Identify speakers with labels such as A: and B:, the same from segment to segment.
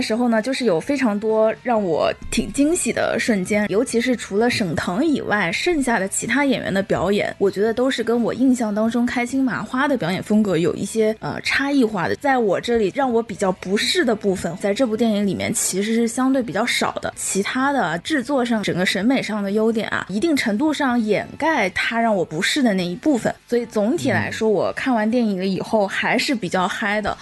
A: 的时候呢，就是有非常多让我挺惊喜的瞬间，尤其是除了沈腾以外，剩下的其他演员的表演，我觉得都是跟我印象当中开心麻花的表演风格有一些呃差异化的。在我这里让我比较不适的部分，在这部电影里面其实是相对比较少的。其他的制作上、整个审美上的优点啊，一定程度上掩盖它让我不适的那一部分。所以总体来说，我看完电影了以后还是比较嗨的。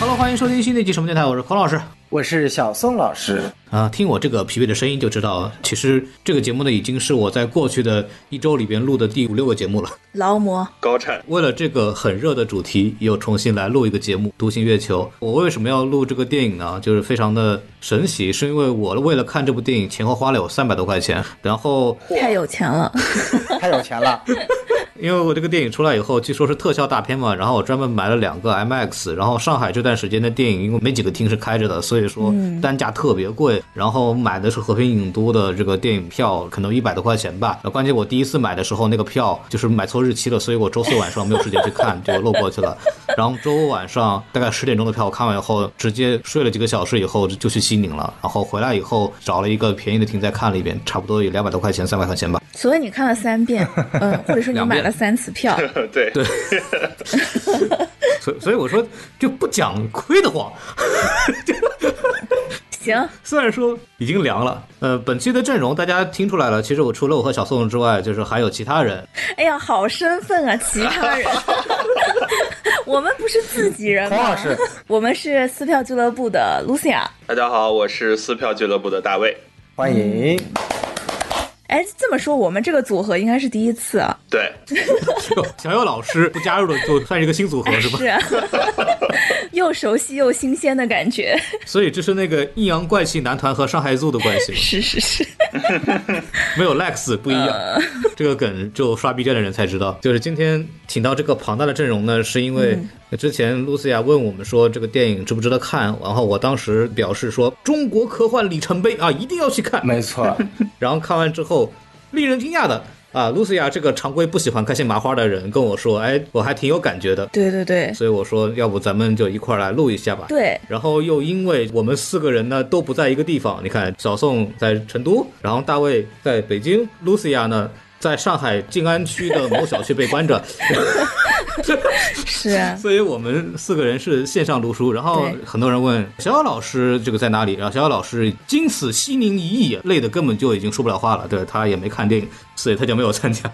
B: Hello，欢迎收听新的一集什么电台，我是孔老师。
C: 我是小宋老师
B: 啊，听我这个疲惫的声音就知道，其实这个节目呢已经是我在过去的一周里边录的第五六个节目了。
A: 劳模
D: 高产，
B: 为了这个很热的主题，又重新来录一个节目《独行月球》。我为什么要录这个电影呢？就是非常的神奇，是因为我为了看这部电影前后花了有三百多块钱，然后
A: 太有钱了，
C: 太有钱了。
B: 因为我这个电影出来以后，据说是特效大片嘛，然后我专门买了两个 MX，然后上海这段时间的电影因为没几个厅是开着的，所以说单价特别贵。然后买的是和平影都的这个电影票，可能一百多块钱吧。关键我第一次买的时候那个票就是买错日期了，所以我周四晚上没有时间去看，就漏过去了。然后周五晚上大概十点钟的票，我看完以后直接睡了几个小时，以后就去西宁了。然后回来以后找了一个便宜的厅再看了一遍，差不多有两百多块钱，三百块钱吧。
A: 所以你看了三遍，嗯，或者说你买了三次票，
D: 对
B: 对。所所以我说就不讲亏的慌。
A: 行，
B: 虽然说已经凉了，呃，本期的阵容大家听出来了，其实我除了我和小宋之外，就是还有其他人。
A: 哎呀，好身份啊，其他人。我们不是自己人吗？我们是撕票俱乐部的 Lucia。
D: 大家好，我是撕票俱乐部的大卫，
C: 欢迎。
A: 哎，这么说，我们这个组合应该是第一次啊。
D: 对，
B: 小佑老师不加入的，就算是一个新组合，是吧？
A: 是啊，又熟悉又新鲜的感觉。
B: 所以这是那个阴阳怪气男团和上海组的关系。
A: 是是是，
B: 没有 Lex 不一样。这个梗就刷 B 站的人才知道。就是今天请到这个庞大的阵容呢，是因为之前露西亚问我们说这个电影值不值得看，然后我当时表示说中国科幻里程碑啊，一定要去看。
C: 没错。
B: 然后看完之后。令人惊讶的啊，露西亚这个常规不喜欢开心麻花的人跟我说，哎，我还挺有感觉的。
A: 对对对，
B: 所以我说，要不咱们就一块来录一下吧。
A: 对。
B: 然后又因为我们四个人呢都不在一个地方，你看，小宋在成都，然后大卫在北京，露西亚呢在上海静安区的某小区被关着。
A: 是啊，
B: 所以我们四个人是线上读书，然后很多人问小小老师这个在哪里，然后小小老师经此西宁一役，累的根本就已经说不了话了，对他也没看电影。所以他就没有参加。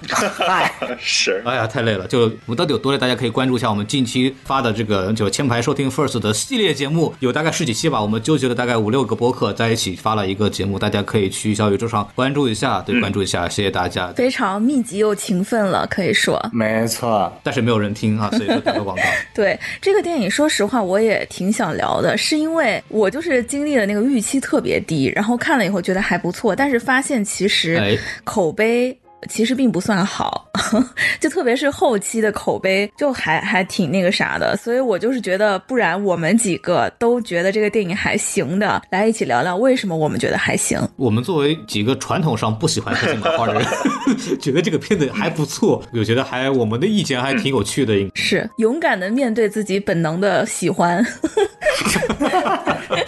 D: 是，
B: 哎呀，太累了。就我们到底有多累？大家可以关注一下我们近期发的这个就前排收听 First 的系列节目，有大概十几期吧。我们纠结了大概五六个播客在一起发了一个节目，大家可以去小宇宙上关注一下，对，关注一下，谢谢大家。
A: 非常密集又勤奋了，可以说。
C: 没错，
B: 但是没有人听啊，所以说打个广告。
A: 对这个电影，说实话我也挺想聊的，是因为我就是经历了那个预期特别低，然后看了以后觉得还不错，但是发现其实口碑。其实并不算好，就特别是后期的口碑就还还挺那个啥的，所以我就是觉得，不然我们几个都觉得这个电影还行的，来一起聊聊为什么我们觉得还行。
B: 我们作为几个传统上不喜欢开心麻花的人，觉得这个片子还不错，我觉得还我们的意见还挺有趣的，
A: 是勇敢的面对自己本能的喜欢。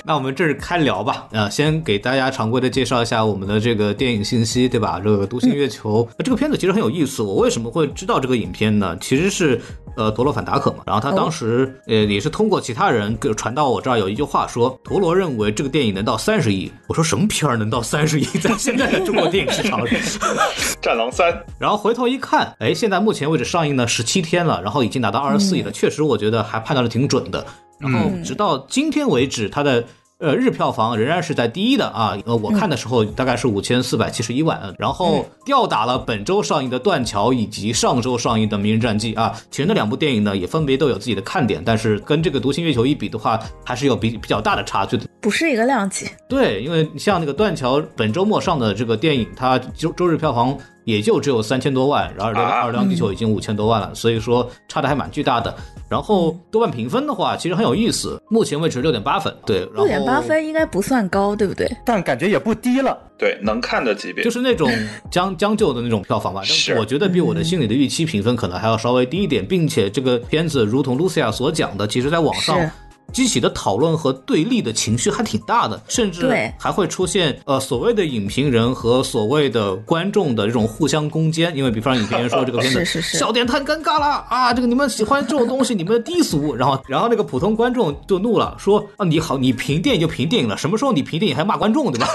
B: 那我们这儿开聊吧，啊，先给大家常规的介绍一下我们的这个电影信息，对吧？这个《独行月球》。那这个片子其实很有意思，我为什么会知道这个影片呢？其实是呃陀螺反达可嘛，然后他当时呃也是通过其他人给传到我这儿，有一句话说陀螺认为这个电影能到三十亿，我说什么片儿能到三十亿？在现在的中国电影市场里，《
D: 战狼三 》，
B: 然后回头一看，哎，现在目前为止上映了十七天了，然后已经达到二十四亿了，确实我觉得还判断的挺准的。然后直到今天为止，它的。呃，日票房仍然是在第一的啊。呃，我看的时候大概是五千四百七十一万，然后吊打了本周上映的《断桥》以及上周上映的《名人战记》啊。其实那两部电影呢，也分别都有自己的看点，但是跟这个《独行月球》一比的话，还是有比比较大的差距的。
A: 不是一个量级。
B: 对，因为像那个断桥本周末上的这个电影，它周周日票房也就只有三千多万，然后《
D: 啊
B: 二两地球》已经五千多万了，所以说差的还蛮巨大的。然后豆瓣评分的话，其实很有意思，目前为止六点八分，对，
A: 六点八分应该不算高，对不对？
C: 但感觉也不低了。
D: 对，能看的级别
B: 就是那种将 将就的那种票房吧，但是
D: 是
B: 我觉得比我的心里的预期评分可能还要稍微低一点，并且这个片子如同 Lucia 所讲的，其实在网上
A: 是
B: 激起的讨论和对立的情绪还挺大的，甚至
A: 对
B: 还会出现呃所谓的影评人和所谓的观众的这种互相攻坚，因为比方说影评人说这个片子
A: 是是是。
B: 笑点太尴尬了啊，这个你们喜欢这种东西，你们低俗，然后然后那个普通观众就怒了，说啊你好，你评电影就评电影了，什么时候你评电影还骂观众对吧？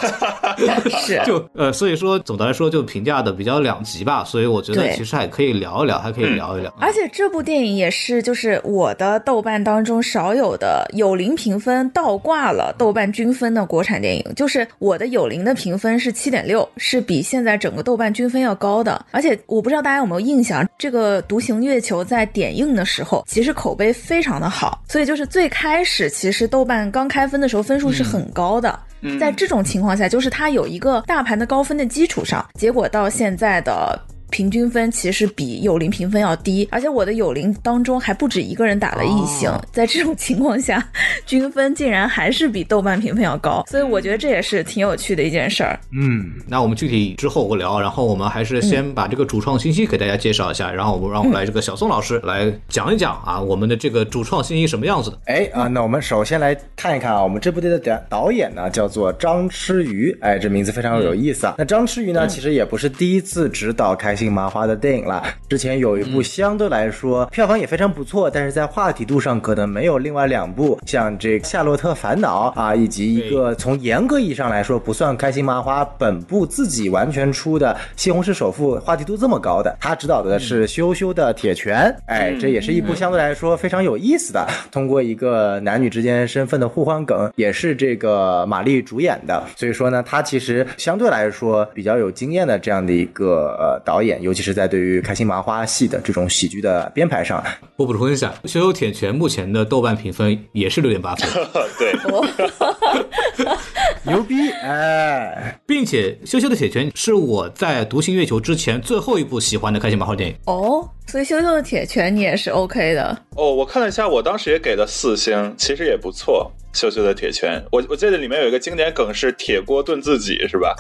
A: 是。
B: 就呃，所以说总的来说就评价的比较两极吧，所以我觉得其实还可以聊一聊，还可以聊一聊。
A: 而且这部电影也是，就是我的豆瓣当中少有的有零评分倒挂了豆瓣均分的国产电影。就是我的有零的评分是七点六，是比现在整个豆瓣均分要高的。而且我不知道大家有没有印象，这个《独行月球》在点映的时候，其实口碑非常的好，所以就是最开始其实豆瓣刚开分的时候分数是很高的。在这种情况下，就是它有一个大盘的高分的基础上，结果到现在的。平均分其实比有零评分要低，而且我的有零当中还不止一个人打了异星，
B: 哦
A: 在这种情况下，均分竟然还是比豆瓣评分要高，所以我觉得这也是挺有趣的一件事儿。
C: 嗯，
B: 那我们具体之后聊，然后我们还是先把这个主创信息给大家介绍一下，然后我们让我们来这个小宋老师来讲一讲啊，我们的这个主创信息什么样子的。
C: 哎啊，那我们首先来看一看啊，我们这部电影的导导演呢叫做张弛宇，哎，这名字非常有意思啊。那张弛宇呢，其实也不是第一次执导开心麻花的电影了，之前有一部相对来说票房也非常不错，但是在话题度上可能没有另外两部像这个《夏洛特烦恼》啊，以及一个从严格意义上来说不算开心麻花本部自己完全出的《西红柿首富》话题度这么高的，他执导的是羞羞的铁拳，哎，这也是一部相对来说非常有意思的，通过一个男女之间身份的互换梗，也是这个马丽主演的，所以说呢，他其实相对来说比较有经验的这样的一个呃导演，尤其是在对于开心麻花系的这种喜剧的编排上，
B: 我补充一下，《羞羞铁拳》目前的豆瓣评分也是六点八分，
D: 对，
C: 牛逼，哎，
B: 并且《羞羞的铁拳》是我在《独行月球》之前最后一部喜欢的开心麻花电影。
A: 哦，所以羞羞的铁拳你也是 OK 的。
D: 哦，我看了一下，我当时也给了四星，其实也不错。羞羞的铁拳，我我记得里面有一个经典梗是铁锅炖自己，是吧？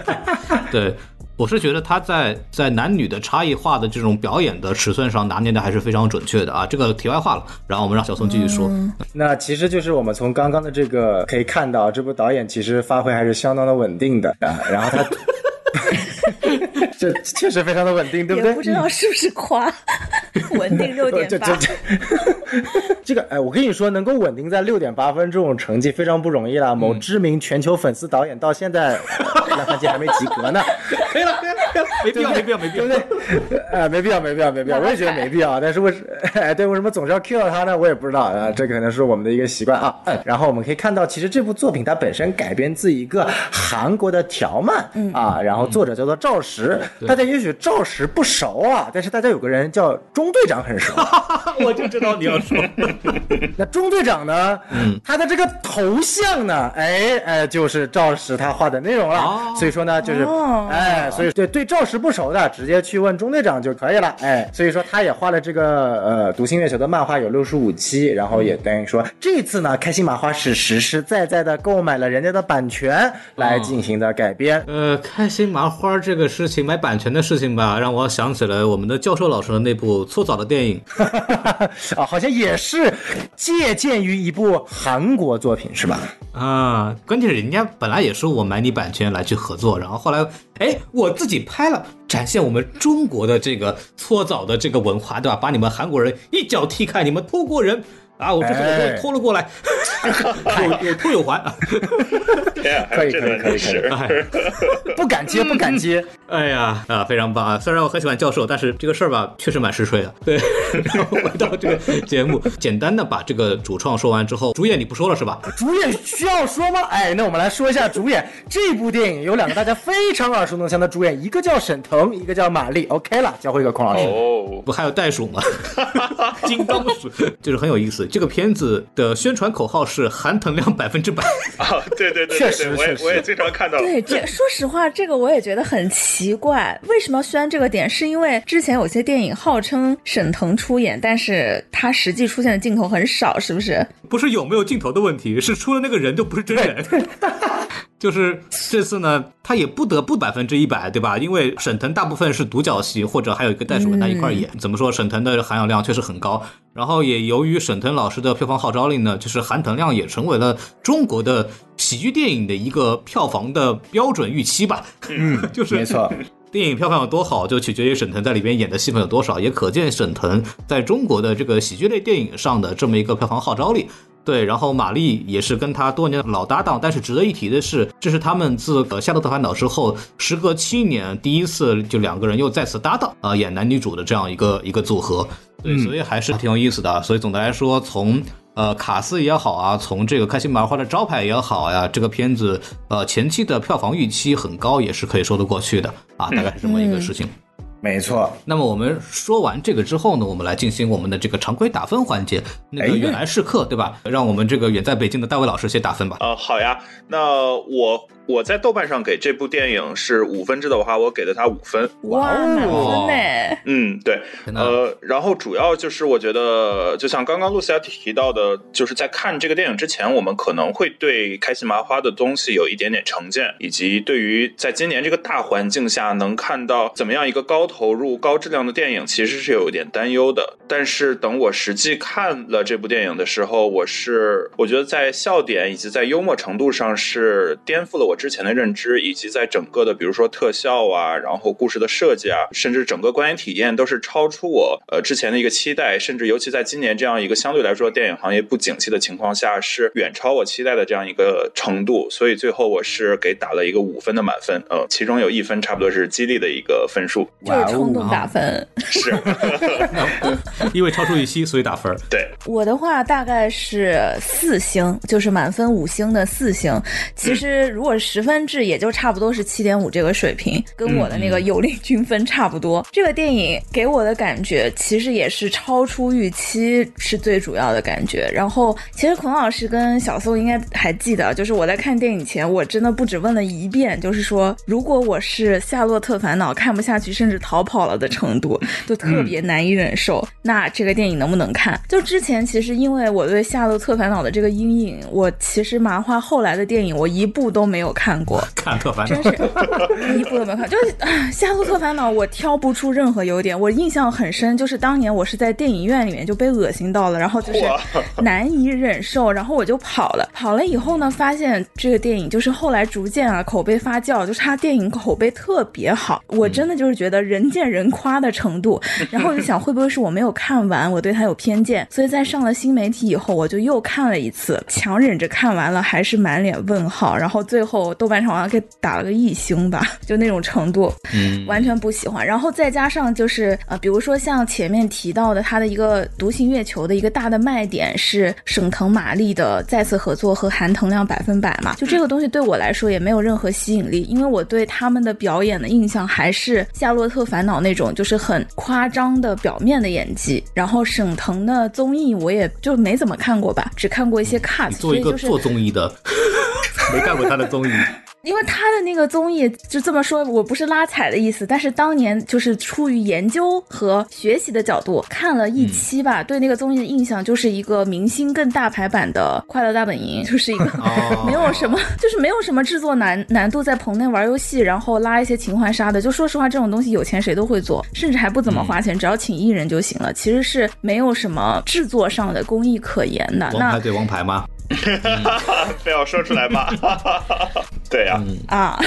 B: 对，我是觉得他在在男女的差异化的这种表演的尺寸上拿捏的还是非常准确的啊。这个题外话了，然后我们让小宋继续说。
C: 那其实就是我们从刚刚的这个可以看到，这部导演其实发挥还是相当的稳定的啊，然后他。这确实非常的稳定，对不对？
A: 也不知道是不是夸，稳定六点八
C: 这 这。这 这个哎，我跟你说，能够稳定在六点八分这种成绩非常不容易了。某知名全球粉丝导演到现在呃烂番茄还没及格呢，
B: 可以了，可以了，可以了，没必要，没必要，没必要
C: 对不。对？呃，没必要，没必要，没必要，我也觉得没必要。但是为什哎对为什么总是要 Q 到他呢？我也不知道啊，这可能是我们的一个习惯啊。嗯然后我们可以看到，其实这部作品它本身改编自一个韩国的条漫啊，然后作者叫做赵石，大家也许赵石不熟啊，但是大家有个人叫中队长很熟。
B: 我就知道你要说。
C: 那中队长呢？嗯，他的这个头像呢，哎哎，就是赵石他画的内容了。
B: 哦
C: 所以说呢，就是、
A: 哦
C: 哎，所以对对赵石不熟的，直接去问中队长就可以了。哎，所以说他也画了这个呃《读心月球》的漫画有六十五期，然后也等于说这次呢，开心麻花是实实在在的购买了人家的版权来进行的改编。
B: 呃，开心麻花这个事情，买版权的事情吧，让我想起了我们的教授老师的那部搓澡的电影。
C: 啊，好像也是借鉴于一部韩国作品，是吧？
B: 啊，关键是人家本来也说我买你版权来去合作，然后后来，哎，我自己拍了，展现我们中国的这个搓澡的这个文化，对吧？把你们韩国人一脚踢开，你们托国人啊，我这次我
C: 哎
B: 就拖了过来，有有托有还。
D: 天啊，还
C: 可以可以可以
D: 历史，
B: 哎，
C: 不敢接，不敢接。
B: 哎呀啊，非常棒啊！虽然我很喜欢教授，但是这个事儿吧，确实蛮实锤的。对，然后回到这个节目，简单的把这个主创说完之后，主演你不说了是吧？
C: 主演需要说吗？哎，那我们来说一下主演。这部电影有两个大家非常耳熟能详的主演，一个叫沈腾，一个叫马丽。OK 了，交回给孔老师。
D: 哦，
B: 不还有袋鼠吗？金刚鼠，就是很有意思。这个片子的宣传口号是含糖量 百分之百。
D: 啊，对对对，
C: 确实
D: 我也我也经常看到。
A: 对，这 说实话，这个我也觉得很奇怪，为什么要宣这个点？是因为之前有些电影号称沈腾出演，但是他实际出现的镜头很少，是不是？
B: 不是有没有镜头的问题，是出了那个人就不是真人。就是这次呢，他也不得不百分之一百，对吧？因为沈腾大部分是独角戏，或者还有一个袋鼠跟他一块儿演。怎么说？沈腾的含氧量确实很高。然后也由于沈腾老师的票房号召力呢，就是含腾量也成为了中国的喜剧电影的一个票房的标准预期吧。
C: 嗯，
B: 就是
C: 没错。
B: 电影票房有多好，就取决于沈腾在里边演的戏份有多少，也可见沈腾在中国的这个喜剧类电影上的这么一个票房号召力。对，然后玛丽也是跟他多年的老搭档，但是值得一提的是，这是他们自呃《夏洛特烦恼》之后，时隔七年第一次就两个人又再次搭档啊、演男女主的这样一个一个组合。对，所以还是挺有意思的。所以总的来说，从呃卡斯也好啊，从这个开心麻花的招牌也好呀，这个片子呃前期的票房预期很高，也是可以说得过去的啊，大概是这么一个事情。
C: 没错，
B: 那么我们说完这个之后呢，我们来进行我们的这个常规打分环节。那个
C: 哎
B: 远来是客，对吧？让我们这个远在北京的大卫老师先打分吧。
D: 呃、好呀，那我我在豆瓣上给这部电影是五分制的话，我给了它五分。
A: 哇，满分呢？
D: 嗯，对，呃，然后主要就是我觉得，就像刚刚露西亚提到的，就是在看这个电影之前，我们可能会对开心麻花的东西有一点点成见，以及对于在今年这个大环境下能看到怎么样一个高投入、高质量的电影，其实是有一点担忧的。但是等我实际看了这部电影的时候，我是我觉得在笑点以及在幽默程度上是颠覆了我之前的认知，以及在整个的比如说特效啊，然后故事的设计啊，甚至整个观影体验都是超出我呃之前的一个期待，甚至尤其在今年这样一个相对来说电影行业不景气的情况下，是远超我期待的这样一个程度。所以最后我是给打了一个五分的满分，呃，其中有一分差不多是激励的一个分数，
A: 就是冲动打分。
D: 是
B: 因为超出预期，所以打分。
D: 对，
A: 我的话大概是四星，就是满分五星的四星。其实如果十分制，也就差不多是七点五这个水平，跟我的那个有令均分差不多。这个电影给我的感觉，其实也是超出预期是最主要的感觉。然后，其实孔老师跟小宋应该还记得，就是我在看电影前，我真的不止问了一遍，就是说，如果我是《夏洛特烦恼》看不下去，甚至逃跑了的程度，就特别难以忍受，那这个电影能不能看？就之前其实因为我对《夏洛特烦恼》的这个阴影，我其实麻花后来的电影我一部都没有看过。
B: 看特烦恼
A: 真，是 一部都没有看，就是啊《夏洛特烦恼》，我挑不出任何 优点。我印象很深，就是当年我是在电影院里面就被恶心到了，然后就是难以忍受，然后我就跑了。跑了以后呢，发现这个电影就是后来逐渐啊口碑发酵，就是它电影口碑特别好，我真的就是觉得人见人夸的程度。然后我就想，会不会是我没有看完，我对它有偏见？所以在上了新媒体以后，我就又看了一次，强忍着看完了，还是满脸问号。然后最后豆瓣上好像给打了个一星吧，就那种程度。
B: 嗯，
A: 完全不喜欢。然后再加上就是呃，比如说像前面提到的，它的一个《独行月球》的一个大的卖点是沈腾、马丽的再次合作和含腾量百分百嘛，就这个东西对我来说也没有任何吸引力，因为我对他们的表演的印象还是《夏洛特烦恼》那种就是很夸张的表面的演技。然后沈腾的综艺我也就没怎么看过吧，只看过一些 cut，
B: 你作为一个做综艺的，没看过他的综艺，
A: 因为他的那个综艺就这么说，我不是拉踩的意思，但是当年就是出于研究和学习的角度看了一期吧，对那个综艺的印象就是一个明星更大牌版的《快乐大本营》，就是一个
B: 哦
A: 没有什么，就是没有什么制作难难度，在棚内玩游戏，然后拉一些情怀杀的。就说实话，这种东西有钱谁都会做，甚至还不怎么花钱，只要请艺人就行了。其实是没有什么制作上的工艺可言的。那
B: 王牌对王牌吗？
D: 非要说出来吗？对呀、
A: 啊。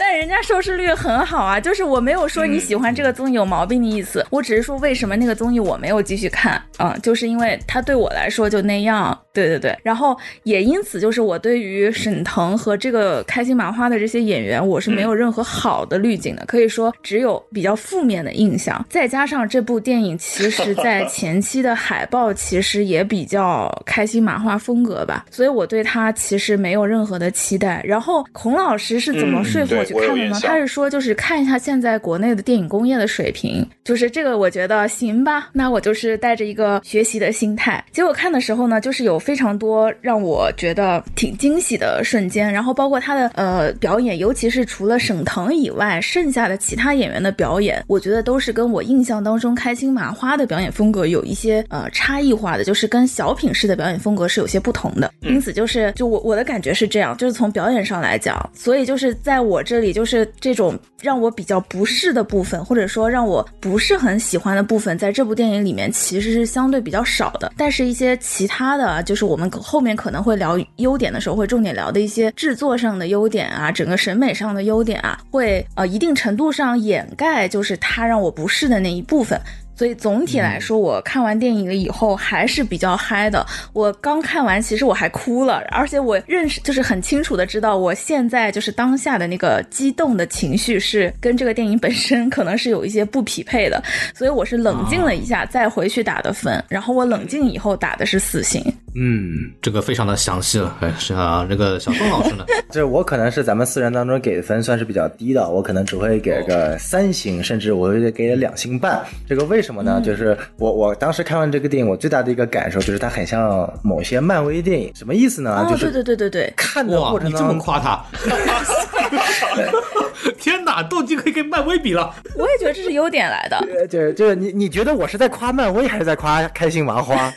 A: 但人家收视率很好啊，就是我没有说你喜欢这个综艺有毛病的意思，我只是说为什么那个综艺我没有继续看啊、就是因为它对我来说就那样，对对对，然后也因此就是我对于沈腾和这个开心麻花的这些演员，我是没有任何好的滤镜的，可以说只有比较负面的印象。再加上这部电影其实在前期的海报其实也比较开心麻花风格吧，所以我对他其实没有任何的期待。然后孔老师是怎么说服我去看的呢？他是说就是看一下现在国内的电影工业的水平，就是这个我觉得行吧，那我就是带着一个学习的心态。结果看的时候呢，就是有非常多让我觉得挺惊喜的瞬间，然后包括他的呃表演，尤其是除了沈腾以外，剩下的其他演员的表演，我觉得都是跟我印象当中开心麻花的表演风格有一些呃差异化的，就是跟小品式的表演风格是有些不同的。因此就是就我我的感觉是这样，就是从表演上来讲，所以就是在我这里就是这种让我比较不适的部分，或者说让我不是很喜欢的部分，在这部电影里面其实是相对比较少的。但是，一些其他的就是是我们后面可能会聊优点的时候，会重点聊的一些制作上的优点啊，整个审美上的优点啊，会呃一定程度上掩盖就是它让我不适的那一部分。所以总体来说，我看完电影了以后还是比较嗨的。我刚看完，其实我还哭了，而且我认识就是很清楚的知道，我现在就是当下的那个激动的情绪是跟这个电影本身可能是有一些不匹配的。所以我是冷静了一下再回去打的分，然后我冷静以后打的是四星。
B: 嗯，这个非常的详细了。哎，是啊，这个小宋老师呢？
C: 这我可能是咱们四人当中给的分算是比较低的，我可能只会给个三星，甚至我会给两星半。这个为什么呢？就是我我当时看完这个电影，我最大的一个感受就是它很像某些漫威电影。什么意思呢？就是
A: 对对对对对，
C: 看的过程
B: 当中，你这么夸他？天哪，都已经可以跟漫威比了。
A: 我也觉得这是优点来的。
C: 就是就是你你觉得我是在夸漫威，还是在夸开心麻花？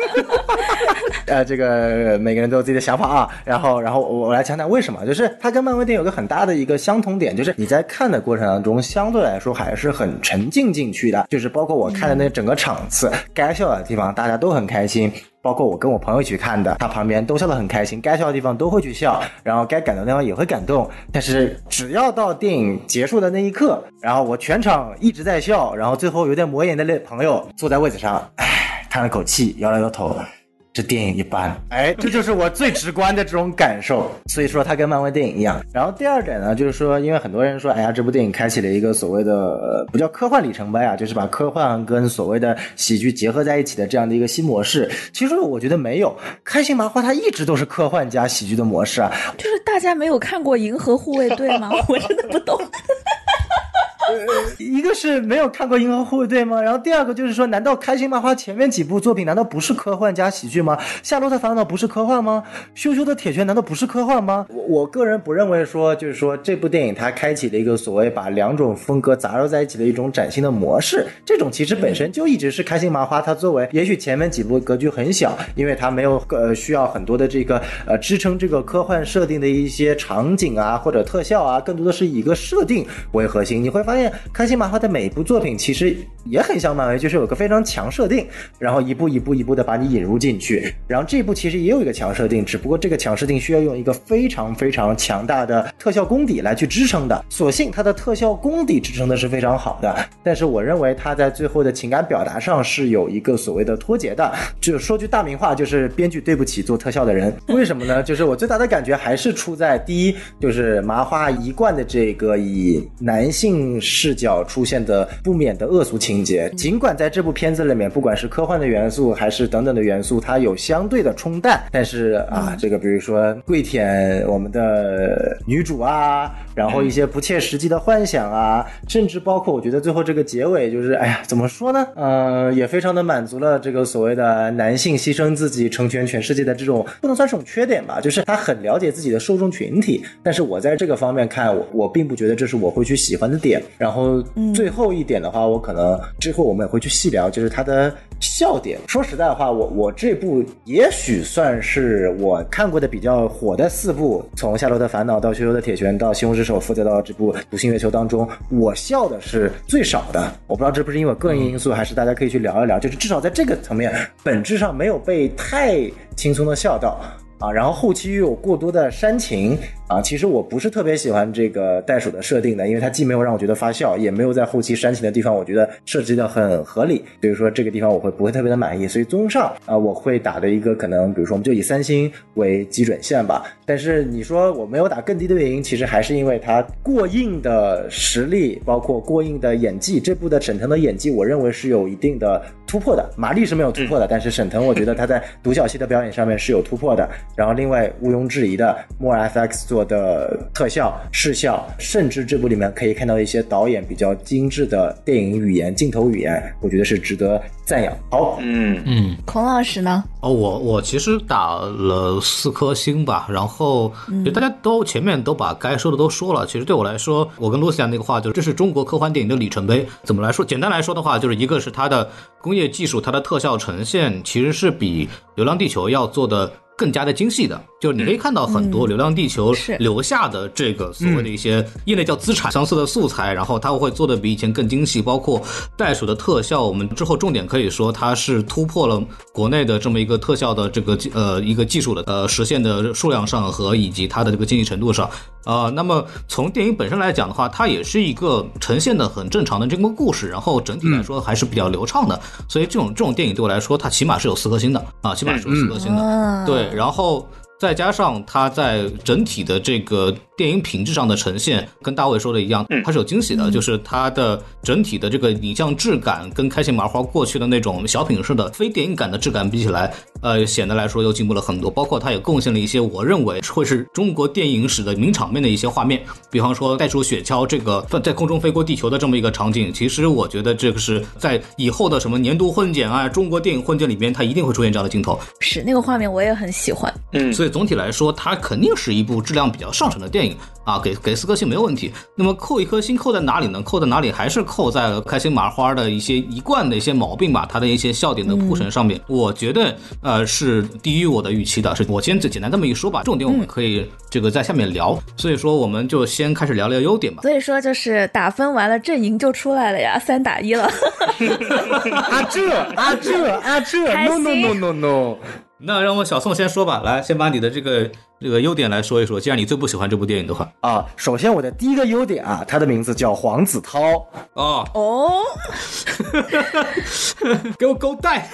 C: 呃，这个每个人都有自己的想法啊。然后，然后我来讲讲为什么，就是它跟漫威电影有个很大的一个相同点，就是你在看的过程当中，相对来说还是很沉浸进去的。就是包括我看的那整个场次，该笑的地方大家都很开心。包括我跟我朋友一起看的，他旁边都笑得很开心，该笑的地方都会去笑，然后该感动的地方也会感动。但是只要到电影结束的那一刻，然后我全场一直在笑，然后最后有点抹眼的那朋友坐在位子上，唉，叹了口气，摇了摇头。这电影一般，哎，这就是我最直观的这种感受。所以说，它跟漫威电影一样。然后第二点呢，就是说，因为很多人说，哎呀，这部电影开启了一个所谓的呃，不叫科幻里程碑啊，就是把科幻跟所谓的喜剧结合在一起的这样的一个新模式。其实我觉得没有，开心麻花它一直都是科幻加喜剧的模式啊。
A: 就是大家没有看过《银河护卫队》吗？我真的不懂。
C: 一个是没有看过《银河护卫队》吗？然后第二个就是说，难道开心麻花前面几部作品难道不是科幻加喜剧吗？《夏洛特烦恼》不是科幻吗？羞羞的铁拳难道不是科幻吗？我我个人不认为说，就是说这部电影它开启了一个所谓把两种风格杂糅在一起的一种崭新的模式。这种其实本身就一直是开心麻花它作为，也许前面几部格局很小，因为它没有呃需要很多的这个呃支撑这个科幻设定的一些场景啊或者特效啊，更多的是以一个设定为核心。你会发现。开心麻花的每一部作品其实也很像漫威，就是有个非常强设定，然后一步一步一步的把你引入进去。然后这部其实也有一个强设定，只不过这个强设定需要用一个非常非常强大的特效功底来去支撑的。所幸它的特效功底支撑的是非常好的，但是我认为它在最后的情感表达上是有一个所谓的脱节的。就说句大明话，就是编剧对不起做特效的人。为什么呢？就是我最大的感觉还是出在第一，就是麻花一贯的这个以男性。视角出现的不免的恶俗情节，尽管在这部片子里面，不管是科幻的元素还是等等的元素，它有相对的冲淡，但是啊，这个比如说跪舔我们的女主啊，然后一些不切实际的幻想啊，甚至包括我觉得最后这个结尾，就是哎呀，怎么说呢？呃，也非常的满足了这个所谓的男性牺牲自己成全全世界的这种不能算是种缺点吧，就是他很了解自己的受众群体，但是我在这个方面看，我我并不觉得这是我会去喜欢的点。然后最后一点的话，我可能之后我们也会去细聊，就是它的笑点。说实在话，我我这部也许算是我看过的比较火的四部，从《夏洛特烦恼》到《羞羞的铁拳》到《西虹之手》，负责到这部《独行月球》当中，我笑的是最少的。我不知道这不是因为个人因素，还是大家可以去聊一聊，就是至少在这个层面，本质上没有被太轻松的笑到。啊，然后后期又有过多的煽情啊，其实我不是特别喜欢这个袋鼠的设定的，因为它既没有让我觉得发笑，也没有在后期煽情的地方，我觉得设计的很合理，所以说这个地方我会不会特别的满意，所以综上啊，我会打的一个可能，比如说我们就以三星为基准线吧，但是你说我没有打更低的原因，其实还是因为它过硬的实力，包括过硬的演技，这部的沈腾的演技，我认为是有一定的突破的，马丽是没有突破的，但是沈腾我觉得他在独角戏的表演上面是有突破的，然后另外毋庸置疑的，莫尔 FX 做的特效、视效，甚至这部里面可以看到一些导演比较精致的电影语言、镜头语言，我觉得是值得赞扬。好，
D: 嗯
B: 嗯，
A: 孔老师呢？
B: 哦，我我其实打了四颗星吧，然后就大家都前面都把该说的都说了。其实对我来说，我跟露西亚那个话就是，这是中国科幻电影的里程碑。怎么来说？简单来说的话，就是一个是它的工业技术，它的特效呈现其实是比《流浪地球》要做的。更加的精细的，就是你可以看到很多《流浪地球》留下的这个所谓的一些业内叫资产相似的素材，然后它会做的比以前更精细，包括袋鼠的特效，我们之后重点可以说它是突破了国内的这么一个特效的这个呃一个技术的呃实现的数量上和以及它的这个精细程度上。啊，那么从电影本身来讲的话，它也是一个呈现的很正常的这么个故事，然后整体来说还是比较流畅的，所以这种这种电影对我来说，它起码是有四颗星的啊，起码是有四颗星的，对，然后再加上它在整体的这个。电影品质上的呈现跟大卫说的一样，它是有惊喜的，就是它的整体的这个影像质感跟开心麻花过去的那种小品式的非电影感的质感比起来，呃，显得来说又进步了很多。包括它也贡献了一些我认为会是中国电影史的名场面的一些画面，比方说带出雪橇这个在空中飞过地球的这么一个场景，其实我觉得这个是在以后的什么年度混剪啊，中国电影混剪里边，它一定会出现这样的镜头。
A: 是那个画面我也很喜欢，
D: 嗯，
B: 所以总体来说，它肯定是一部质量比较上乘的电影。啊，给给四颗星没有问题。那么扣一颗星扣在哪里呢？扣在哪里？还是扣在开心麻花的一些一贯的一些毛病吧，它的一些笑点的铺陈上面。我觉得呃是低于我的预期的。是我先简单这么一说吧，重点我们可以这个在下面聊。所以说我们就先开始聊聊优点吧。
A: 所以说就是打分完了，阵营就出来了呀，三打一了。
C: 啊这啊这啊这，no no no no no。
B: 那让我小宋先说吧，来，先把你的这个这个优点来说一说。既然你最不喜欢这部电影的话，
C: 啊，首先我的第一个优点啊，它的名字叫黄子韬。
B: 哦
A: 哦，
B: 给我勾带。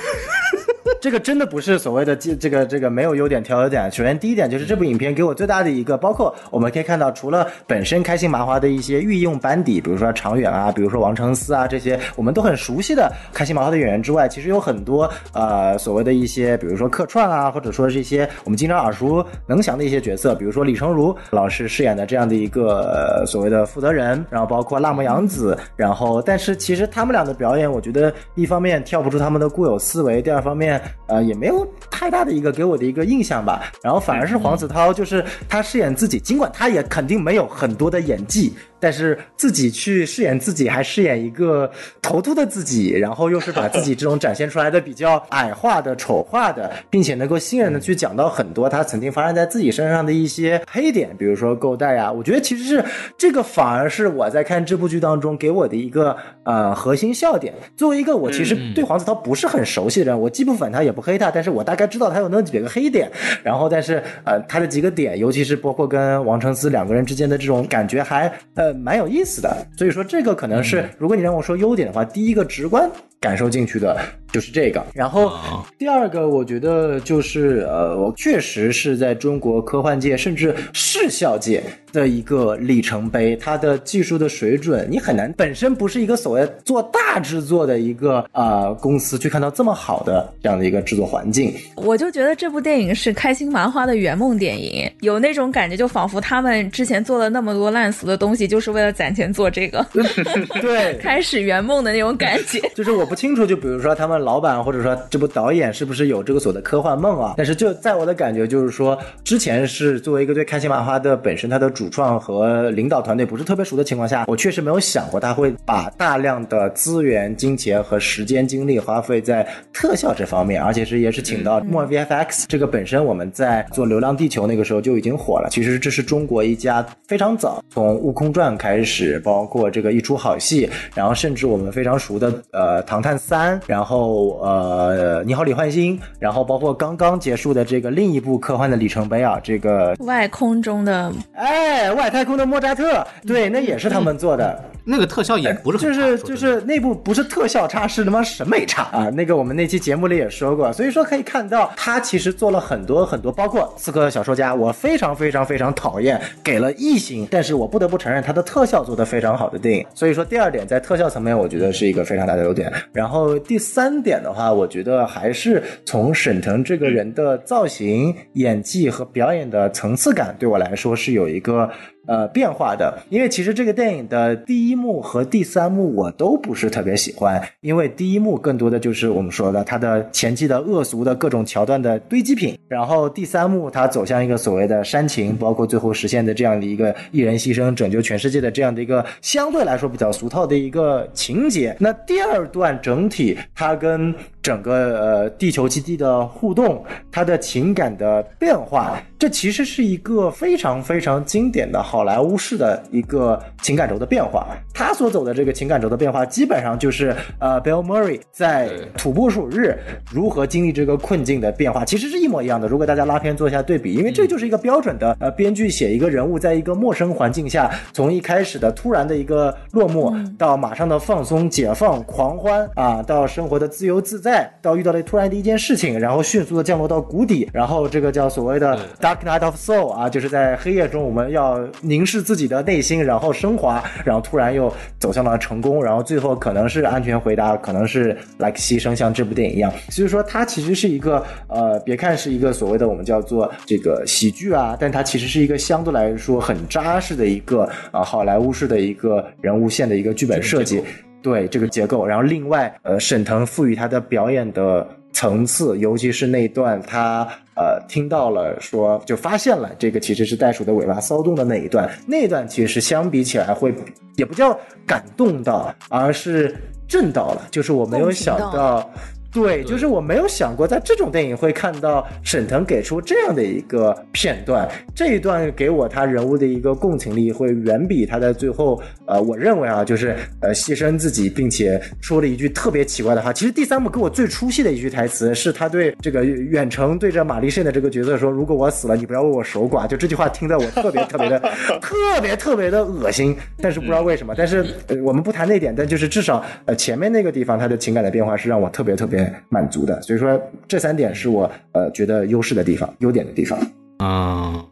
C: 这个真的不是所谓的这这个这个没有优点挑优点。首先第一点就是这部影片给我最大的一个，包括我们可以看到，除了本身开心麻花的一些御用班底，比如说常远啊，比如说王成思啊这些我们都很熟悉的开心麻花的演员之外，其实有很多呃所谓的一些，比如说客串啊，或者说是一些我们经常耳熟能详的一些角色，比如说李成儒老师饰演的这样的一个所谓的负责人，然后包括辣目洋子，然后但是其实他们俩的表演，我觉得一方面跳不出他们的固有思维，第二方面。呃，也没有太大的一个给我的一个印象吧，然后反而是黄子韬，就是他饰演自己，尽管他也肯定没有很多的演技。但是自己去饰演自己，还饰演一个头秃的自己，然后又是把自己这种展现出来的比较矮化的、丑化的，并且能够信任的去讲到很多他曾经发生在自己身上的一些黑点，比如说勾带啊。我觉得其实是这个反而是我在看这部剧当中给我的一个呃核心笑点。作为一个我其实对黄子韬不是很熟悉的人，我既不粉他也不黑他，但是我大概知道他有那几个黑点。然后但是呃他的几个点，尤其是包括跟王成思两个人之间的这种感觉还呃。蛮有意思的，所以说这个可能是，如果你让我说优点的话，第一个直观感受进去的 就是这个。然后第二个，我觉得就是呃，我确实是在中国科幻界甚至视效界的一个里程碑。它的技术的水准，你很难本身不是一个所谓做大制作的一个呃公司去看到这么好的这样的一个制作环境。
A: 我就觉得这部电影是开心麻花的圆梦电影，有那种感觉，就仿佛他们之前做了那么多烂俗的东西，就。是为了攒钱做这个，
C: 对，
A: 开始圆梦的那种感觉。
C: 就是我不清楚，就比如说他们老板或者说这部导演是不是有这个所谓的科幻梦啊？但是就在我的感觉，就是说之前是作为一个对开心麻花的本身它的主创和领导团队不是特别熟的情况下，我确实没有想过他会把大量的资源、金钱和时间精力花费在特效这方面，而且是也是请到墨尔 VFX 这个本身我们在做《流浪地球》那个时候就已经火了。其实这是中国一家非常早从《悟空传》。开始，包括这个一出好戏，然后甚至我们非常熟的呃《唐唐探三》，然后呃，你好，李焕星，然后包括刚刚结束的这个另一部科幻的里程碑啊，这个
A: 外空中的
C: 哎，外太空的莫扎特，对，那也是他们做的。
B: 那个特效也不是
C: 就是就是那部不是特效差，是他妈审美差啊！那个我们那期节目里也说过，所以说可以看到他其实做了很多很多，包括《刺客小说家》，我非常非常非常讨厌，给了异形，但是我不得不承认他的特效做得非常好的电影。所以说第二点在特效层面，我觉得是一个非常大的优点。然后第三点的话，我觉得还是从沈腾这个人的造型、演技和表演的层次感，对我来说是有一个。呃，变化的，因为其实这个电影的第一幕和第三幕我都不是特别喜欢，因为第一幕更多的就是我们说的它的前期的恶俗的各种桥段的堆积品，然后第三幕它走向一个所谓的煽情，包括最后实现的这样的一个一人牺牲拯救全世界的这样的一个相对来说比较俗套的一个情节。那第二段整体它跟整个呃地球基地的互动，它的情感的变化，这其实是一个非常非常经典的好莱坞式的一个情感轴的变化。他所走的这个情感轴的变化，基本上就是呃，Bill Murray 在土拨鼠日如何经历这个困境的变化，其实是一模一样的。如果大家拉片做一下对比，因为这就是一个标准的呃，编剧写一个人物在一个陌生环境下，从一开始的突然的一个落寞，到马上的放松、解放、狂欢啊，到生活的自由自在，到遇到了突然的一件事情，然后迅速的降落到谷底，然后这个叫所谓的 Dark Night of Soul 啊，就是在黑夜中我们要凝视自己的内心，然后升华，然后突然又走向了成功，然后最后可能是安全回答，可能是 like 牺牲，像这部电影一样。所以说它其实是一个呃，别看是一个所谓的我们叫做这个喜剧啊，但它其实是一个相对来说很扎实的一个啊好莱坞式的一个人物线的一个剧本设计。对这个结构，然后另外，呃，沈腾赋予他的表演的层次，尤其是那一段他呃听到了说，就发现了这个其实是袋鼠的尾巴骚动的那一段，那一段其实相比起来会也不叫感动到，而是震到了，就是我没有想到。对，就是我没有想过在这种电影会看到沈腾给出这样的一个片段，这一段给我他人物的一个共情力会远比他在最后，呃，我认为啊，就是呃牺牲自己，并且说了一句特别奇怪的话。其实第三部给我最出戏的一句台词是他对这个远程对着玛丽慎的这个角色说：“如果我死了，你不要为我守寡。”就这句话听得我特别特别的 特别特别的恶心，但是不知道为什么。但是、呃、我们不谈那点，但就是至少呃前面那个地方他的情感的变化是让我特别特别满足的。所以说这三点是我呃觉得优势的地方，优点的地方。
B: 嗯，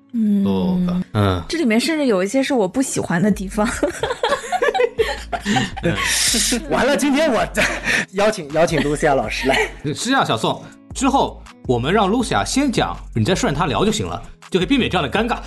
B: そうか嗯，
A: 这里面甚至有一些是我不喜欢的地方。
C: 完了，今天我邀请邀请露西亚老师来。
B: 是这样，小宋，之后我们让露西亚先讲，你再顺着她聊就行了， 就可以避免这样的尴尬。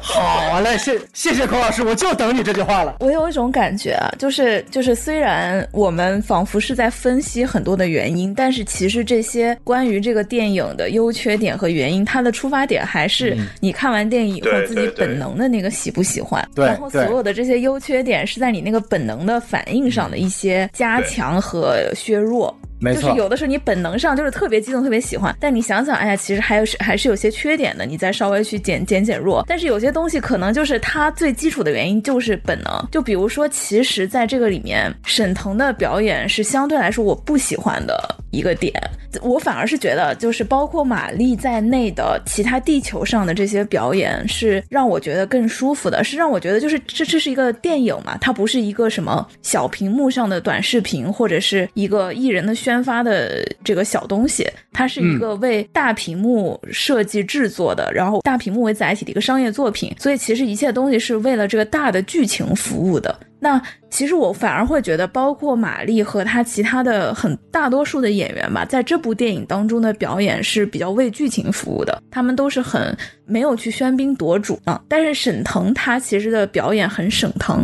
C: 好嘞，谢谢谢孔老师，我就等你这句话了。
A: 我有一种感觉啊，就是就是，虽然我们仿佛是在分析很多的原因，但是其实这些关于这个电影的优缺点和原因，它的出发点还是你看完电影以后自己本能的那个喜不喜欢。
C: 对
A: 然后所有的这些优缺点是在你那个本能的反应上的一些加强和削弱。
C: 没错
A: 就是有的时候你本能上就是特别激动、特别喜欢，但你想想，哎呀，其实还有是还是有些缺点的，你再稍微去减减减弱。但是有些东西可能就是它最基础的原因就是本能，就比如说，其实在这个里面，沈腾的表演是相对来说我不喜欢的一个点，我反而是觉得，就是包括玛丽在内的其他地球上的这些表演，是让我觉得更舒服的，是让我觉得就是这这是一个电影嘛，它不是一个什么小屏幕上的短视频，或者是一个艺人的宣发的这个小东西，它是一个为大屏幕设计制作的，然后大屏幕为载体的一个商业作品，所以其实一切东西是为了这个大的剧情服务的。那其实我反而会觉得，包括玛丽和她其他的很大多数的演员吧，在这部电影当中的表演是比较为剧情服务的，他们都是很没有去喧宾夺主啊。但是沈腾他其实的表演很沈腾。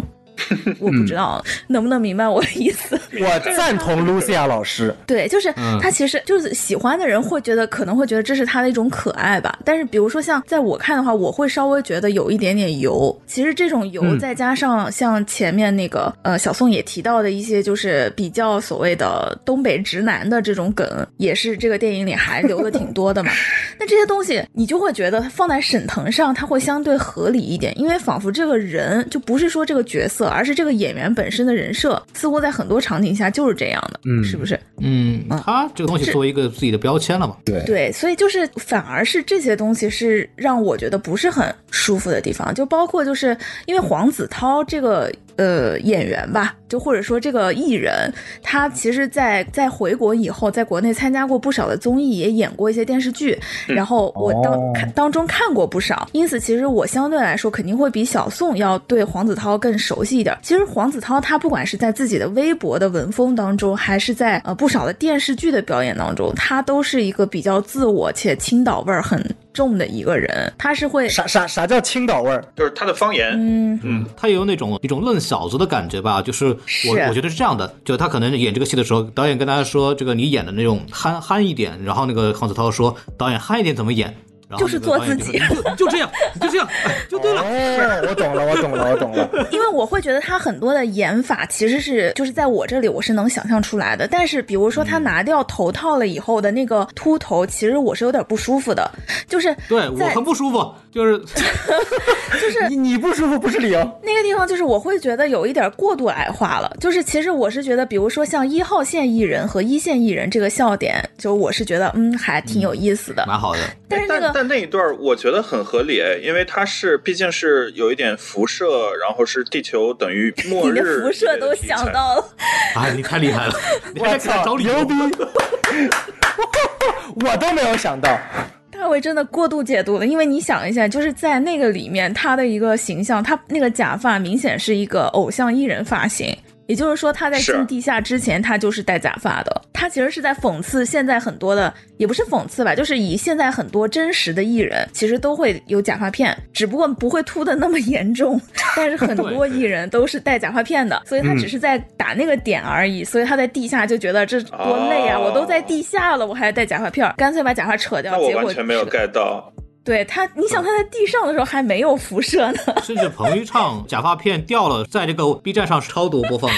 A: 我不知道能不能明白我的意思。
C: 我赞同露西亚老师。
A: 对，就是
B: 嗯
A: 他其实就是喜欢的人会觉得可能会觉得这是他的一种可爱吧。但是比如说像在我看的话，我会稍微觉得有一点点油。其实这种油
C: 嗯
A: 再加上像前面那个呃小宋也提到的一些就是比较所谓的东北直男的这种梗，也是这个电影里还留的挺多的嘛。那这些东西你就会觉得放在沈腾上，他会相对合理一点，因为仿佛这个人就不是说这个角色，而是这个演员本身的人设，似乎在很多场景下就是这样的，
C: 嗯
A: 是不是？
B: 嗯，他这个东西作为一个自己的标签了嘛。
C: 对
A: 对，所以就是反而是这些东西是让我觉得不是很舒服的地方，就包括就是因为黄子韬这个呃演员吧，就或者说这个艺人，他其实在在回国以后，在国内参加过不少的综艺，也演过一些电视剧，然后我当、
C: 哦。
A: 看当中看过不少，因此其实我相对来说肯定会比小宋要对黄子韬更熟悉一点。其实黄子韬他不管是在自己的微博的文风当中，还是在呃不少的电视剧的表演当中，他都是一个比较自我且青岛味儿很重的一个人。他是会
C: 啥啥啥叫青岛味儿？
D: 就是他的方言，
A: 嗯
B: 嗯，他也有那种一种愣小子的感觉吧，就是我
A: 是
B: 我觉得是这样的，就他可能演这个戏的时候，导演跟大家说，这个你演的那种憨憨一点，然后那个黄子韬说，导演憨一点怎么演？然后
A: 就是做自己
B: 就就就这样，就这样，哎就对了。
C: 哦，我懂了，我懂了，我懂了。
A: 因为我会觉得他很多的演法其实是就是在我这里我是能想象出来的，但是比如说他拿掉头套了以后的那个秃头，其实我是有点不舒服的，就是
B: 对我很不舒服，就是
C: 你你不舒服不是理由。
A: 那个地方就是我会觉得有一点过度矮化了，就是其实我是觉得，比如说像一号线艺人和一线艺人这个笑点，就我是觉得嗯还挺有意思的，
B: 蛮好的。
D: 但
A: 但是那个
D: 但那一段儿我觉得很合理，因为它是毕竟是有一点辐射，然后是地球等于 末
A: 你的
D: 日，
A: 辐射都想。到了，
B: 哎，你太厉害了，你还
C: 我操，
B: 在给他找理由
C: 牛逼！我都没有想到，
A: 大卫真的过度解读了，因为你想一下，就是在那个里面他的一个形象，他那个假发明显是一个偶像艺人发型。也就是说，他在进地下之前，他就是戴假发的。他其实是在讽刺现在很多的，也不是讽刺吧，就是以现在很多真实的艺人，其实都会有假发片，只不过不会秃的那么严重。但是很多艺人都是戴假发片的，所以他只是在打那个点而已。所以他在地下就觉得这多累啊！
D: 哦
A: 我都在地下了，我还戴假发片儿，干脆把假发扯掉。
D: 那我
A: 结果
D: 完全没有
A: 是
D: get 到，
A: 对他，你想他在地上的时候还没有辐射呢。
B: 甚至彭昱畅假发片掉了，在这个 B 站上是超多播放的。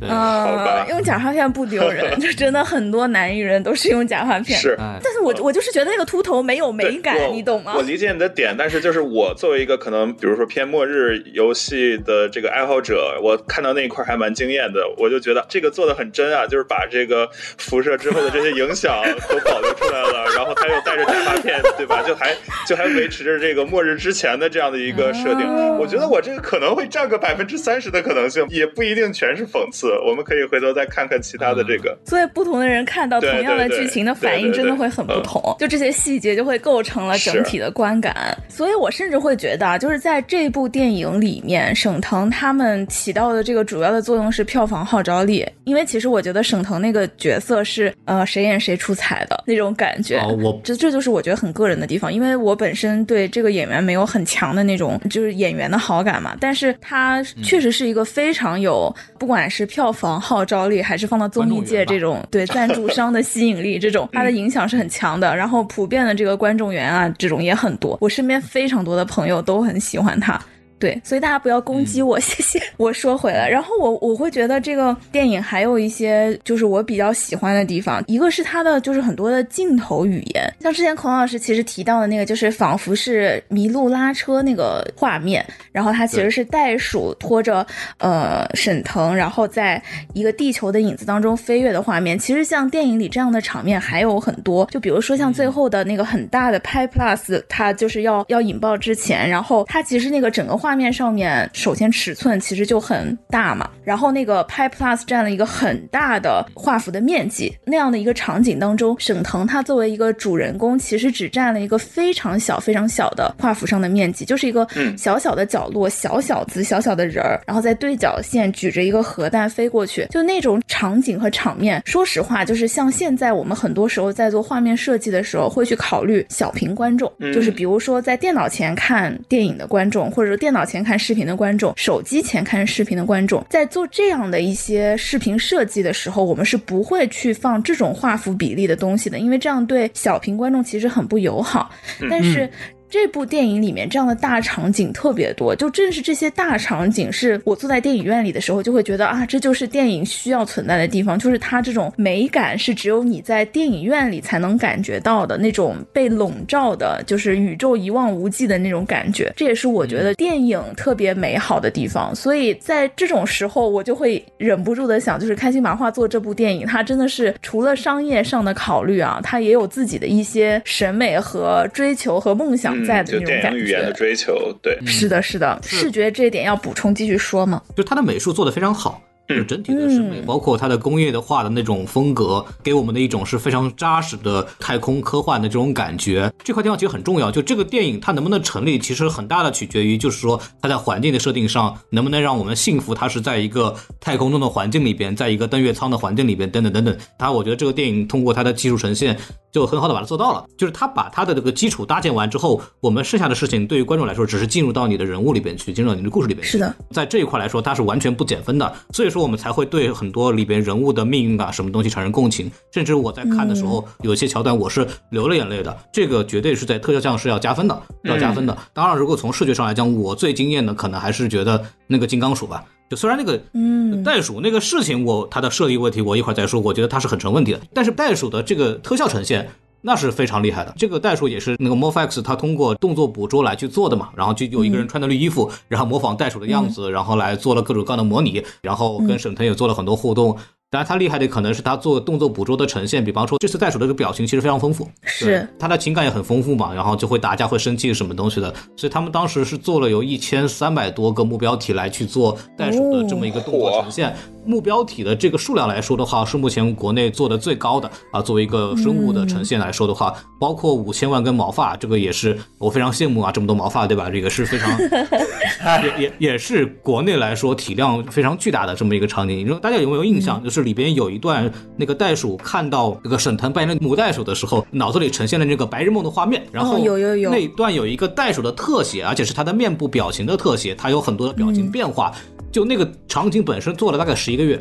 B: 对，
D: 好吧
A: 呃，用假发片不丢人，就真的很多男艺人都是用假发片。
D: 是。
B: 哎，
A: 但是我我就是觉得那个秃头没有美感，你懂吗
D: 我？理解你的点，但是就是我作为一个可能，比如说偏末日游戏的这个爱好者，我看到那一块还蛮惊艳的，我就觉得这个做的很真啊，就是把这个辐射之后的这些影响都保留出来了，然后他又带着假发片，对吧？就还就还维持着这个末日之前的这样的一个设定。
A: 哦
D: 我觉得我这个可能会占个百分之三十的可能性，也不一定全是讽刺。我们可以回头再看看其他的这个。
A: 所以不同的人看到同样的剧情的反应真的会很不同，就这些细节就会构成了整体的观感。所以我甚至会觉得啊，就是在这部电影里面，沈腾他们起到的这个主要的作用是票房号召力，因为其实我觉得沈腾那个角色是呃谁演谁出彩的那种感觉。
B: 哦，我
A: 这这就是我觉得很个人的地方，因为我本身对这个演员没有很强的那种就是演员的好感嘛，但是他确实是一个非常有，不管是票房号召力，还是放到综艺界这种对赞助商的 吸引力，这种它的影响是很强的。然后普遍的这个观众缘啊，这种也很多，我身边非常多的朋友都很喜欢他。对，所以大家不要攻击我，谢谢。我说回来，然后我我会觉得这个电影还有一些就是我比较喜欢的地方，一个是它的就是很多的镜头语言，像之前孔老师其实提到的那个，就是仿佛是麋鹿拉车那个画面，然后它其实是袋鼠拖着呃沈腾，然后在一个地球的影子当中飞跃的画面。其实像电影里这样的场面还有很多，就比如说像最后的那个很大的拍 plus，它就是要要引爆之前，然后它其实那个整个画面上面，首先尺寸其实就很大嘛，然后那个拍 plus 占了一个很大的画幅的面积，那样的一个场景当中，沈腾他作为一个主人公，其实只占了一个非常小非常小的画幅上的面积，就是一个
D: 嗯。
A: 小小的角落，小小子小小的人儿，然后在对角线举着一个核弹飞过去，就那种场景和场面，说实话，就是像现在我们很多时候在做画面设计的时候，会去考虑小屏观众，
D: 嗯
A: 就是比如说在电脑前看电影的观众，或者说电脑前看视频的观众，手机前看视频的观众，在做这样的一些视频设计的时候，我们是不会去放这种画幅比例的东西的，因为这样对小屏观众其实很不友好。但是这部电影里面这样的大场景特别多，就正是这些大场景，是我坐在电影院里的时候就会觉得啊，这就是电影需要存在的地方，就是它这种美感是只有你在电影院里才能感觉到的那种被笼罩的，就是宇宙一望无际的那种感觉。这也是我觉得电影特别美好的地方。所以在这种时候，我就会忍不住的想，就是开心麻花做这部电影，它真的是除了商业上的考虑啊，它也有自己的一些审美和追求和梦想。在的那种感觉，
D: 语言的追求，对，
A: 是的，是的，视觉这一点要补充继续说吗？
B: 就他的美术做的非常好。就整体的审美，包括它的工业的画的那种风格，给我们的一种是非常扎实的太空科幻的这种感觉。这块地方其实很重要。就这个电影它能不能成立，其实很大的取决于，就是说它在环境的设定上能不能让我们信服它是在一个太空中的环境里边，在一个登月舱的环境里边，等等等等。它我觉得这个电影通过它的技术呈现，就很好的把它做到了。就是它把它的这个基础搭建完之后，我们剩下的事情对于观众来说，只是进入到你的人物里边去，进入到你的故事里边。
A: 是的，
B: 在这一块来说，它是完全不减分的。所以说我们才会对。很多里边人物的命运啊，什么东西产生共情，甚至我在看的时候，有些桥段我是流了眼泪的。这个绝对是在特效上是要加分的，要加分的。当然，如果从视觉上来讲，我最惊艳的可能还是觉得那个金刚鼠吧。就虽然那个嗯袋鼠那个事情，我它的设计问题，我一会儿再说，我觉得它是很成问题的。但是袋鼠的这个特效呈现。那是非常厉害的，这个袋鼠也是那个 Morphex 它通过动作捕捉来去做的嘛，然后就有一个人穿的绿衣服，然后模仿袋鼠的样子，然后来做了各种各样的模拟，然后跟沈腾也做了很多互动。当然，他厉害的可能是他做动作捕捉的呈现，比方说这次袋鼠的这个表情其实非常丰富，
A: 是。
B: 他的情感也很丰富嘛，然后就会打架会生气什么东西的，所以他们当时是做了有一千三百多个目标体来去做袋鼠的这么一个动作呈现。目标体的这个数量来说的话，是目前国内做的最高的啊。作为一个生物的呈现来说的话，包括五千万根毛发，这个也是我非常羡慕啊，这么多毛发，对吧？这个是非常 也也也是国内来说体量非常巨大的这么一个场景。你说大家有没有印象？就是里边有一段那个袋鼠看到那个沈腾扮演的母袋鼠的时候，脑子里呈现了那个白日梦的画面。然后
A: 有有有
B: 那一段有一个袋鼠的特写，而且是它的面部表情的特写，它有很多的表情变化。就那个场景本身做了大概十一个月，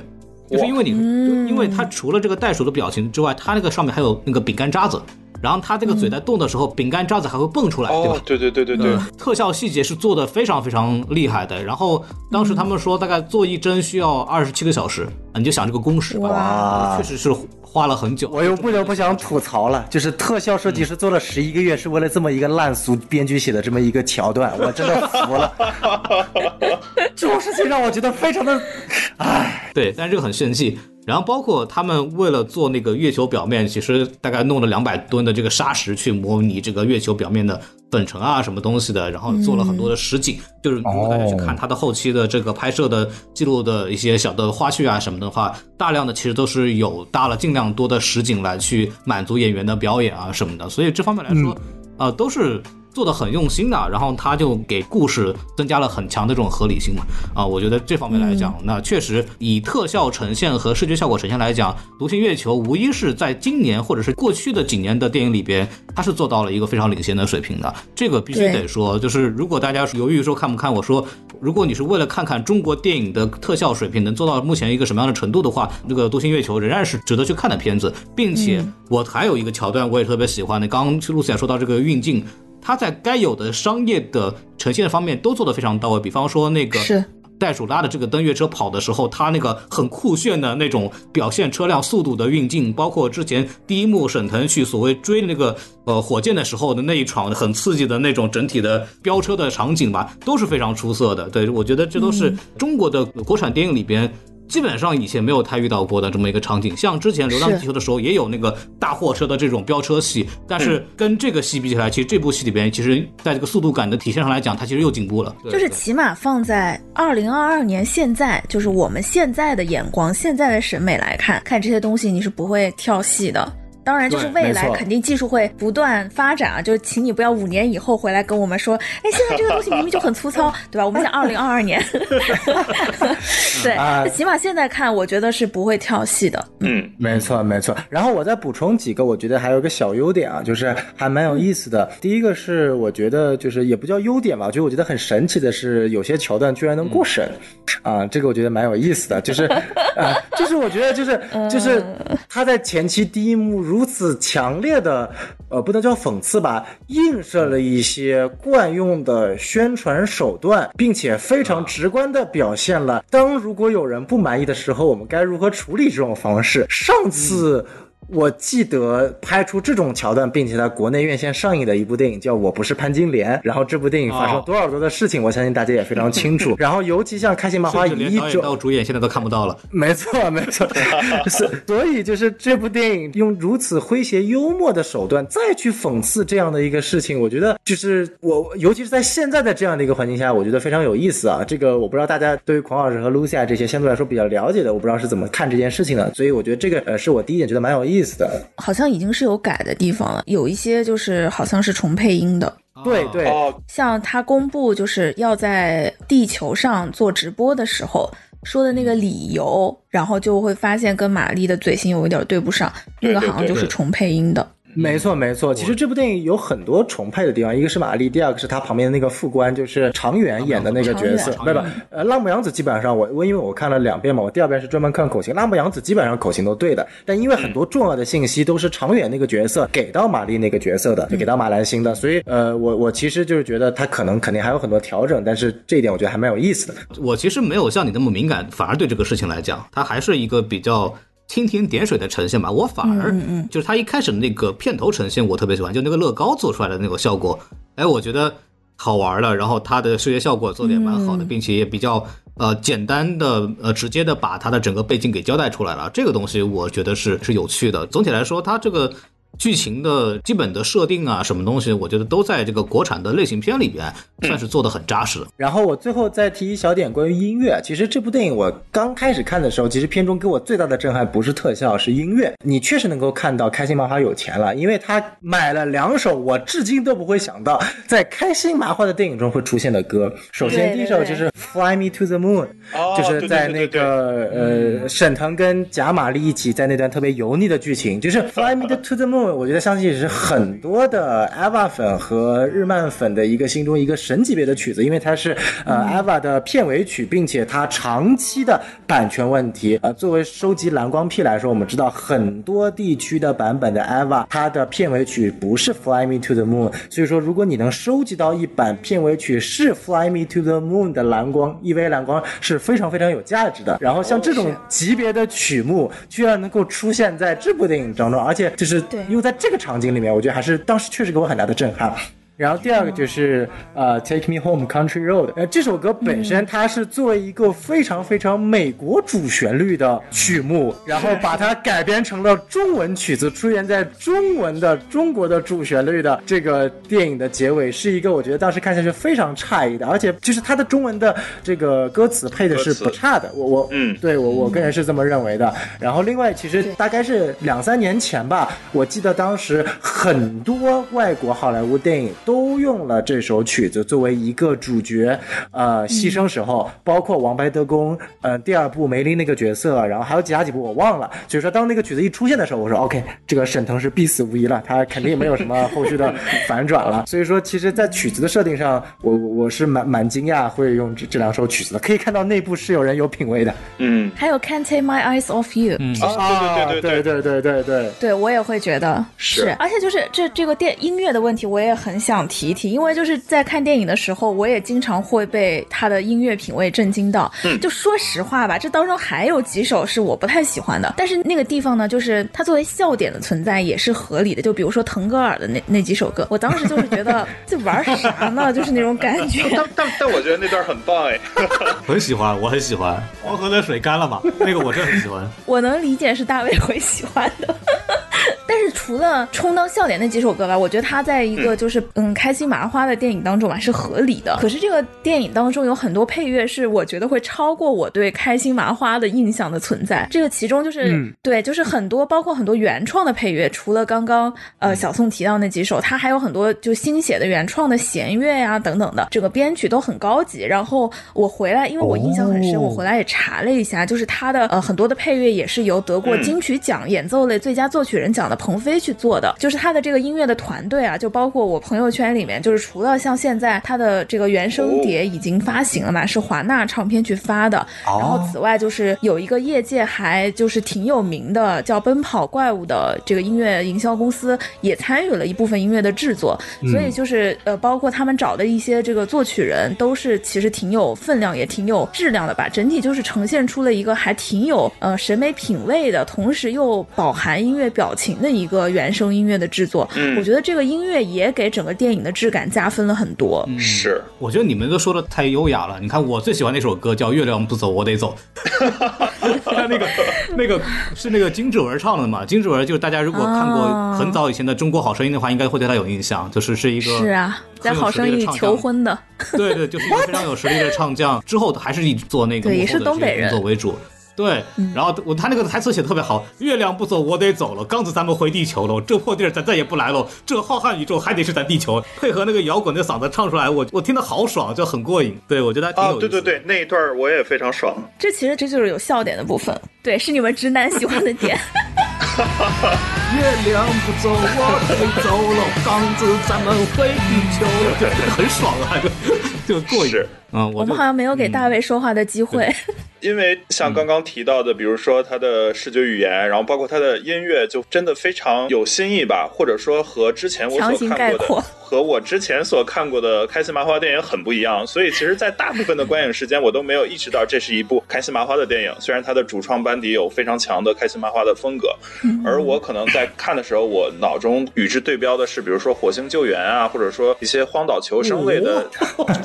B: 就是因为你，因为它除了这个袋鼠的表情之外，它那个上面还有那个饼干渣子。然后它这个嘴在动的时候，饼干渣子还会蹦出来，对吧？
D: 对对对对对，
B: 特效细节是做的非常非常厉害的。然后当时他们说，大概做一帧需要二十七个小时，你就想这个工时吧，确实是花了很久。
C: 我又不得不想吐槽了，就是特效设计师做了十一个月，是为了这么一个烂俗编剧写的这么一个桥段，我真的服了。这种事情让我觉得非常的，唉，
B: 对，但是这个很炫技。然后包括他们为了做那个月球表面，其实大概弄了两百吨的这个砂石去模拟这个月球表面的粉尘啊什么东西的，然后做了很多的实景。就是如果大家去看他的后期的这个拍摄的记录的一些小的花絮啊什么的话，大量的其实都是有搭了尽量多的实景来去满足演员的表演啊什么的。所以这方面来说，呃，都是。做的很用心的，然后他就给故事增加了很强的这种合理性嘛，啊，我觉得这方面来讲，那确实以特效呈现和视觉效果呈现来讲，《独行月球》无疑是在今年或者是过去的几年的电影里边，它是做到了一个非常领先的水平的，这个必须得说。就是如果大家犹豫说看不看，我说，如果你是为了看看中国电影的特效水平能做到目前一个什么样的程度的话，那个《独行月球》仍然是值得去看的片子，并且我还有一个桥段我也特别喜欢的，刚刚露西也说到这个运镜。它在该有的商业的呈现方面都做得非常到位，比方说那个袋鼠拉的这个登月车跑的时候，它那个很酷炫的那种表现车辆速度的运镜，包括之前第一幕沈腾去所谓追那个呃火箭的时候的那一场很刺激的那种整体的飙车的场景吧，都是非常出色的。对我觉得这都是中国的国产电影里边。基本上以前没有太遇到过的这么一个场景，像之前《流浪地球》的时候也有那个大货车的这种飙车戏，但是跟这个戏比起来，其实这部戏里边，其实在这个速度感的体现上来讲，它其实又进步了。
A: 就是起码放在二零二二年现在，就是我们现在的眼光、现在的审美来看，看这些东西你是不会跳戏的。当然，就是未来肯定技术会不断发展啊！就是请你不要五年以后回来跟我们说，哎，现在这个东西明明就很粗糙，对吧？我们讲二零二二年，对，起码现在看，我觉得是不会跳戏的。
D: 嗯，
C: 没错没错。然后我再补充几个，我觉得还有个小优点啊，就是还蛮有意思的。第一个是我觉得就是也不叫优点吧，就我觉得很神奇的是，有些桥段居然能过审。啊，这个我觉得蛮有意思的，就是啊，就是我觉得就是就是他在前期第一幕如此强烈的，呃，不能叫讽刺吧，映射了一些惯用的宣传手段，并且非常直观的表现了，当如果有人不满意的时候，我们该如何处理这种方式。上次。我记得拍出这种桥段，并且在国内院线上映的一部电影叫《我不是潘金莲》，然后这部电影发生多少多的事情，我相信大家也非常清楚。然后尤其像开心麻花以一种
B: 到主演现在都看不到了，
C: 没错没错，是 所以就是这部电影用如此诙谐幽默的手段再去讽刺这样的一个事情，我觉得就是我尤其是在现在的这样的一个环境下，我觉得非常有意思啊。这个我不知道大家对于孔老师和 Lucia 这些相对来说比较了解的，我不知道是怎么看这件事情的，所以我觉得这个呃是我第一点觉得蛮有意思。意思的，
A: 好像已经是有改的地方了，有一些就是好像是重配音的。
C: 对对，
A: 像他公布就是要在地球上做直播的时候说的那个理由，然后就会发现跟玛丽的嘴型有一点对不上，那个好像就是重配音的。
C: 没错，没错。其实这部电影有很多重配的地方，一个是玛丽，第二个是他旁边的那个副官，就是常远演的那个角色。不不，呃，浪木洋子基本上我我因为我看了两遍嘛，我第二遍是专门看口型，浪木洋子基本上口型都对的。但因为很多重要的信息都是常远那个角色给到玛丽那个角色的，就给到马兰星的，所以呃，我我其实就是觉得他可能肯定还有很多调整，但是这一点我觉得还蛮有意思的。
B: 我其实没有像你那么敏感，反而对这个事情来讲，它还是一个比较。蜻蜓点水的呈现吧，我反而就是他一开始的那个片头呈现，我特别喜欢，就那个乐高做出来的那个效果，哎，我觉得好玩了。然后它的视觉效果做的也蛮好的，并且也比较呃简单的呃直接的把它的整个背景给交代出来了。这个东西我觉得是是有趣的。总体来说，它这个。剧情的基本的设定啊，什么东西，我觉得都在这个国产的类型片里边算是做的很扎实。
C: 然后我最后再提一小点关于音乐，其实这部电影我刚开始看的时候，其实片中给我最大的震撼不是特效，是音乐。你确实能够看到开心麻花有钱了，因为他买了两首我至今都不会想到在开心麻花的电影中会出现的歌。首先第一首就是《Fly Me to the Moon》，就是在那个呃沈腾跟贾玛丽一起在那段特别油腻的剧情，就是《Fly Me to the Moon》。我觉得相信也是很多的 EVA 粉和日漫粉的一个心中一个神级别的曲子，因为它是呃 EVA 的片尾曲，并且它长期的版权问题。呃，作为收集蓝光癖来说，我们知道很多地区的版本的 EVA 它的片尾曲不是 Fly Me to the Moon，所以说如果你能收集到一版片尾曲是 Fly Me to the Moon 的蓝光，EV 蓝光是非常非常有价值的。然后像这种级别的曲目居然能够出现在这部电影当中，而且就是因因为。在这个场景里面，我觉得还是当时确实给我很大的震撼。然后第二个就是呃，Take Me Home Country Road，呃，这首歌本身它是作为一个非常非常美国主旋律的曲目，然后把它改编成了中文曲子，出现在中文的中国的主旋律的这个电影的结尾，是一个我觉得当时看下去非常诧异的，而且就是它的中文的这个歌词配的是不差的，我我
D: 嗯，
C: 对我我个人是这么认为的。然后另外其实大概是两三年前吧，我记得当时很多外国好莱坞电影。都用了这首曲子作为一个主角，呃，牺牲时候，包括《王牌特工》呃，第二部梅林那个角色，然后还有其他几部我忘了。所以说，当那个曲子一出现的时候，我说 OK，这个沈腾是必死无疑了，他肯定没有什么后续的反转了。所以说，其实，在曲子的设定上，我我是蛮蛮惊讶会用这这两首曲子的。可以看到内部是有人有品位的。
D: 嗯，
A: 还有 Can't Take My Eyes Off You。
D: 嗯，啊，对对对
C: 对对对对，
A: 对我也会觉得
D: 是，
A: 而且就是这这个电音乐的问题，我也很想。想提一提，因为就是在看电影的时候，我也经常会被他的音乐品味震惊到。
D: 嗯，
A: 就说实话吧，这当中还有几首是我不太喜欢的，但是那个地方呢，就是它作为笑点的存在也是合理的。就比如说腾格尔的那那几首歌，我当时就是觉得 这玩啥呢？就是那种感觉。
D: 但但但我觉得那段很棒哎，
B: 很喜欢，我很喜欢。黄河的水干了嘛？那个我真很喜欢。
A: 我能理解是大卫会喜欢的。但是除了充当笑点那几首歌吧，我觉得他在一个就是嗯开心麻花的电影当中吧是合理的。可是这个电影当中有很多配乐是我觉得会超过我对开心麻花的印象的存在。这个其中就是对，就是很多包括很多原创的配乐，除了刚刚呃小宋提到那几首，他还有很多就新写的原创的弦乐呀等等的，整个编曲都很高级。然后我回来，因为我印象很深，我回来也查了一下，就是他的呃很多的配乐也是由得过金曲奖演奏类最佳作曲人。人奖的鹏飞去做的，就是他的这个音乐的团队啊，就包括我朋友圈里面，就是除了像现在它的这个原声碟已经发行了嘛，是华纳唱片去发的，然后此外就是有一个业界还就是挺有名的叫奔跑怪物的这个音乐营销公司也参与了一部分音乐的制作，所以就是呃，包括他们找的一些这个作曲人都是其实挺有分量，也挺有质量的吧，整体就是呈现出了一个还挺有呃审美品味的，同时又饱含音乐表情的一个原声音乐的制作。
D: 嗯。
A: 我觉得这个音乐也给整个电影的质感加分了很多。
D: 是
B: 我觉得你们都说的太优雅了。你看，我最喜欢那首歌叫《月亮不走，我得走》。看那个那个是那个金志文唱的嘛？金志文就是大家如果看过
A: 哦
B: 很早以前的《中国好声音》的话，应该会对他有印象，就是是一个
A: 是啊，在好声音里求婚的，
B: 对对，就是一个非常有实力的唱将。之后还是以做那个
A: 对也是东北人嗯
B: 工作为主。对，然后我他那个台词写的特别好，月亮不走我得走了，刚子咱们回地球喽，这破地儿咱再也不来喽，这浩瀚宇宙还得是咱地球。配合那个摇滚的嗓子唱出来，我我听得好爽，就很过瘾。对我觉得还挺有
D: 啊，
B: 意思。
D: 对对对，那一段我也非常爽。
A: 这其实这就是有笑点的部分，对，是你们直男喜欢的点。
B: 月亮不走我得走了，刚子咱们回地球了，就 很爽啊，就就过瘾
D: 是。
B: 嗯，我
A: 我们好像没有给大卫说话的机会。
D: 因为像刚刚提到的，比如说他的视觉语言，然后包括他的音乐，就真的非常有新意吧，或者说和之前我所看过的，和我之前所看过的开心麻花电影很不一样。所以其实，在大部分的观影时间，我都没有意识到这是一部开心麻花的电影。虽然它的主创班底有非常强的开心麻花的风格，而我可能在看的时候，我脑中与之对标的是，比如说《火星救援》啊，或者说一些荒岛求生类的，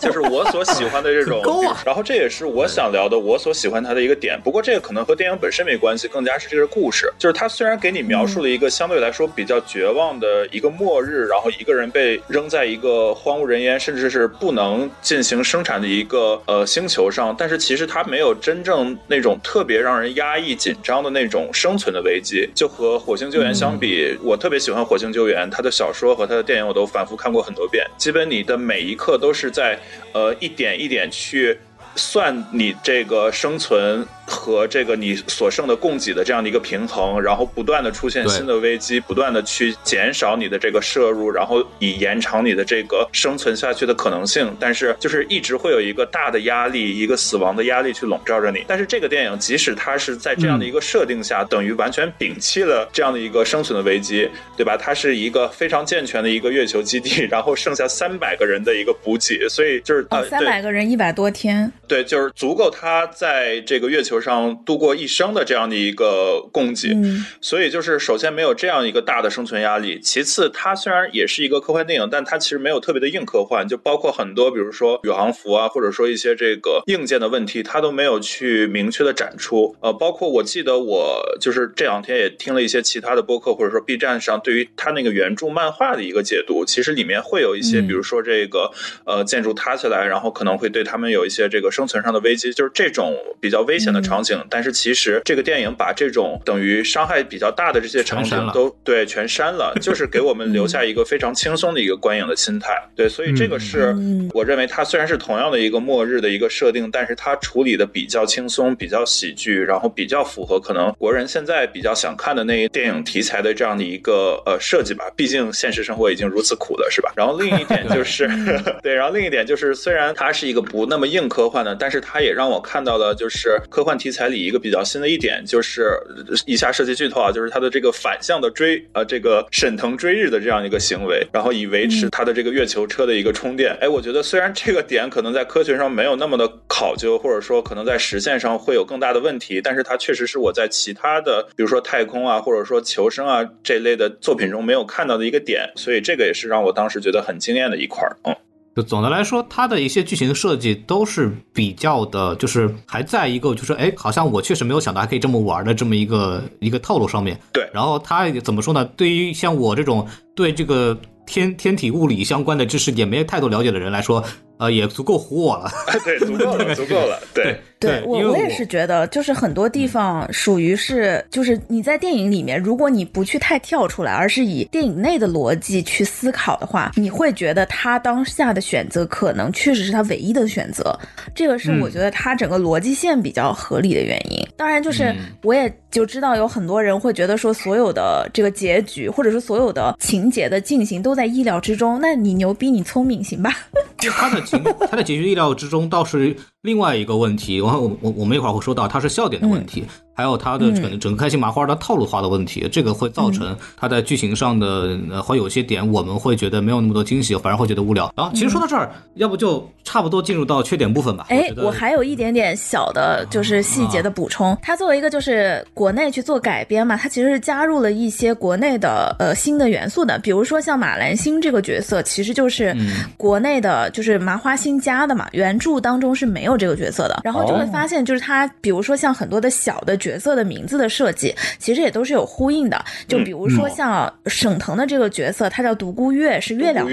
D: 就是我所喜欢的这种。
B: 高啊
D: 然后这也是我想聊的，我所喜欢他的一个点。不过这个可能和电影本身没关系，更加是这个故事。就是他虽然给你描述了一个相对来说比较绝望的一个末日，然后一个人被扔在一个荒无人烟，甚至是不能进行生产的一个呃星球上，但是其实他没有真正那种特别让人压抑、紧张的那种生存的危机。就和《火星救援》相比，我特别喜欢《火星救援》，他的小说和他的电影我都反复看过很多遍，基本你的每一刻都是在呃一点一点去。算你这个生存和这个你所剩的供给的这样的一个平衡，然后不断的出现新的危机，不断的去减少你的这个摄入，然后以延长你的这个生存下去的可能性。但是就是一直会有一个大的压力，一个死亡的压力去笼罩着你。但是这个电影即使它是在这样的一个设定下，等于完全摒弃了这样的一个生存的危机，对吧？它是一个非常健全的一个月球基地，然后剩下三百个人的一个补给，所以就是
A: 哦，
D: 呃，
A: 三百个人一百多天，
D: 对，就是足够他在这个月球上度过一生的这样的一个供给。
A: 嗯，
D: 所以就是首先没有这样一个大的生存压力，其次它虽然也是一个科幻电影，但它其实没有特别的硬科幻，就包括很多比如说宇航服啊，或者说一些这个硬件的问题，它都没有去明确的展出。呃，包括我记得我就是这两天也听了一些其他的播客，或者说 B 站上对于它那个原著漫画的一个解读，其实里面会有一些，
A: 嗯
D: 比如说这个呃建筑塌下来，然后可能会对他们有一些这个生存上的危机，就是这种比较危险的场景。但是其实这个电影把这种等于伤害比较大的这些场景都对全删了，就是给我们留下一个非常轻松的一个观影的心态。对，所以这个是
A: 嗯
D: 我认为它虽然是同样的一个末日的一个设定，但是它处理的比较轻松，比较喜剧，然后比较符合可能国人现在比较想看的那一电影题材的这样的一个呃设计吧。毕竟现实生活已经如此苦了，是吧？然后另一点 就是 对，然后另一点就是虽然它是一个不那么硬科幻的，但是它也让我看到了就是科幻题材里一个比较新的一点，就是呃以下涉及剧透啊，就是它的这个反向的追呃这个沈腾追日的这样一个行为，然后以维持它的这个月球车的一个充电。哎，我觉得虽然这个点可能在科学上没有那么的考究，或者说可能在实现上会有更大的问题，但是它确实是我在其他的比如说太空啊，或者说求生啊这类的作品中没有看到的一个点，所以这个也是让我当时觉得很惊艳的一块儿。嗯。
B: 就总的来说，它的一些剧情设计都是比较的，就是还在一个就是哎，好像我确实没有想到还可以这么玩的这么一个一个套路上面。
D: 对
B: 然后它怎么说呢？对于像我这种对这个天天体物理相关的知识也没有太多了解的人来说，呃，呃，也足够唬我了。
D: 对，足够了，足够了。对，
B: 对
A: 我
B: 我
A: 我也是觉得，就是很多地方属于是，就是你在电影里面，如果你不去太跳出来，而是以电影内的逻辑去思考的话，你会觉得他当下的选择可能确实是他唯一的选择。这个是我觉得他整个逻辑线比较合理的原因。当然，就是我也就知道有很多人会觉得说，所有的这个结局或者说所有的情节的进行都在意料之中。那你牛逼，你聪明，行吧？
B: 就他的情，他的结局意料之中，倒是另外一个问题。我我我我们一会儿会说到，它是笑点的问题，还有它的整整个开心麻花的套路化的问题，这个会造成它在剧情上的呃会有些点我们会觉得没有那么多惊喜，反而会觉得无聊。然后其实说到这儿，要不就差不多进入到缺点部分吧。
A: 哎我还有一点点小的，就是细节的补充。它作为一个就是国内去做改编嘛，它其实是加入了一些国内的呃新的元素的，比如说像马兰星这个角色，其实就是国内的，就是麻花新加的嘛，原著当中是没有这个角色的。然后就会发现，就是它，比如说像很多的小的角色的名字的设计，其实也都是有呼应的。就比如说像沈腾的这个角色，他叫独孤月，是月亮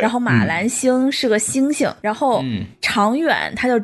A: 然后马兰星是个星星，然后
B: 嗯。
A: 长远他叫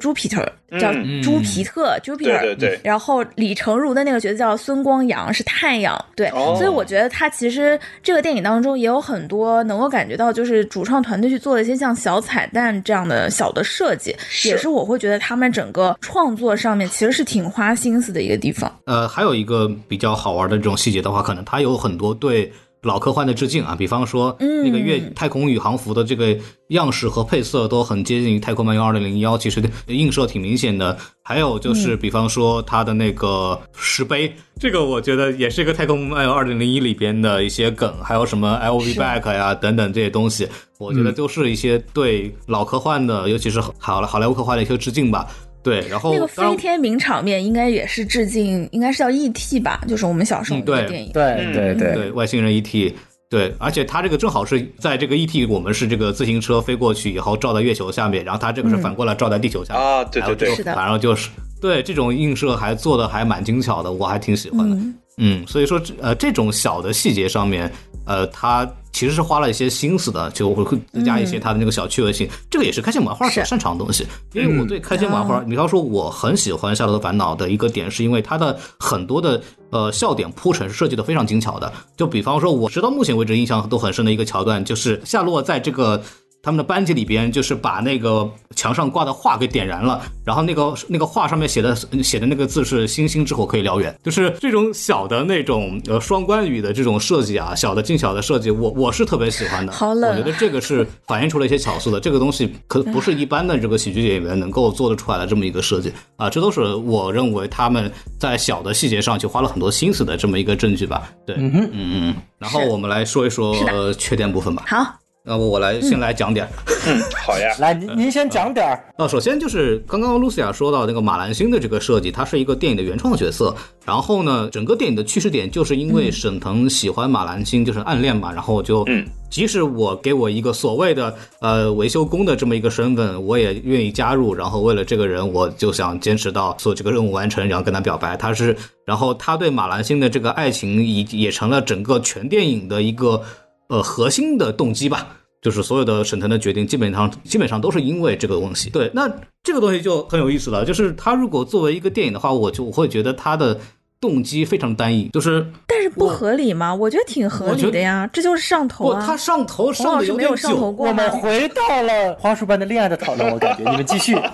A: 朱皮特，朱皮特。
D: 对对对，
A: 然后李成儒的那个角色叫孙光阳，是太阳。对，
D: 哦
A: 所以我觉得他其实这个电影当中也有很多能够感觉到，就是主创团队去做了一些像小彩蛋这样的小的设计，也是我会觉得他们整个创作上面其实是挺花心思的一个地方。
B: 呃，还有一个比较好玩的这种细节的话，可能他有很多对老科幻的致敬啊，比方说
A: 嗯
B: 那个月太空宇航服的这个样式和配色都很接近于《太空漫游二零零幺》，其实映射挺明显的。还有就是，比方说它的那个石碑，这个我觉得也是一个《太空漫游二零零一》里边的一些梗，还有什么 LV back 呀等等这些东西，我觉得都是一些对老科幻的，尤其是好好莱坞科幻的一些致敬吧。对，然后
A: 那个飞天名场面应该也是致敬，应该是叫 E.T. 吧，就是我们小时候
B: 嗯对
A: 那个电影。
C: 对
D: 嗯
C: 对对
B: 对外星人 ET，对，而且它这个正好是在这个 ET，我们是这个自行车飞过去以后照在月球下面，然后它这个是反过来照在地球下面，
D: 啊，对对对
A: 是，的
B: 反正就是对这种映射还做的还蛮精巧的，我还挺喜欢的。
A: 嗯
B: 嗯，所以说这呃这种小的细节上面，呃，它其实是花了一些心思的，就会增加一些它的那个小趣味性。这个也是开心麻花所
A: 是
B: 擅长的东西。因为我对开心麻花，比方说我很喜欢《夏洛的烦恼》的一个点，是因为它的很多的呃笑点铺陈是设计的非常精巧的。就比方说，我直到目前为止印象都很深的一个桥段，就是夏洛在这个。他们的班级里边就是把那个墙上挂的画给点燃了，然后那个那个画上面写的写的那个字是“星星之火可以燎原”，就是这种小的那种呃双关语的这种设计啊，小的精巧的设计，我我是特别喜欢的。
A: 好冷啊
B: 我觉得这个是反映出了一些巧思的，这个东西可不是一般的这个喜剧演员能够做得出来的这么一个设计啊，这都是我认为他们在小的细节上去花了很多心思的这么一个证据吧。对，嗯嗯嗯。然后我们来说一说呃缺点部分吧。
A: 好，
B: 要不我来先来讲点儿。
D: 嗯，好呀，
C: 来，您您先讲点儿。
B: 呃，首先就是刚刚露西亚说到那个马兰星的这个设计，它是一个电影的原创角色。然后呢，整个电影的趋势点就是因为沈腾喜欢马兰星，就是暗恋嘛，然后就，
D: 嗯，
B: 即使我给我一个所谓的呃维修工的这么一个身份，我也愿意加入。然后为了这个人，我就想坚持到做这个任务完成，然后跟他表白。他是，然后他对马兰星的这个爱情已也成了整个全电影的一个呃核心的动机吧。就是所有的沈腾的决定，基本上基本上都是因为这个东西。对，那这个东西就很有意思了。就是他如果作为一个电影的话，我就我会觉得他的动机非常单一，就是
A: 但是不合理吗？我觉得挺合理的呀，这就是上头
B: 不，
A: 啊。
B: 他上头上的
A: 没有上头
B: 久。
A: 过
C: 我们？回到了花束般的恋爱的讨论，我感觉你们继续。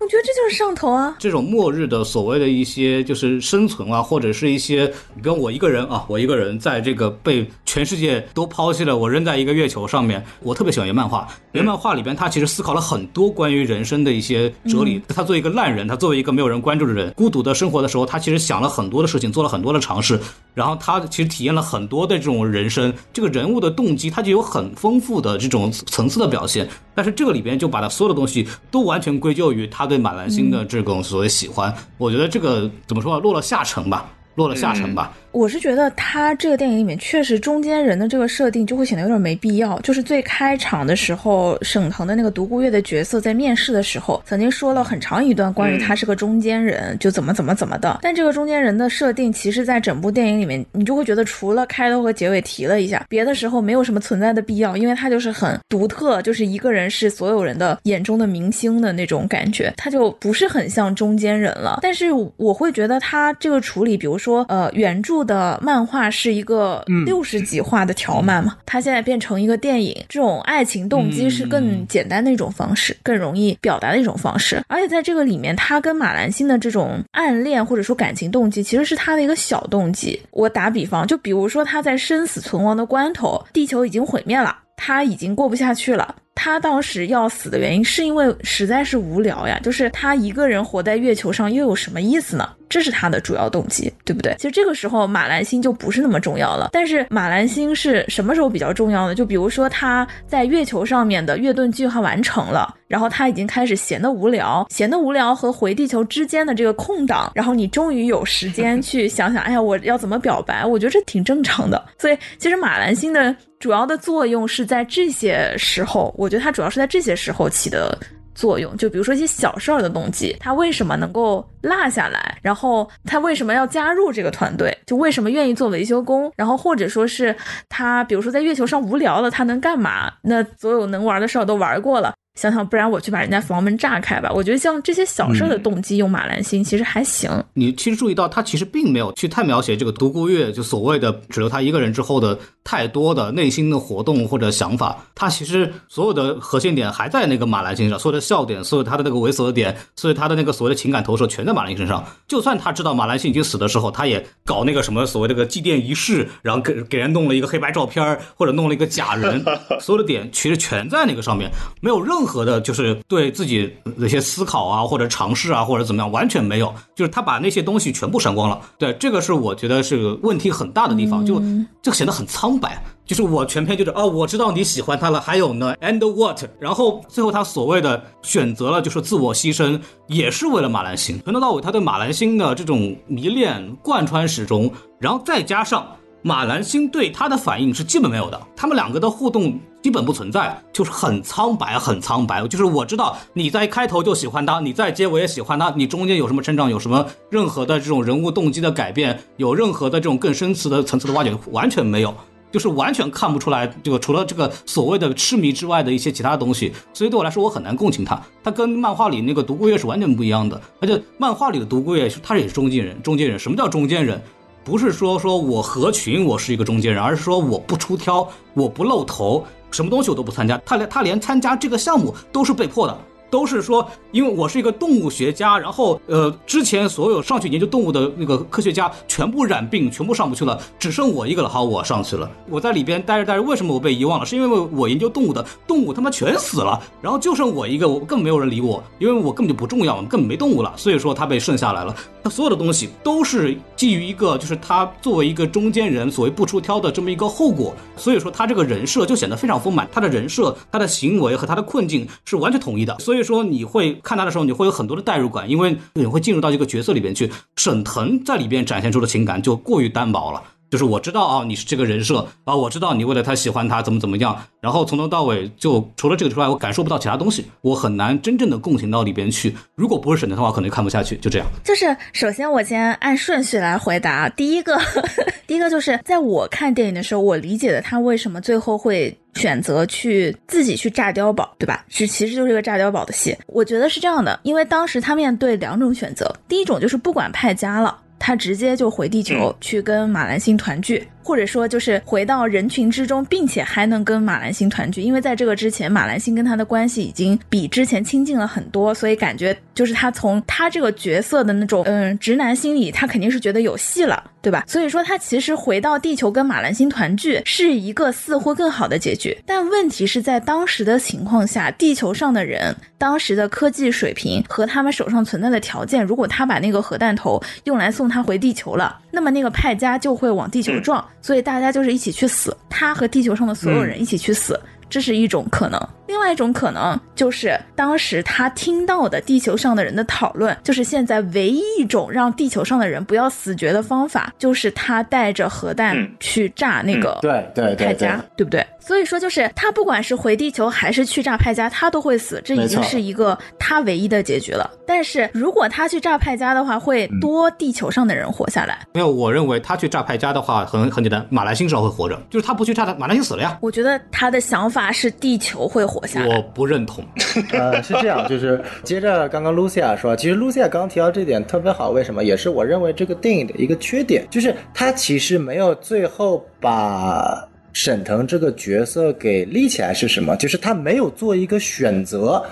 A: 我觉得这就是上头啊。
B: 这种末日的所谓的一些就是生存啊，或者是一些，比如我一个人啊，我一个人在这个被全世界都抛弃了，我扔在一个月球上面，我特别喜欢原漫画。原漫画里边，他其实思考了很多关于人生的一些哲理。他作为一个烂人，他作为一个没有人关注的人，孤独的生活的时候，他其实想了很多的事情，做了很多的尝试，然后他其实体验了很多的这种人生。这个人物的动机，他就有很丰富的这种层次的表现。但是这个里边就把他所有的东西都完全归咎于他对马兰星的这种所谓喜欢。我觉得这个怎么说啊，落了下乘吧。落了下乘吧，
A: 我是觉得他这个电影里面确实中间人的这个设定就会显得有点没必要。就是最开场的时候，沈腾的那个独孤月的角色在面试的时候，曾经说了很长一段关于他是个中间人，就怎么怎么怎么的。但这个中间人的设定，其实在整部电影里面，你就会觉得除了开头和结尾提了一下，别的时候没有什么存在的必要，因为他就是很独特，就是一个人是所有人的眼中的明星的那种感觉，他就不是很像中间人了。但是我会觉得他这个处理，比如说呃原著。的漫画是一个六十几画的条漫嘛，它现在变成一个电影，这种爱情动机是更简单的一种方式，更容易表达的一种方式。而且在这个里面，他跟马兰心的这种暗恋或者说感情动机，其实是他的一个小动机。我打比方，就比如说他在生死存亡的关头，地球已经毁灭了，他已经过不下去了。他当时要死的原因是因为实在是无聊呀，就是他一个人活在月球上又有什么意思呢？这是他的主要动机，对不对？其实这个时候马兰星就不是那么重要了。但是马兰星是什么时候比较重要呢？就比如说他在月球上面的月盾计划完成了，然后他已经开始闲得无聊，闲得无聊和回地球之间的这个空档，然后你终于有时间 去想想，哎呀，我要怎么表白？我觉得这挺正常的。所以其实马兰星的主要的作用是在这些时候，我觉得它主要是在这些时候起的。作用就比如说一些小事儿的动机，他为什么能够落下来？然后他为什么要加入这个团队？就为什么愿意做维修工？然后或者说是他，比如说在月球上无聊了，他能干嘛？那所有能玩的事儿都玩过了。想想，不然我去把人家房门炸开吧。我觉得像这些小事的动机用马兰心其实还行。
B: 你其实注意到，他其实并没有去太描写这个独孤月，就所谓的只留他一个人之后的太多的内心的活动或者想法。他其实所有的核心点还在那个马兰心上，所有的笑点，所有他的那个猥琐的点，所以他的那个所谓的情感投射全在马兰心身上。就算他知道马兰心已经死的时候，他也搞那个什么所谓这个祭奠仪式，然后给给人弄了一个黑白照片，或者弄了一个假人，所有的点其实全在那个上面，没有任何。和的就是对自己的一些思考啊，或者尝试啊，或者怎么样，完全没有，就是他把那些东西全部删光了。对，这个是我觉得是问题很大的地方，就就显得很苍白。就是我全篇就是哦，我知道你喜欢他了，还有呢，and what？然后最后他所谓的选择了就是自我牺牲，也是为了马兰星。从头到尾，他对马兰星的这种迷恋贯穿始终，然后再加上。马兰星对他的反应是基本没有的，他们两个的互动基本不存在，就是很苍白，很苍白。就是我知道你在开头就喜欢他，你在结尾也喜欢他，你中间有什么成长，有什么任何的这种人物动机的改变，有任何的这种更深层的层次的挖掘，完全没有，就是完全看不出来这个除了这个所谓的痴迷之外的一些其他东西。所以对我来说，我很难共情他。他跟漫画里那个独孤月是完全不一样的，而且漫画里的独孤月是他也是中间人，中间人什么叫中间人？不是说说我合群，我是一个中间人，而是说我不出挑，我不露头，什么东西我都不参加。他连他连参加这个项目都是被迫的。都是说，因为我是一个动物学家，然后呃，之前所有上去研究动物的那个科学家全部染病，全部上不去了，只剩我一个了。好，我上去了。我在里边待着待着，为什么我被遗忘了？是因为我研究动物的动物他妈全死了，然后就剩我一个，我根本没有人理我，因为我根本就不重要，根本没动物了。所以说他被剩下来了。他所有的东西都是基于一个，就是他作为一个中间人，所谓不出挑的这么一个后果。所以说他这个人设就显得非常丰满，他的人设、他的行为和他的困境是完全统一的。所以。所以说你会看他的时候，你会有很多的代入感，因为你会进入到一个角色里边去。沈腾在里边展现出的情感就过于单薄了。就是我知道啊，你是这个人设啊，我知道你为了他喜欢他怎么怎么样，然后从头到尾就除了这个之外，我感受不到其他东西，我很难真正的共情到里边去。如果不是沈腾的话，可能就看不下去。就这样。
A: 就是首先我先按顺序来回答，第一个，第一个就是在我看电影的时候，我理解的他为什么最后会选择去自己去炸碉堡，对吧？是其实就是一个炸碉堡的戏。我觉得是这样的，因为当时他面对两种选择，第一种就是不管派家了。他直接就回地球去跟马兰星团聚，或者说就是回到人群之中，并且还能跟马兰星团聚，因为在这个之前，马兰星跟他的关系已经比之前亲近了很多，所以感觉就是他从他这个角色的那种嗯直男心理，他肯定是觉得有戏了。对吧？所以说他其实回到地球跟马兰星团聚是一个似乎更好的结局，但问题是在当时的情况下，地球上的人当时的科技水平和他们手上存在的条件，如果他把那个核弹头用来送他回地球了，那么那个派家就会往地球撞，所以大家就是一起去死，他和地球上的所有人一起去死，这是一种可能。另外一种可能就是当时他听到的地球上的人的讨论，就是现在唯一一种让地球上的人不要死绝的方法，就是他带着核弹
D: 嗯
A: 去炸那个
C: 对对对对
A: 派加，对不对？所以说，就是他不管是回地球还是去炸派家，他都会死，这已经是一个他唯一的结局了。但是如果他去炸派家的话，会多地球上的人活下来。
B: 没有，我认为他去炸派家的话很很简单，马兰星至少会活着，就是他不去炸他，马兰星死了呀。
A: 我觉得他的想法是地球会活下来我。
B: 不认同，
C: 呃，是这样，就是接着刚刚 Lucia 说，其实 Lucia 刚刚提到这点特别好，为什么？也是我认为这个电影的一个缺点，就是他其实没有最后把沈腾这个角色给立起来，是什么？就是他没有做一个选择。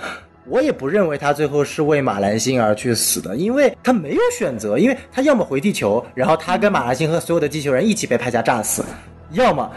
C: 我也不认为他最后是为马兰星而去死的，因为他没有选择，因为他要么回地球，然后他跟马兰星和所有的地球人一起被派加炸死，要么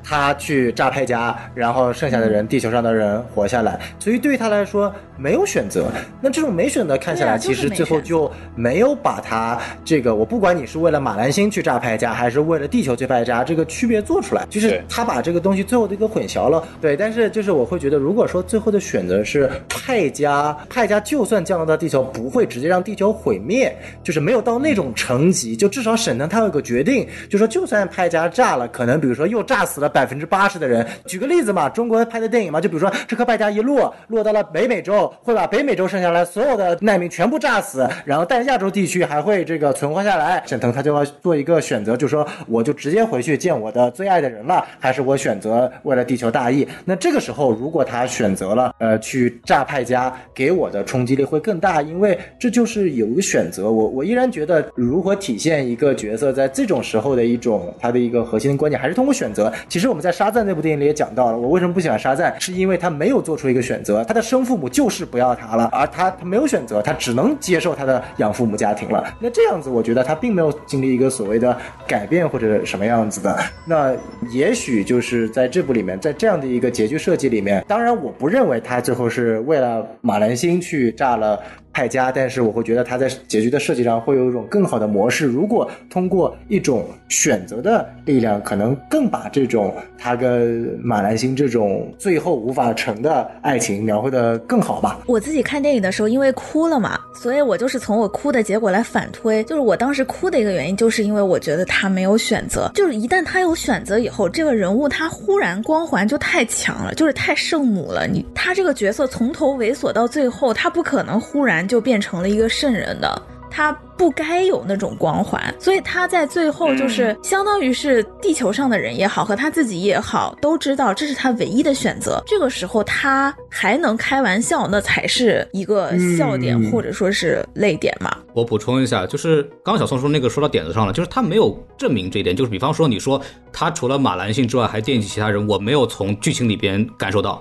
C: 他去炸派加，然后剩下的人，地球上的人活下来。所以对于他来说没有选择。那这种没选择看下来，其实最后就没有把它这个，我不管你是为了马兰星去炸派加，还是为了地球去派加，这个区别做出来，就是他把这个东西最后的一个混淆了。对，但是就是我会觉得，如果说最后的选择是派加，派加就算降落到地球，不会直接让地球毁灭，就是没有到那种层级，就至少沈腾他有个决定，就说就算派加炸了，可能比如说又炸死了百分之八十的人。举个例子嘛，中国拍的电影嘛，就比如说这颗派加一落，落到了北美洲，会把北美洲剩下来所有的难民全部炸死，然后但亚洲地区还会这个存活下来。沈腾他就要做一个选择，就说我就直接回去见我的最爱的人了，还是我选择为了地球大义？那这个时候，如果他选择了呃去炸派加，给我的冲击力会更大，因为这就是有一个选择。我我依然觉得，如何体现一个角色在这种时候的一种他的一个核心的观点，还是通过选择。其实我们在《沙赞》那部电影里也讲到了，我为什么不喜欢沙赞，是因为他没有做出一个选择，他的生父母就是是不要他了，而他他没有选择，他只能接受他的养父母家庭了。那这样子，我觉得他并没有经历一个所谓的改变或者什么样子的。那也许就是在这部里面，在这样的一个结局设计里面，当然我不认为他最后是为了马兰星去炸了。派加，但是我会觉得他在结局的设计上会有一种更好的模式。如果通过一种选择的力量，可能更把这种他跟马兰星这种最后无法成的爱情描绘的更好吧。
A: 我自己看电影的时候，因为哭了嘛，所以我就是从我哭的结果来反推，就是我当时哭的一个原因，就是因为我觉得他没有选择，就是一旦他有选择以后，这个人物他忽然光环就太强了，就是太圣母了。你他这个角色从头猥琐到最后，他不可能忽然就变成了一个圣人的。他不该有那种光环，所以他在最后就是相当于是地球上的人也好，和他自己也好，都知道这是他唯一的选择。这个时候他还能开玩笑，那才是一个笑点、
C: 嗯
A: 或者说是泪点嘛。
B: 我补充一下，就是刚刚小宋说那个说到点子上了，就是他没有证明这一点，就是比方说你说他除了马兰性之外还惦记其他人，我没有从剧情里边感受到，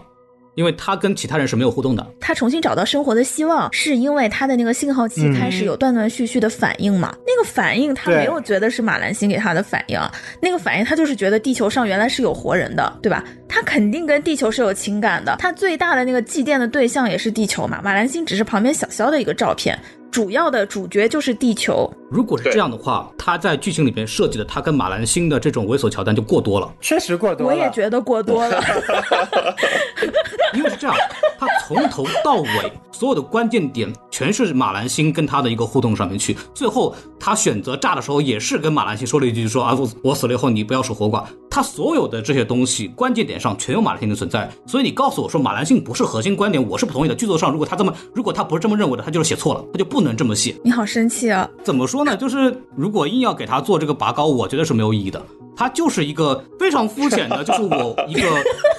B: 因为他跟其他人是没有互动的。
A: 他重新找到生活的希望，是因为他的那个信号器开始有断断续续的反应嘛？那个反应他没有觉得是马兰星给他的反应，那个反应他就是觉得地球上原来是有活人的，对吧？他肯定跟地球是有情感的，他最大的那个祭奠的对象也是地球嘛。马兰星只是旁边小肖的一个照片，主要的主角就是地球。
B: 如果是这样的话，他在剧情里边设计的他跟马兰星的这种猥琐桥段就过多了。
C: 确实过多了。
A: 我也觉得过多了。
B: 因为是这样，他从头到尾所有的关键点全是马兰星跟他的一个互动上面去。最后他选择炸的时候，也是跟马兰星说了一句说啊，我我死了以后你不要守活寡。他所有的这些东西关键点上全有马兰星的存在。所以你告诉我说马兰星不是核心观点，我是不同意的。剧作上如果他这么，如果他不是这么认为的，他就是写错了，他就不能这么写。
A: 你好生气啊！
B: 怎么说呢？就是如果硬要给他做这个拔高，我觉得是没有意义的。他就是一个非常肤浅的，就是我一个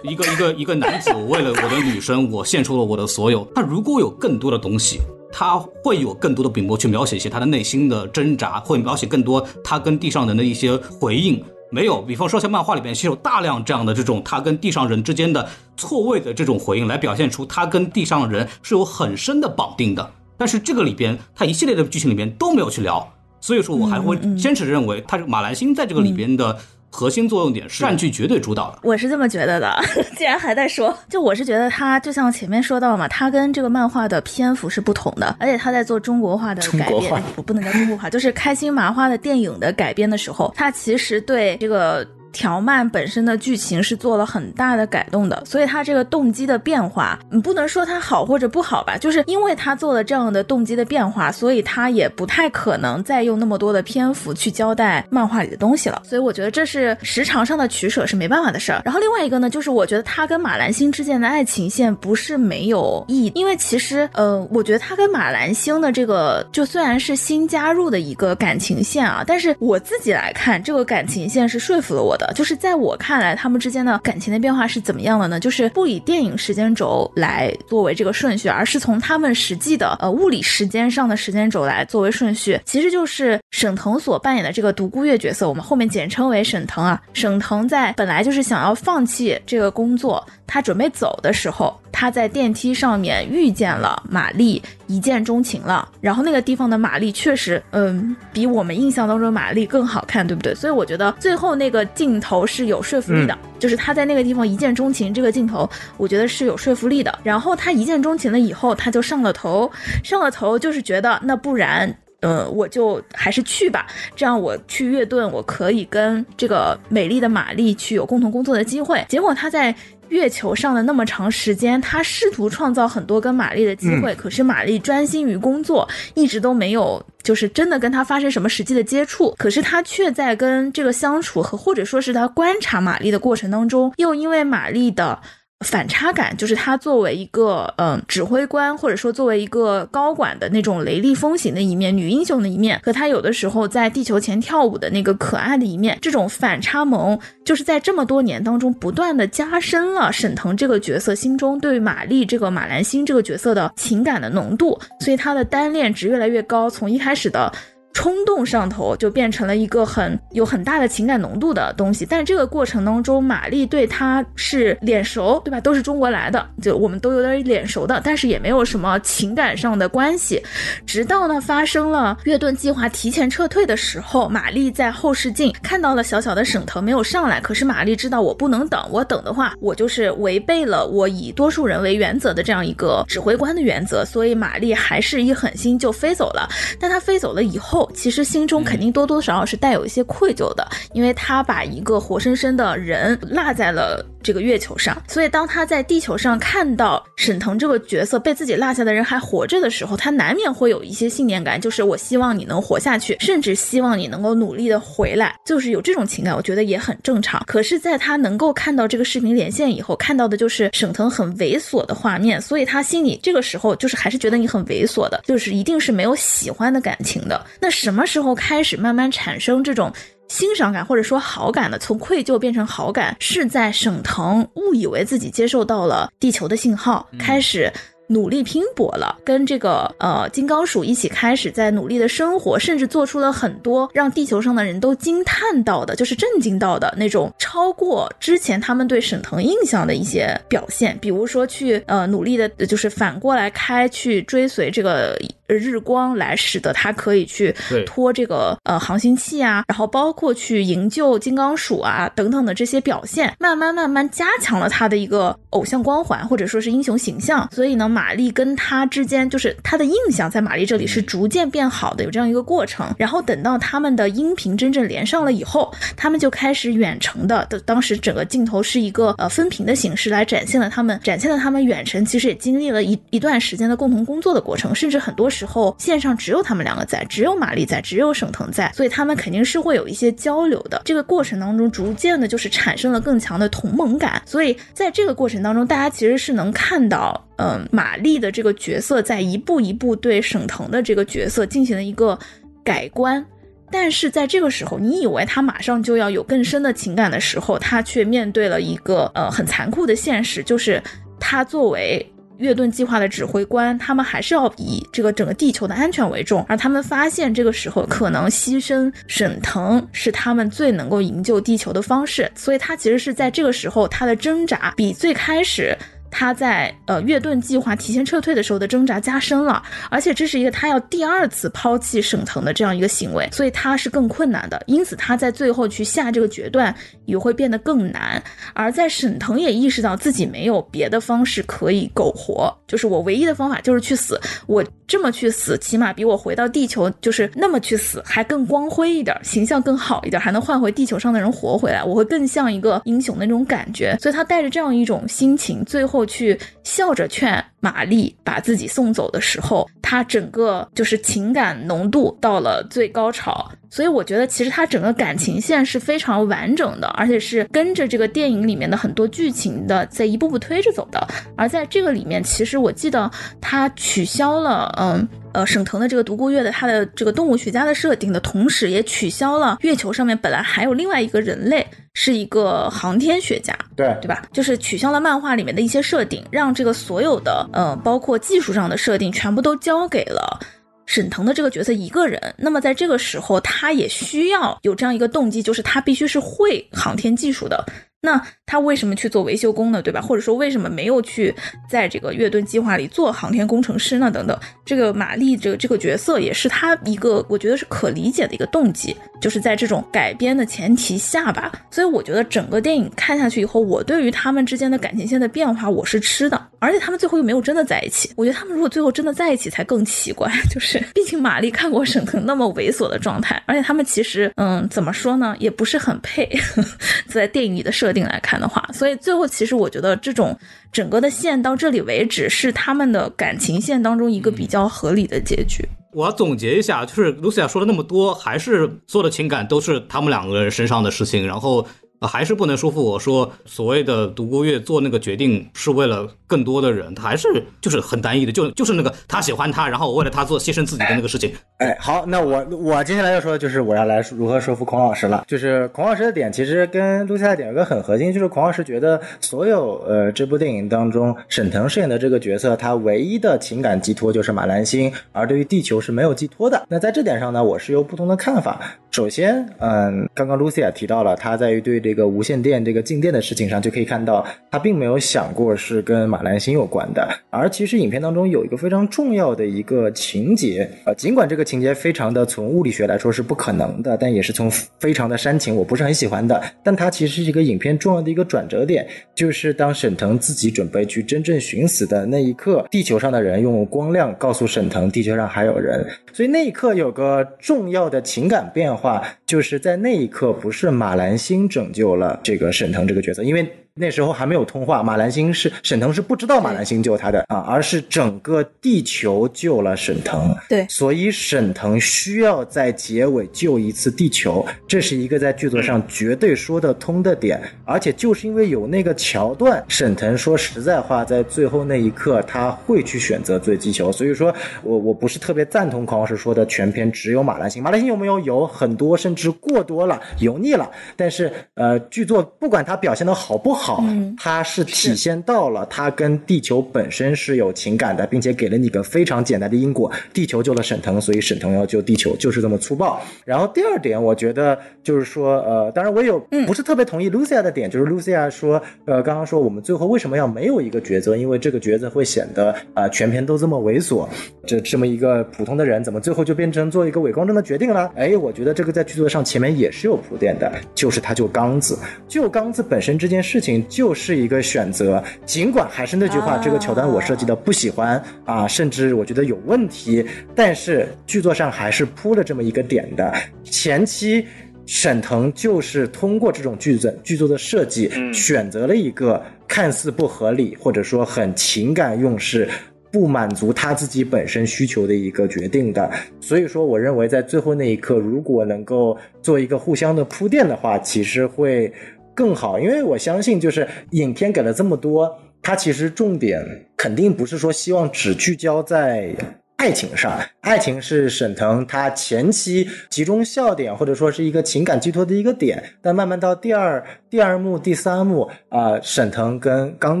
B: 一个一个一个男子，我为了我的女生，我献出了我的所有。他如果有更多的东西，他会有更多的笔墨去描写一些他的内心的挣扎，会描写更多他跟地上人的一些回应。没有，比方说像漫画里边，其实有大量这样的这种他跟地上人之间的错位的这种回应，来表现出他跟地上人是有很深的绑定的。但是这个里边，它一系列的剧情里边都没有去聊，所以说我还会坚持认为，它这个马兰星在这个里边的核心作用点是占据绝对主导的。
A: 我是这么觉得的，既然还在说，就我是觉得他就像前面说到嘛，他跟这个漫画的篇幅是不同的，而且他在做中国化的改编
C: 我，
A: 不不能叫中国化，就是开心麻花的电影的改编的时候，他其实对这个。条漫本身的剧情是做了很大的改动的，所以他这个动机的变化，你不能说它好或者不好吧，就是因为他做了这样的动机的变化，所以他也不太可能再用那么多的篇幅去交代漫画里的东西了。所以我觉得这是时长上的取舍是没办法的事儿。然后另外一个呢，就是我觉得他跟马兰星之间的爱情线不是没有意义，因为其实呃，我觉得他跟马兰星的这个就虽然是新加入的一个感情线啊，但是我自己来看，这个感情线是说服了我就是在我看来，他们之间的感情的变化是怎么样的呢？就是不以电影时间轴来作为这个顺序，而是从他们实际的呃物理时间上的时间轴来作为顺序。其实就是沈腾所扮演的这个独孤月角色，我们后面简称为沈腾啊。沈腾在本来就是想要放弃这个工作，他准备走的时候，他在电梯上面遇见了玛丽，一见钟情了。然后那个地方的玛丽确实，嗯，比我们印象当中玛丽更好看，对不对？所以我觉得最后那个镜头是有说服力的，就是他在那个地方一见钟情，这个镜头我觉得是有说服力的。然后他一见钟情了以后，他就上了头，上了头就是觉得那不然。呃，我就还是去吧，这样我去越盾，我可以跟这个美丽的玛丽去有共同工作的机会。结果他在月球上的那么长时间，他试图创造很多跟玛丽的机会，可是玛丽专心于工作，一直都没有就是真的跟他发生什么实际的接触。可是他却在跟这个相处和或者说是他观察玛丽的过程当中，又因为玛丽的。反差感就是他作为一个嗯指挥官，或者说作为一个高管的那种雷厉风行的一面，女英雄的一面，和他有的时候在地球前跳舞的那个可爱的一面，这种反差萌，就是在这么多年当中不断的加深了沈腾这个角色心中对玛丽这个马兰星这个角色的情感的浓度，所以他的单恋值越来越高，从一开始的。冲动上头就变成了一个很有很大的情感浓度的东西，但这个过程当中，玛丽对他是脸熟，对吧？都是中国来的，就我们都有点脸熟的，但是也没有什么情感上的关系。直到呢发生了月盾计划提前撤退的时候，玛丽在后视镜看到了小小的沈腾没有上来，可是玛丽知道我不能等，我等的话，我就是违背了我以多数人为原则的这样一个指挥官的原则，所以玛丽还是一狠心就飞走了。但她飞走了以后。其实心中肯定多多少少是带有一些愧疚的，因为他把一个活生生的人落在了这个月球上，所以当他在地球上看到沈腾这个角色被自己落下的人还活着的时候，他难免会有一些信念感，就是我希望你能活下去，甚至希望你能够努力的回来，就是有这种情感，我觉得也很正常。可是，在他能够看到这个视频连线以后，看到的就是沈腾很猥琐的画面，所以他心里这个时候就是还是觉得你很猥琐的，就是一定是没有喜欢的感情的。那什么时候开始慢慢产生这种欣赏感或者说好感的？从愧疚变成好感，是在沈腾误以为自己接受到了地球的信号，开始。努力拼搏了，跟这个呃金刚鼠一起开始在努力的生活，甚至做出了很多让地球上的人都惊叹到的，就是震惊到的那种超过之前他们对沈腾印象的一些表现，比如说去呃努力的，就是反过来开去追随这个日光，来使得他可以去拖这个呃航行器啊，然后包括去营救金刚鼠啊等等的这些表现，慢慢慢慢加强了他的一个偶像光环或者说是英雄形象，所以呢。玛丽跟他之间，就是他的印象在玛丽这里是逐渐变好的，有这样一个过程。然后等到他们的音频真正连上了以后，他们就开始远程的。的当时整个镜头是一个呃分屏的形式来展现了他们，展现了他们远程其实也经历了一一段时间的共同工作的过程，甚至很多时时候线上只有他们两个在，只有玛丽在，只有沈腾在，所以他们肯定是会有一些交流的。这个过程当中，逐渐的就是产生了更强的同盟感。所以在这个过程当中，大家其实是能看到。嗯，玛丽的这个角色在一步一步对沈腾的这个角色进行了一个改观，但是在这个时候，你以为他马上就要有更深的情感的时候，他却面对了一个呃很残酷的现实，就是他作为月盾计划的指挥官，他们还是要以这个整个地球的安全为重，而他们发现这个时候可能牺牲沈腾是他们最能够营救地球的方式，所以他其实是在这个时候他的挣扎比最开始。他在呃月盾计划提前撤退的时候的挣扎加深了，而且这是一个他要第二次抛弃沈腾的这样一个行为，所以他是更困难的，因此他在最后去下这个决断也会变得更难。而在沈腾也意识到自己没有别的方式可以苟活，就是我唯一的方法就是去死，我这么去死，起码比我回到地球就是那么去死还更光辉一点，形象更好一点，还能换回地球上的人活回来，我会更像一个英雄的那种感觉。所以他带着这样一种心情，最后去笑着劝玛丽把自己送走的时候，他整个就是情感浓度到了最高潮。所以我觉得，其实他整个感情线是非常完整的，而且是跟着这个电影里面的很多剧情的，在一步步推着走的。而在这个里面，其实我记得他取消了，嗯呃，沈腾的这个独孤月的他的这个动物学家的设定的同时，也取消了月球上面本来还有另外一个人类是一个航天学家，
C: 对
A: 对吧？就是取消了漫画里面的一些设定，让这个所有的呃，包括技术上的设定，全部都交给了。沈腾的这个角色一个人，那么在这个时候，他也需要有这样一个动机，就是他必须是会航天技术的。那他为什么去做维修工呢？对吧？或者说为什么没有去在这个月盾计划里做航天工程师呢？等等，这个玛丽这个这个角色也是他一个我觉得是可理解的一个动机，就是在这种改编的前提下吧。所以我觉得整个电影看下去以后，我对于他们之间的感情线的变化我是吃的，而且他们最后又没有真的在一起。我觉得他们如果最后真的在一起才更奇怪，就是毕竟玛丽看过沈腾那么猥琐的状态，而且他们其实嗯怎么说呢，也不是很配，在电影里的设。定来看的话，所以最后其实我觉得这种整个的线到这里为止是他们的感情线当中一个比较合理的结局。
B: 我要总结一下，就是露西亚说了那么多，还是所有的情感都是他们两个人身上的事情，然后。啊还是不能说服我说，所谓的独孤月做那个决定是为了更多的人，他还是就是很单一的，就就是那个他喜欢他，然后我为了他做牺牲自己的那个事情。
C: 哎，好，那我我接下来要说的就是我要来如何说服孔老师了。就是孔老师的点其实跟露西亚点有个很核心，就是孔老师觉得所有呃这部电影当中沈腾饰演的这个角色，他唯一的情感寄托就是马兰星，而对于地球是没有寄托的。那在这点上呢，我是有不同的看法。首先，嗯，刚刚露西亚提到了他在于对这个无线电这个静电的事情上，就可以看到他并没有想过是跟马兰星有关的。而其实影片当中有一个非常重要的一个情节，呃，尽管这个情节非常的从物理学来说是不可能的，但也是从非常的煽情，我不是很喜欢的。但它其实是一个影片重要的一个转折点，就是当沈腾自己准备去真正寻死的那一刻，地球上的人用光亮告诉沈腾地球上还有人，所以那一刻有个重要的情感变化。话就是在那一刻，不是马兰星拯救了这个沈腾这个角色，因为。那时候还没有通话，马兰星是沈腾是不知道马兰星救他的啊，而是整个地球救了沈腾。
A: 对，
C: 所以沈腾需要在结尾救一次地球，这是一个在剧作上绝对说得通的点。而且就是因为有那个桥段，沈腾说实在话，在最后那一刻他会去选择追地球。所以说我我不是特别赞同孔老师说的全篇只有马兰星，马兰星有没有有很多甚至过多了油腻了。但是呃，剧作不管他表现的好不好。好，它是体现到了它跟地球本身是有情感的，并且给了你个非常简单的因果：地球救了沈腾，所以沈腾要救地球，就是这么粗暴。然后第二点，我觉得就是说，呃，当然我有不是特别同意 Lucia 的点，就是 Lucia 说，呃，刚刚说我们最后为什么要没有一个抉择？因为这个抉择会显得啊，全篇都这么猥琐，这这么一个普通的人，怎么最后就变成做一个伪光正的决定了？哎，我觉得这个在剧作上前面也是有铺垫的，就是他救刚子，救刚子本身这件事情。就是一个选择，尽管还是那句话，这个桥段我设计的不喜欢啊，甚至我觉得有问题，但是剧作上还是铺了这么一个点的。前期沈腾就是通过这种剧作剧作的设计，选择了一个看似不合理或者说很情感用事、不满足他自己本身需求的一个决定的。所以说，我认为在最后那一刻，如果能够做一个互相的铺垫的话，其实会。更好，因为我相信，就是影片给了这么多，它其实重点肯定不是说希望只聚焦在爱情上，爱情是沈腾他前期集中笑点或者说是一个情感寄托的一个点，但慢慢到第二第二幕、第三幕啊、沈腾跟刚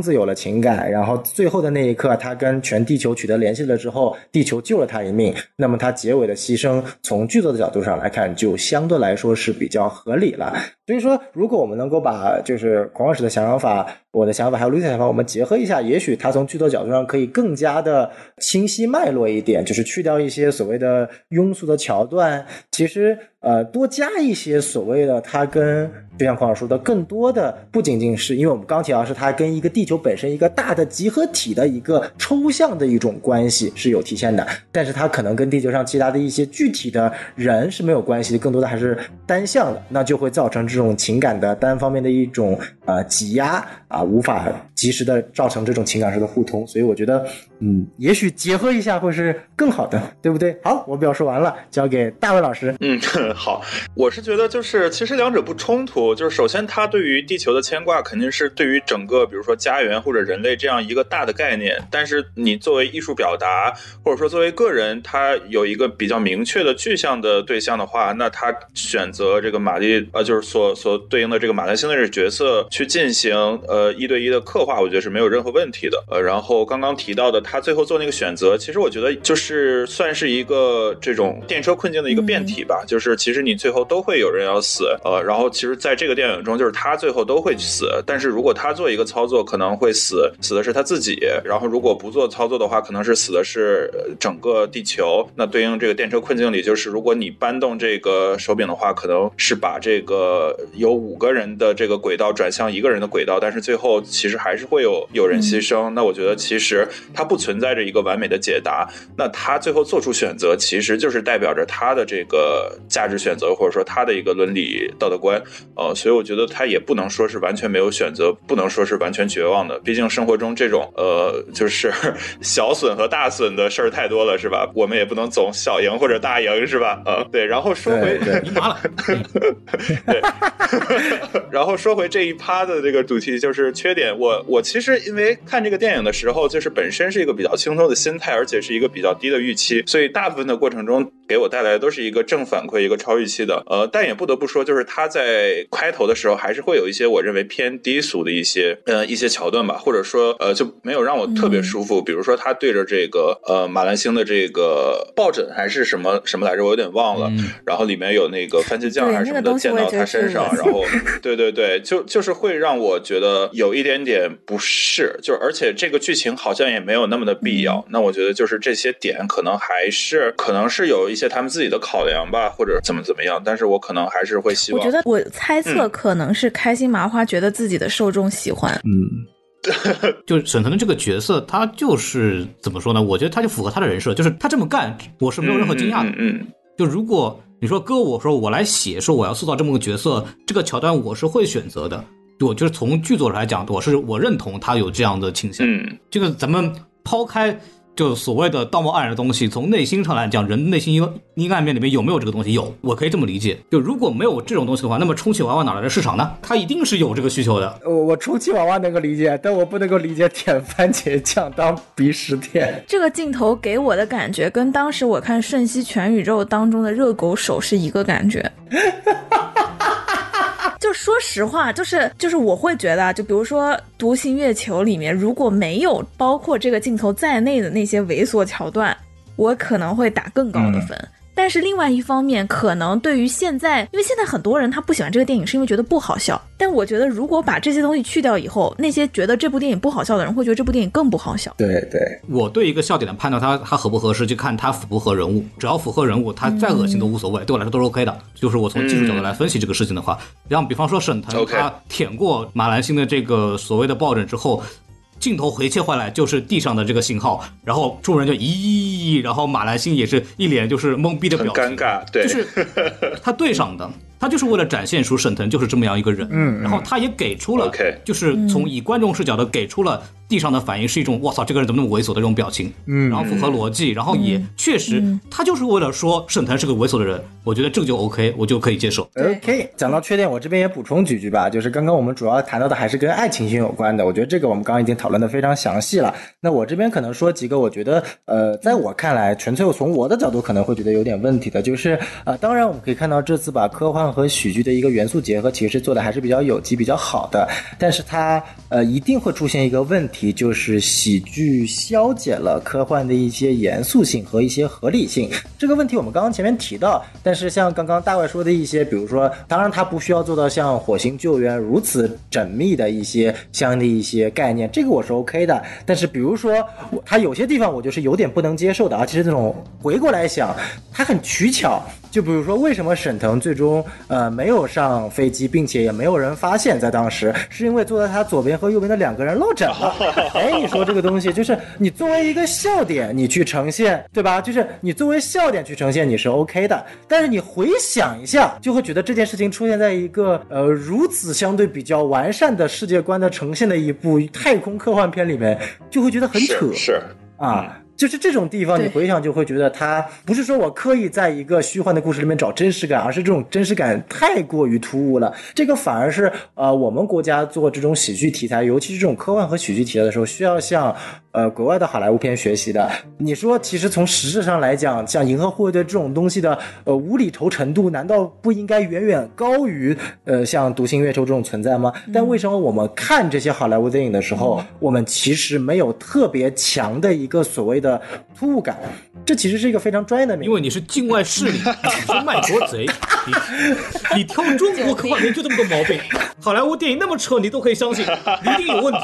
C: 子有了情感，然后最后的那一刻，他跟全地球取得联系了之后，地球救了他一命，那么他结尾的牺牲，从剧作的角度上来看，就相对来说是比较合理了。所以说，如果我们能够把就是孔老师的想法、我的想法还有 Lucy 想法，我们结合一下，也许他从剧作角度上可以更加的清晰脉络一点，点就是去掉一些所谓的庸俗的桥段，其实呃多加一些所谓的它跟就像孔老师说的，更多的不仅仅是因为我们刚提到是它跟一个地球本身一个大的集合体的一个抽象的一种关系是有体现的，但是它可能跟地球上其他的一些具体的人是没有关系，更多的还是单向的，那就会造成这种情感的单方面的一种呃挤压啊，无法及时的造成这种情感上的互通，所以我觉得嗯，也许结合一下会是更好的，对不对？好，我表述完了，交给大卫老师。
D: 嗯，好，我是觉得就是其实两者不冲突，就是首先他对于地球的牵挂肯定是对于整个比如说家园或者人类这样一个大的概念，但是你作为艺术表达或者说作为个人，他有一个比较明确的具象的对象的话，那他选择这个玛丽呃就是所所对应的这个马兰星的这个角色去进行呃一对一的刻画，我觉得是没有任何问题的。呃，然后刚刚提到的他最后做那个选择，其实我觉得就是算是一个这种电车困境的一个变体吧，就是其实你最后都会有人要死，呃，然后其实在这个电影中，就是他最后都会死，但是如果他做一个操作，可能会死死的是他自己，然后如果不做操作的话，可能是死的是呃整个地球。那对应这个电车困境里，就是如果你搬动这个手柄的话，可能是把这个有五个人的这个轨道转向一个人的轨道，但是最后其实还是会有有人牺牲。那我觉得其实他不存在着一个完美的解答。那他最后做出选择，其实就是代表着他的这个价值选择，或者说他的一个伦理道德观。呃，所以我觉得他也不能说是完全没有选择，不能说是完全绝望的。毕竟生活中这种呃，就是 小损和大损的事儿太多了，是吧？我们也不能总小赢或者大赢，是吧？呃，对。然后说回
C: 对对
B: 你麻了，
D: 对，然后说回这一趴的这个主题，就是缺点。我我其实因为看这个电影的时候，就是本身是一个比较轻松的心态，而且是一个比较低的预期，所以大部分的过程中给我带来的都是一个正反馈，一个超预期的。呃，但也不得不说，就是他在开头的时候还是会有一些我认为偏低俗的一些呃一些桥段吧，或者说呃就没有让我特别舒服。比如说他对着这个呃马兰星的这个抱枕还是什么什么来着，我有点忘了。
B: 嗯
D: 然后里面有那个番茄酱还是什么的溅到他身上，
A: 是
D: 然后对对对，就就是会让我觉得有一点点不适，就而且这个剧情好像也没有那么的必要。那我觉得就是这些点可能还是可能是有一些他们自己的考量吧，或者怎么怎么样，但是我可能还是会希望
A: 我觉得我猜测
D: 嗯
A: 可能是开心麻花觉得自己的受众喜欢，
C: 嗯，
B: 就是沈腾的这个角色，他就是怎么说呢？我觉得他就符合他的人设，就是他这么干，我是没有任何惊讶的。
D: 嗯嗯嗯
B: 就如果你说哥，我说我来写，说我要塑造这么个角色，这个桥段我是会选择的。我就是从剧作来讲，我是我认同他有这样的倾向。
D: 嗯
B: 这个咱们抛开就所谓的道貌岸然的东西，从内心上来讲，人内心阴阴暗面里面有没有这个东西？有，我可以这么理解。就如果没有这种东西的话，那么充气娃娃哪来的市场呢？它一定是有这个需求的。
C: 我我充气娃娃能够理解，但我不能够理解舔番茄酱当鼻屎舔。
A: 这个镜头给我的感觉跟当时我看《瞬息全宇宙》当中的热狗手是一个感觉。就说实话，就是就是我会觉得啊，就比如说《独行月球》里面，如果没有包括这个镜头在内的那些猥琐桥段，我可能会打更高的分。但是另外一方面，可能对于现在，因为现在很多人他不喜欢这个电影，是因为觉得不好笑。但我觉得，如果把这些东西去掉以后，那些觉得这部电影不好笑的人，会觉得这部电影更不好笑。
C: 对对，
B: 我对一个笑点的判断，它它合不合适，就看它符不符合人物。只要符合人物，它再恶心都无所谓，对我来说都是 OK 的。就是我从技术角度来分析这个事情的话，像比方说沈腾他舔过马兰星的这个所谓的抱枕之后。镜头回切回来就是地上的这个信号，然后众人就咦，然后马兰星也是一脸就是懵逼的表情，
D: 尴尬，对，
B: 就是他对上的，他就是为了展现出沈腾就是这么样一个人，
C: 嗯嗯
B: 然后他也给出了就是从以观众视角的给出了地上的反应是一种“我操，这个人怎么那么猥琐”的这种表情，嗯，然后符合逻辑，然后也确实他就是为了说沈腾是个猥琐的人，我觉得这个就 OK，我就可以接受。
C: OK，讲到缺点，我这边也补充几句吧。就是刚刚我们主要谈到的还是跟爱情线有关的，我觉得这个我们刚刚已经讨论的非常详细了。那我这边可能说几个，我觉得呃，在我看来，纯粹从我的角度可能会觉得有点问题的，就是呃，当然我们可以看到这次把科幻和喜剧的一个元素结合，其实做的还是比较有机、比较好的。但是它呃一定会出现一个问题，就是喜剧消解了科幻的一些严肃性和一些合理性。这个问题我们刚刚前面提到，但是像刚刚大卫说的一些，比如说，当然它不需要做到像火星救援如此缜密的一些相应的一些概念，这个我是 OK 的。但是比如说，它有些地方我就是有点不能接受的，而且是这种回过来想，它很取巧。就比如说，为什么沈腾最终呃没有上飞机，并且也没有人发现，在当时是因为坐在他左边和右边的两个人落枕了。哎，你说这个东西，就是你作为一个笑点，你去呈现，对吧？就是你作为笑点去呈现，你是 OK 的。但是你回想一下，就会觉得这件事情出现在一个呃如此相对比较完善的世界观的呈现的一部太空科幻片里面，就会觉得很扯。
D: 是是
C: 啊。就是这种地方，你回想就会觉得它不是说我刻意在一个虚幻的故事里面找真实感，而是这种真实感太过于突兀了。这个反而是呃我们国家做这种喜剧题材，尤其是这种科幻和喜剧题材的时候，需要向呃国外的好莱坞片学习的。你说，其实从实质上来讲，像《银河护卫队》这种东西的呃无厘头程度，难道不应该远远高于呃像《独行月球》这种存在吗？但为什么我们看这些好莱坞电影的时候，我们其实没有特别强的一个所谓的突兀感？这其实是一个非常专业的名
B: 因为你是境外势力，你是卖国贼，你你挑中国科幻片就这么多毛病。好莱坞电影那么扯，你都可以相信，一定有问题。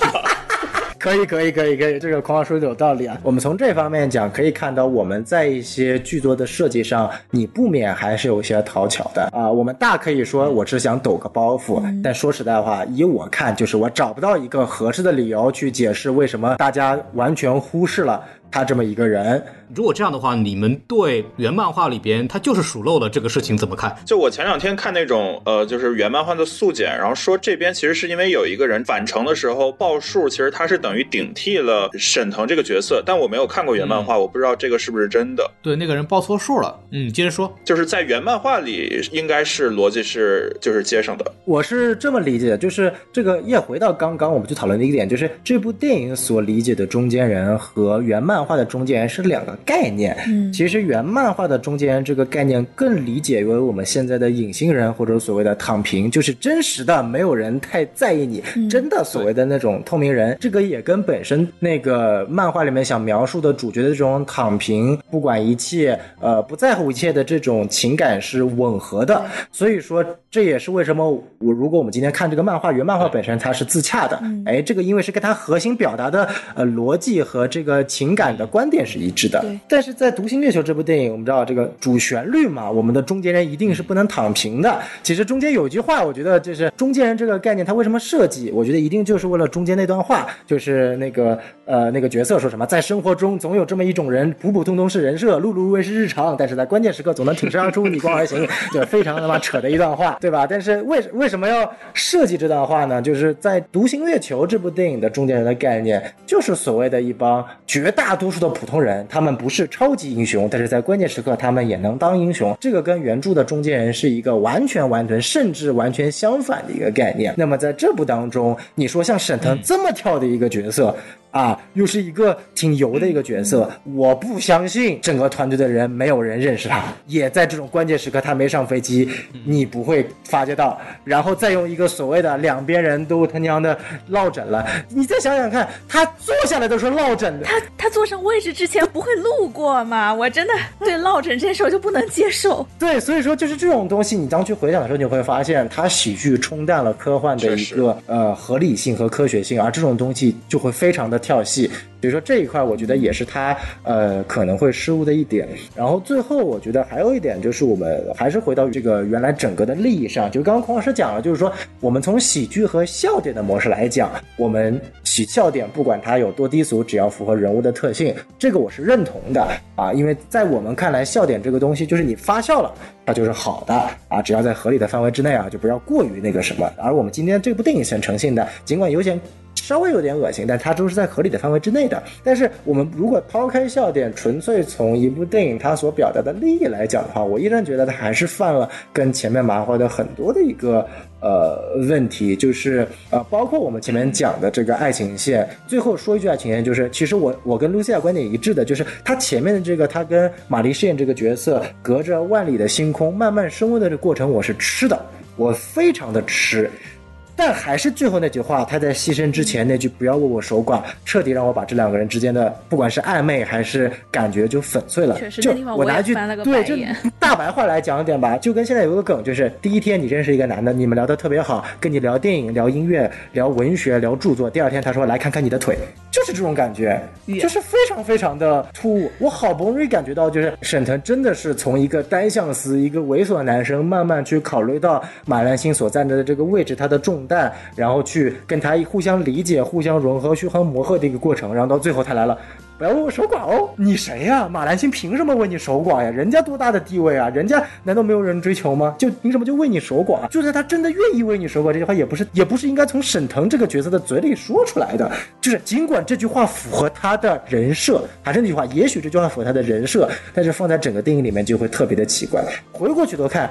C: 可以，可以，可以，可以，这个孔老师说的有道理啊。我们从这方面讲，可以看到我们在一些剧作的设计上，你不免还是有些讨巧的啊。我们大可以说我只想抖个包袱，但说实在话，以我看，就是我找不到一个合适的理由去解释为什么大家完全忽视了他这么一个人。
B: 如果这样的话，你们对原漫画里边他就是数漏的这个事情怎么看？
D: 就我前两天看那种呃，就是原漫画的速剪，然后说这边其实是因为有一个人返程的时候报数，其实他是等于顶替了沈腾这个角色，但我没有看过原漫画，我不知道这个是不是真的。
B: 对，那个人报错数了。嗯，接着说。
D: 就是在原漫画里，应该是逻辑是就是接上的。
C: 我是这么理解的，就是这个也回到刚刚我们去讨论的一个点，就是这部电影所理解的中间人和原漫画的中间人是两个概念。
A: 嗯
C: 其实原漫画的中间人这个概念更理解为我们现在的隐形人或者所谓的躺平，就是真实的没有人太在意你，真的所谓的那种透明人。这个也跟本身那个漫画里面想描述的主角的这种躺平、不管一切、呃不在乎一切的这种情感是吻合的。所以说，这也是为什么我如果我们今天看这个漫画，原漫画本身它是自洽的，哎，这个因为是跟它核心表达的呃逻辑和这个情感的观点是一致的。但是在《独行月球》这部电影，我们知道这个主旋律嘛，我们的中间人一定是不能躺平的。其实中间有一句话，我觉得就是中间人这个概念，它为什么设计？我觉得一定就是为了中间那段话，就是那个呃那个角色说什么，在生活中总有这么一种人，普普通通是人设，碌碌无为是日常，但是在关键时刻总能挺身而出，逆光而行，就非常他妈扯的一段话，对吧？但是为为什么要设计这段话呢？就是在《独行月球》这部电影的中间人的概念，就是所谓的一帮绝大多数的普通人，他们不是超级英雄，但是在关键时刻他们也能当英雄。这个跟原著的中间人是一个完全完全甚至完全相反的一个概念。那么在这部当中，你说像沈腾这么跳的一个角色。啊，又是一个挺油的一个角色，我不相信整个团队的人没有人认识他，也在这种关键时刻他没上飞机，你不会发觉到，然后再用一个所谓的两边人都他娘的落枕了，你再想想看，他坐下来都是落枕的，
A: 他他坐上位置之前不会路过吗？我真的对落枕这件事我就不能接受。
C: 对，所以说就是这种东西，你当去回想的时候，你会发现他喜剧冲淡了科幻的一个呃合理性和科学性，而这种东西就会非常的跳戏。所以说这一块，我觉得也是他呃可能会失误的一点。然后最后，我觉得还有一点就是，我们还是回到这个原来整个的利益上，就刚刚孔老师讲了，就是说我们从喜剧和笑点的模式来讲，我们喜笑点不管它有多低俗，只要符合人物的特性，这个我是认同的啊。因为在我们看来，笑点这个东西就是你发笑了。它就是好的啊，只要在合理的范围之内啊，就不要过于那个什么。而我们今天这部电影想呈现的，尽管有点稍微有点恶心，但它都是在合理的范围之内的。但是我们如果抛开笑点，纯粹从一部电影它所表达的利益来讲的话，我依然觉得它还是犯了跟前面麻花的很多的一个呃问题，就是呃，包括我们前面讲的这个爱情线。最后说一句爱情线，就是其实我我跟露西亚观点一致的，就是他前面的这个他跟玛丽饰演这个角色，隔着万里的星空慢慢升温的这个过程，我是吃的，我非常的吃。但还是最后那句话，他在牺牲之前那句“不要为我守寡”，彻底让我把这两个人之间的不管是暧昧还是感觉就粉碎了。
A: 确实
C: 就
A: 那地方我
C: 拿句
A: 翻了个
C: 对，就大白话来讲一点吧，就跟现在有个梗，就是第一天你认识一个男的，你们聊得特别好，跟你聊电影、聊音乐、聊文学、聊著作，第二天他说来看看你的腿，就是这种感觉，就是非常非常的突兀。我好不容易感觉到，就是沈腾真的是从一个单相思、一个猥琐男生，慢慢去考虑到马兰心所站的这个位置，他的重但，然后去跟他互相理解、互相融合、互相磨合的一个过程，然后到最后他来了。不要为我守寡哦！你谁呀、马兰心凭什么为你守寡呀？人家多大的地位啊？人家难道没有人追求吗？就凭什么就为你守寡？就算他真的愿意为你守寡，这句话也不是也不是应该从沈腾这个角色的嘴里说出来的。就是尽管这句话符合他的人设，还是那句话，也许这句话符合他的人设，但是放在整个电影里面就会特别的奇怪。回过去头看。《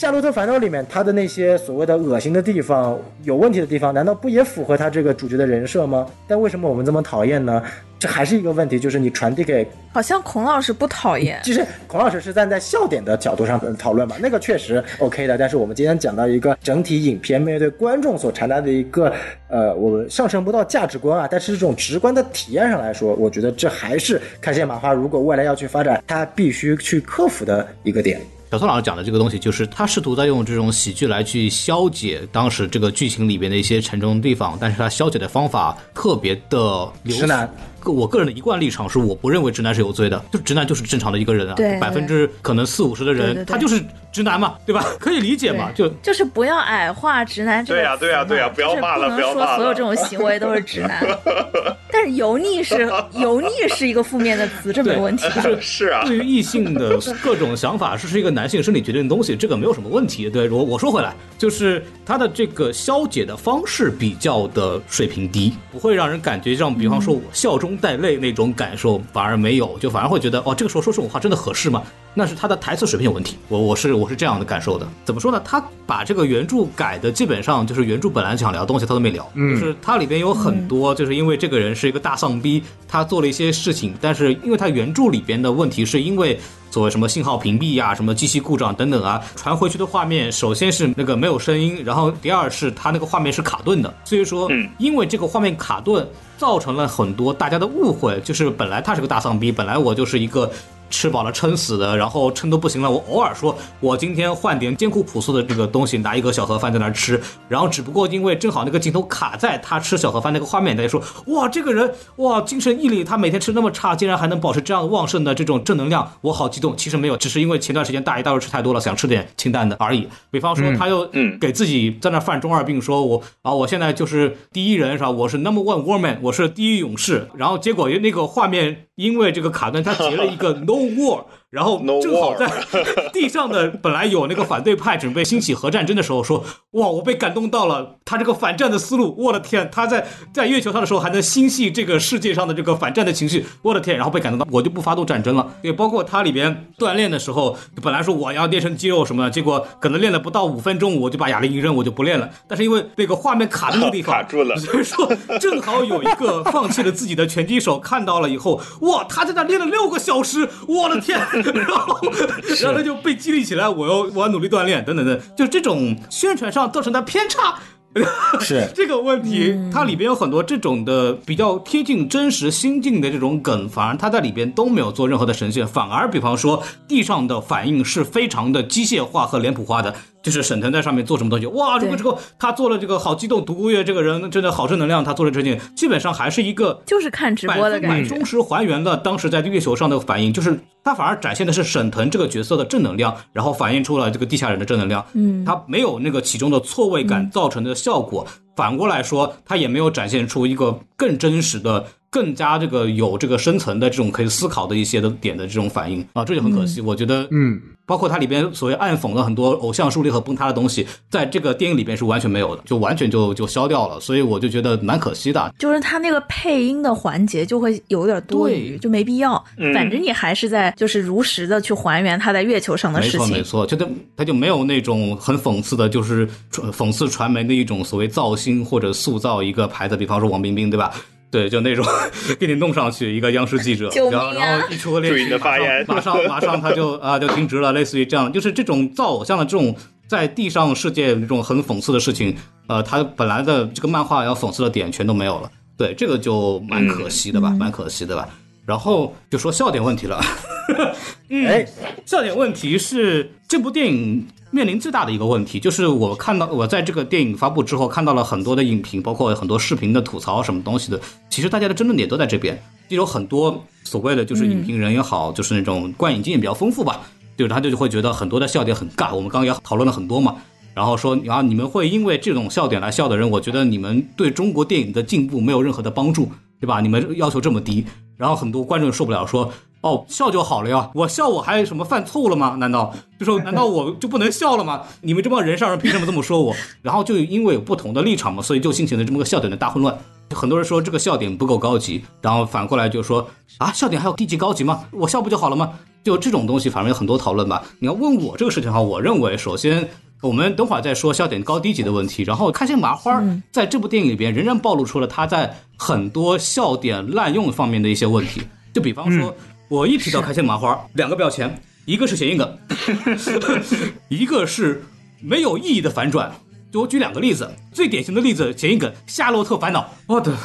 C: 夏洛特烦恼》里面，他的那些所谓的恶心的地方、有问题的地方，难道不也符合他这个主角的人设吗？但为什么我们这么讨厌呢？这还是一个问题，就是你传递给，
A: 好像孔老师不讨厌，
C: 其实孔老师是站在笑点的角度上讨论嘛，那个确实 OK 的。但是我们今天讲到一个整体影片面对观众所传达的一个，呃，我们上升不到价值观啊，但是这种直观的体验上来说，我觉得这还是开线麻花如果未来要去发展，它必须去克服的一个点。
B: 小宋老师讲的这个东西，就是他试图在用这种喜剧来去消解当时这个剧情里边的一些沉重地方，但是他消解的方法特别的流
C: 直男。
B: 个我个人的一贯立场是，我不认为直男是有罪的，就直男就是正常的一个人啊，百分之可能四五十的人
A: 对对对
B: 他就是直男嘛，对吧？可以理解嘛，就
A: 就是不要矮化直男这个
D: 对呀对呀对呀不要骂了
A: 就是不能
D: 不要骂了
A: 说所有这种行为都是直男，但是油腻是油腻是一个负面的词，这没问题。
D: 是是啊，
B: 对于异性的各种想法是是一个男性生理决定的东西，这个没有什么问题。对我我说回来，就是他的这个消解的方式比较的水平低，不会让人感觉像比方说我笑中带泪那种感受，反而没有，就反而会觉得哦，这个时候说这种话真的合适吗？那是他的台词水平有问题。我我是我是这样的感受的。怎么说呢？他把这个原著改的基本上就是原著本来想聊的东西他都没聊，就是它里边有很多就是因为这个人是一个大丧逼，他做了一些事情，但是因为他原著里边的问题是因为。所谓什么信号屏蔽呀、什么机器故障等等啊，传回去的画面，首先是那个没有声音，然后第二是它那个画面是卡顿的，所以说，
D: 嗯
B: 因为这个画面卡顿，造成了很多大家的误会，就是本来他是个大丧逼，本来我就是一个。吃饱了撑死的，然后撑都不行了。我偶尔说，我今天换点艰苦朴素的这个东西，拿一个小盒饭在那儿吃。然后只不过因为正好那个镜头卡在他吃小盒饭那个画面，大家说，哇，这个人哇精神毅力，他每天吃那么差，竟然还能保持这样旺盛的这种正能量，我好激动。其实没有，只是因为前段时间大鱼大肉吃太多了，想吃点清淡的而已。比方说，他又
D: 嗯
B: 给自己在那犯中二病，说我啊，我现在就是第一人是吧？我是 number one woman，我是第一勇士。然后结果那个画面因为这个卡顿，他截了一个 no 透过然后正好在 地上的本来有那个反对派准备兴起核战争的时候，说哇，我被感动到了，他这个反战的思路，我的天，他在在月球上的时候还能心系这个世界上的这个反战的情绪，我的天，然后被感动到，我就不发动战争了。也包括他里边锻炼的时候，本来说我要练成肌肉什么的，结果可能练了不到五分钟，我就把哑铃一扔，我就不练了。但是因为那个画面卡的那个地方
D: 卡住了
B: 所以说正好有一个放弃了自己的拳击手看到了以后，哇，他在那练了六个小时，我的天，然后然后他就被激励起来，我要我要努力锻炼，等等等，就这种宣传上造成的偏差。
C: 是。
B: 这个问题，它里边有很多这种的比较贴近真实心境的这种梗，反而它在里边都没有做任何的呈现，反而比方说地上的反应是非常的机械化和脸谱化的，就是沈腾在上面做什么东西，哇，这个这个他做了这个好激动，独孤月这个人真的好正能量，他做了这件，基本上还是一个
A: 就是看直播的感觉
B: 忠。实还原了当时在月球上的反应，就是他反而展现的是沈腾这个角色的正能量，然后反映出了这个地下人的正能量。嗯，他没有那个其中的错位感造成的效果。反过来说，他也没有展现出一个更真实的更加这个有这个深层的这种可以思考的一些的点的这种反应啊，这就很可惜。我觉得，
C: 嗯，
B: 包括它里边所谓暗讽的很多偶像树立和崩塌的东西，在这个电影里边是完全没有的，就完全就就消掉了，所以我就觉得蛮可惜的。
A: 就是它那个配音的环节就会有点多余，就没必要。
D: 嗯
A: 反正你还是在就是如实的去还原他在月球上的事情。
B: 没错没错，就他他就没有那种很讽刺的，就是讽刺传媒的一种所谓造星或者塑造一个牌子，比方说王冰冰，对吧？对，就那种给你弄上去一个央视记者，
A: 救命啊
B: 然后然后一出个恋
D: 注意你的
B: 曲，马上
D: 发言
B: 马上马上他就啊就停职了，类似于这样，就是这种造偶像的这种在地上世界这种很讽刺的事情，呃，他本来的这个漫画要讽刺的点全都没有了，对，这个就蛮可惜的吧，蛮可惜的吧。然后就说笑点问题了，
C: 哎，
B: 笑点问题是这部电影面临最大的一个问题，就是我看到我在这个电影发布之后看到了很多的影评，包括很多视频的吐槽什么东西的，其实大家的争论点都在这边，就有很多所谓的就是影评人也好，就是那种观影经验比较丰富吧，就是他就会觉得很多的笑点很尬，我们刚刚也讨论了很多嘛。然后说啊，你们会因为这种笑点来笑的人，我觉得你们对中国电影的进步没有任何的帮助，对吧？你们要求这么低，然后很多观众受不了，说哦，笑就好了呀，我笑我还什么犯错误了吗？难道就说 难道我就不能笑了吗？你们这帮人上人凭什么这么说我？然后就因为有不同的立场嘛，所以就形成了这么个笑点的大混乱。很多人说这个笑点不够高级，然后反过来就说啊，笑点还有低级高级吗？我笑不就好了吗？就这种东西，反正有很多讨论吧。你要问我这个事情的话，我认为首先。我们等会儿再说笑点高低级的问题。然后，开心麻花在这部电影里边仍然暴露出了他在很多笑点滥用方面的一些问题。就比方说，我一提到开心麻花，两个标签，一个是谐音梗，一个是没有意义的反转。就我举两个例子，最典型的例子，谐音梗《夏洛特烦恼》，我的，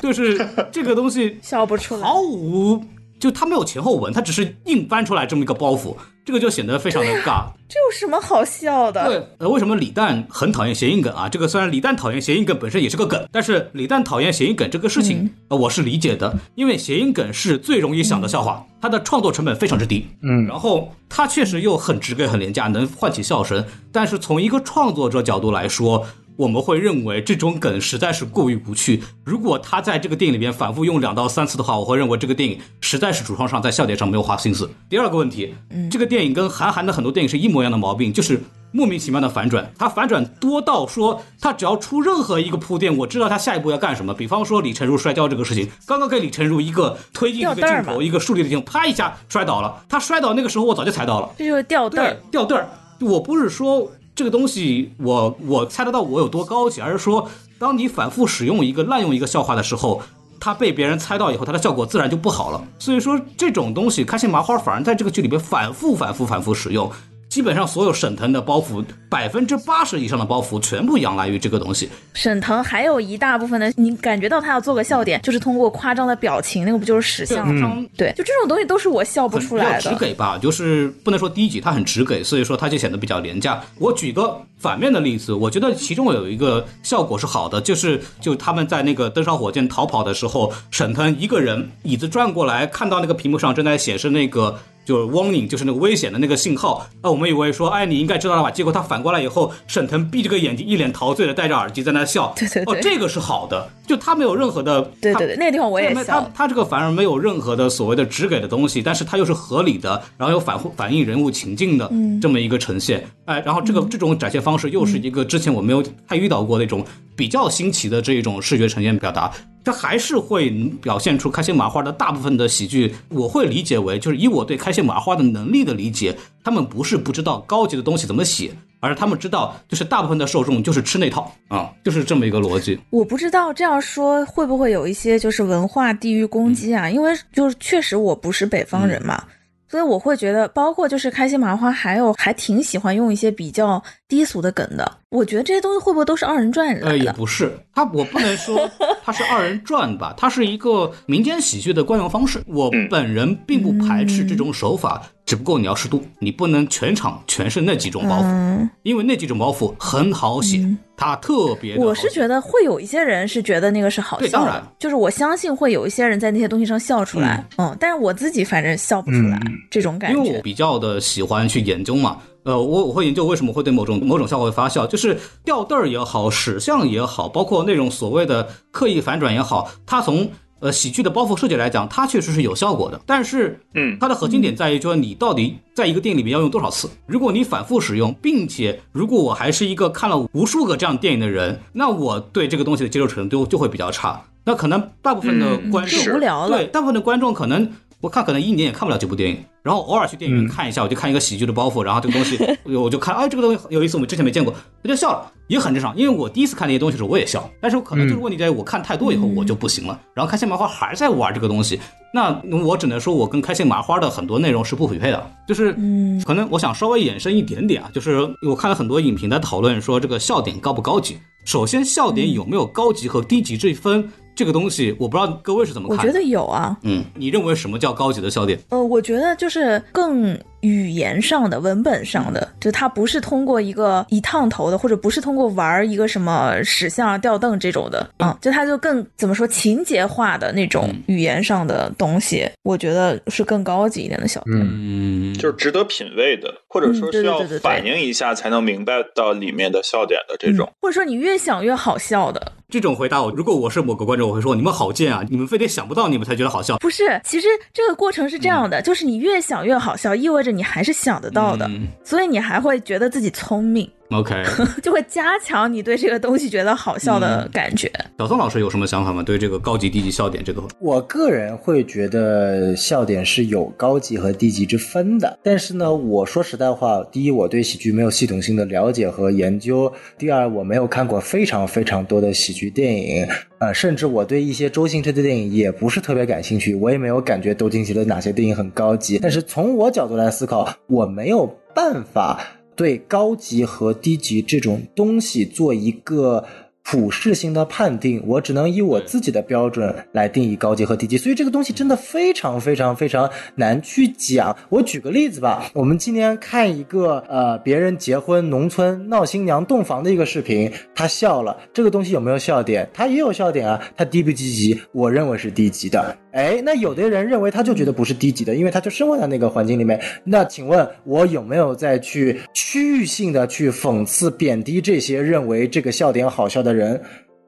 B: 就是这个东西
A: 笑不出来。
B: 毫无，就他没有前后文，他只是硬搬出来这么一个包袱，这个就显得非常的尬。
A: 这有什么好笑的？
B: 对，呃，为什么李诞很讨厌谐音梗啊？这个虽然李诞讨厌谐音梗本身也是个梗，但是李诞讨厌谐音梗这个事情，呃，我是理解的，因为谐音梗是最容易想的笑话，它的创作成本非常之低，嗯，然后它确实又很直给、很廉价，能唤起笑声，但是从一个创作者角度来说。我们会认为这种梗实在是过于无趣。如果他在这个电影里面反复用两到三次的话，我会认为这个电影实在是主创上在笑点上没有花心思。第二个问题，这个电影跟韩寒的很多电影是一模一样的毛病，就是莫名其妙的反转。他反转多到说，他只要出任何一个铺垫，我知道他下一步要干什么。比方说李成儒摔跤这个事情，刚刚给李成儒一个推进一个镜头，一个竖立的镜头，啪一下摔倒了。他摔倒那个时候，我早就猜到了。
A: 这就是吊带儿
B: 对，掉队儿。我不是说这个东西我我猜得到我有多高级，而是说，当你反复使用一个滥用一个笑话的时候，它被别人猜到以后，它的效果自然就不好了。所以说，这种东西开心麻花反而在这个剧里边反复、反复、反复使用。基本上所有沈腾的包袱，百分之八十以上的包袱全部仰赖于这个东西。
A: 沈腾还有一大部分的，你感觉到他要做个笑点，就是通过夸张的表情，那个不就是史相吗？
B: 嗯
A: 对，就这种东西都是我笑不出来的。
B: 给吧，就是不能说低级，他很直给，所以说他就显得比较廉价。我举个反面的例子，我觉得其中有一个效果是好的，就是就他们在那个登上火箭逃跑的时候，沈腾一个人椅子转过来，看到那个屏幕上正在显示那个。就是 warning，就是那个危险的那个信号。啊，我们以为说，哎，你应该知道了吧？结果他反过来以后，沈腾闭着个眼睛，一脸陶醉的戴着耳机在那笑。
A: 对对对
B: 哦，这个是好的，就他没有任何的。他
A: 对对对，那个地方我也
B: 他
A: 笑。
B: 他这个反而没有任何的所谓的直给的东西，但是他又是合理的，然后又反反映人物情境的
A: 嗯
B: 这么一个呈现。哎，然后这个这种展现方式又是一个之前我没有太遇到过那种比较新奇的这一种视觉呈现表达。这还是会表现出开心麻花的大部分的喜剧，我会理解为就是以我对开心麻花的能力的理解，他们不是不知道高级的东西怎么写，而是他们知道就是大部分的受众就是吃那套啊，就是这么一个逻辑。
A: 我不知道这样说会不会有一些就是文化地域攻击啊？因为就是确实我不是北方人嘛，所以我会觉得，包括就是开心麻花，还有还挺喜欢用一些比较低俗的梗的。我觉得这些东西会不会都是二人转
B: 呃，
A: 来的？
B: 也不是，它我不能说它是二人转吧，它是一个民间喜剧的惯用方式。我本人并不排斥这种手法，只不过你要适度，你不能全场全是那几种包袱，
A: 嗯，
B: 因为那几种包袱很好写，它特别的。
A: 我是觉得会有一些人是觉得那个是好笑的
B: 对当然，
A: 就是我相信会有一些人在那些东西上笑出来，嗯，但是我自己反正笑不出来、这种感觉。
B: 因为我比较的喜欢去研究嘛，呃，我我会研究为什么会对某种某种笑话会发笑，就是吊带儿也好，史相也好，包括那种所谓的刻意反转也好，它从呃喜剧的包袱设计来讲，它确实是有效果的。但是，
D: 嗯
B: 它的核心点在于，就说你到底在一个电影里面要用多少次？如果你反复使用，并且如果我还是一个看了无数个这样电影的人，那我对这个东西的接受程度就会比较差。那可能大部分的
D: 嗯
B: 观众、
A: 就无聊了
B: 对，大部分的观众可能我看可能一年也看不了这部电影，然后偶尔去电影院看一下，我就看一个喜剧的包袱，然后这个东西 我就看，哎，这个东西有意思，我们之前没见过，我就笑了，也很正常。因为我第一次看那些东西的时候我也笑，但是可能就是问题在于我看太多以后我就不行了，然后开心麻花还在玩这个东西，那我只能说我跟开心麻花的很多内容是不匹配的，就是
A: 嗯
B: 可能我想稍微延伸一点点啊，就是我看了很多影评在讨论说这个笑点高不高级。首先，笑点有没有高级和低级这一分，这个东西我不知道各位是怎么看的。
A: 我觉得有啊，
B: 嗯，你认为什么叫高级的笑点？
A: 呃，我觉得就是更语言上的、文本上的，就它不是通过一个一烫头的，或者不是通过玩儿一个什么史相、吊凳这种的，嗯，就它就更怎么说情节化的那种语言上的东西，我觉得是更高级一点的笑点。
B: 嗯，
D: 就是值得品味的，或者说需要
A: 对对对对
D: 反应一下才能明白到里面的笑点的这种。
A: 或者说你越想越好笑的，
B: 这种回答我，如果我是某个观众，我会说你们好贱啊，你们非得想不到你们才觉得好笑。
A: 不是，其实这个过程是这样的，就是你越想越好笑，意味着你还是想得到的，
B: 嗯。
A: 所以你还会觉得自己聪明，
B: OK，
A: 就会加强你对这个东西觉得好笑的感觉。
B: 小宋老师有什么想法吗？对这个高级低级笑点这个，
C: 我个人会觉得笑点是有高级和低级之分的，但是呢，我说实在话，第一，我对喜剧没有系统性的了解和研究；第二，我没有看过非常非常多的喜剧电影，呃，甚至我对一些周星驰的电影也不是特别感兴趣，我也没有感觉周星驰的哪些电影很高级。但是从我角度来思考，我没有办法对高级和低级这种东西做一个。普世性的判定，我只能以我自己的标准来定义高级和低级，所以这个东西真的非常非常非常难去讲。我举个例子吧，我们今天看一个呃别人结婚农村闹新娘洞房的一个视频，他笑了，这个东西有没有笑点？他也有笑点啊，他低不低级？我认为是低级的。哎，那有的人认为他就觉得不是低级的，因为他就生活在那个环境里面。那请问我有没有再去区域性的去讽刺、贬低这些认为这个笑点好笑的人？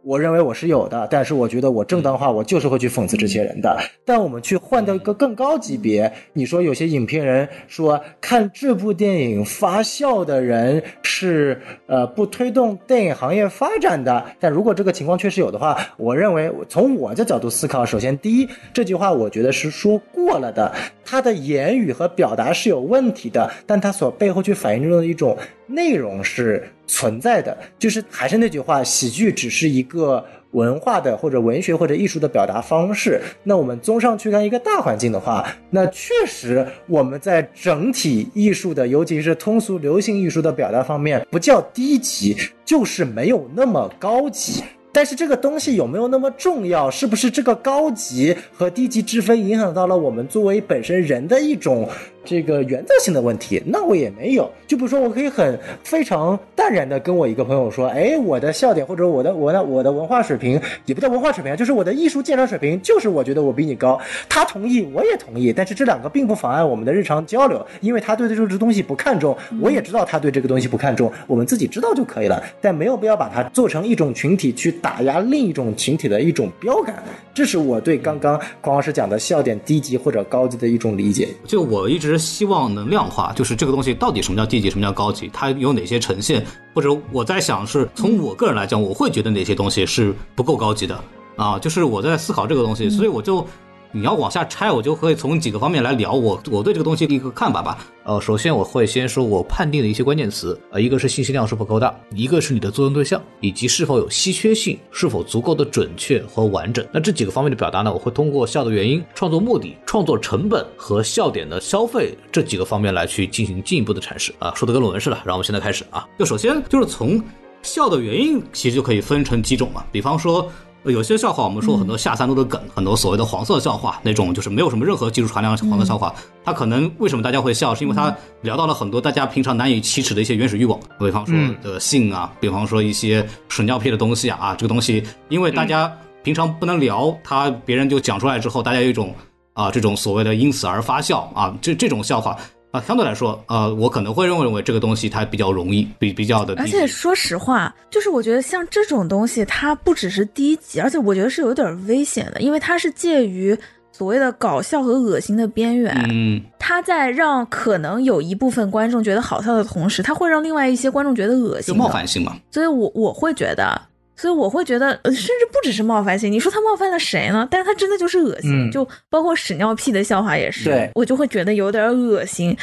C: 我认为我是有的，但是我觉得我正当化，我就是会去讽刺这些人的。但我们去换到一个更高级别，你说有些影评人说看这部电影发笑的人是呃不推动电影行业发展的，但如果这个情况确实有的话，我认为从我的角度思考，首先第一，这句话我觉得是说过了的，他的言语和表达是有问题的，但他所背后去反映出的一种内容是存在的，就是还是那句话，喜剧只是一个文化的或者文学或者艺术的表达方式。那我们综上去看一个大环境的话，那确实我们在整体艺术的，尤其是通俗流行艺术的表达方面，不叫低级，就是没有那么高级。但是这个东西有没有那么重要？是不是这个高级和低级之分影响到了我们作为本身人的一种这个原则性的问题？那我也没有。就比如说，我可以很非常淡然的跟我一个朋友说，哎，我的笑点或者我的我的我的文化水平也不叫文化水平啊，就是我的艺术鉴赏水平，就是我觉得我比你高。他同意，我也同意，但是这两个并不妨碍我们的日常交流，因为他对这个东西不看重，我也知道他对这个东西不看重，我们自己知道就可以了，但没有必要把它做成一种群体去打压另一种群体的一种标杆。这是我对刚刚黄老师讲的笑点低级或者高级的一种理解。
B: 就我一直希望能量化，就是这个东西到底什么叫低级，什么叫高级，它有哪些呈现，或者我在想是从我个人来讲，我会觉得哪些东西是不够高级的啊，就是我在思考这个东西，所以我就。你要往下拆，我就会从几个方面来聊我我对这个东西的一个看法吧。呃，首先我会先说我判定的一些关键词，呃，一个是信息量是否够大，一个是你的作用对象，以及是否有稀缺性，是否足够的准确和完整。那这几个方面的表达呢，我会通过笑的原因、创作目的、创作成本和笑点的消费这几个方面来去进行进一步的阐释啊，说的跟论文似的。让我们现在开始啊，就首先就是从笑的原因，其实就可以分成几种嘛，比方说。呃有些笑话，我们说很多下三路的梗，很多所谓的黄色笑话，那种就是没有什么任何技术含量的黄色笑话，它可能为什么大家会笑，是因为它聊到了很多大家平常难以启齿的一些原始欲望，比方说的性啊，比方说一些屎尿屁的东西啊，啊，这个东西因为大家平常不能聊，他别人就讲出来之后，大家有一种啊这种所谓的因此而发笑啊，这这种笑话。啊，相对来说，呃，我可能会认为认为这个东西它比较容易，比比较的。
A: 而且说实话，就是我觉得像这种东西，它不只是低级，而且我觉得是有点危险的，因为它是介于所谓的搞笑和恶心的边缘。
B: 嗯，
A: 它在让可能有一部分观众觉得好笑的同时，它会让另外一些观众觉得恶心的。
B: 冒犯性嘛。
A: 所以我我会觉得，所以我会觉得，呃甚至不只是冒犯性。你说他冒犯了谁呢？但是他真的就是恶心，
C: 嗯
A: 就包括屎尿屁的笑话也是，我就会觉得有点恶心。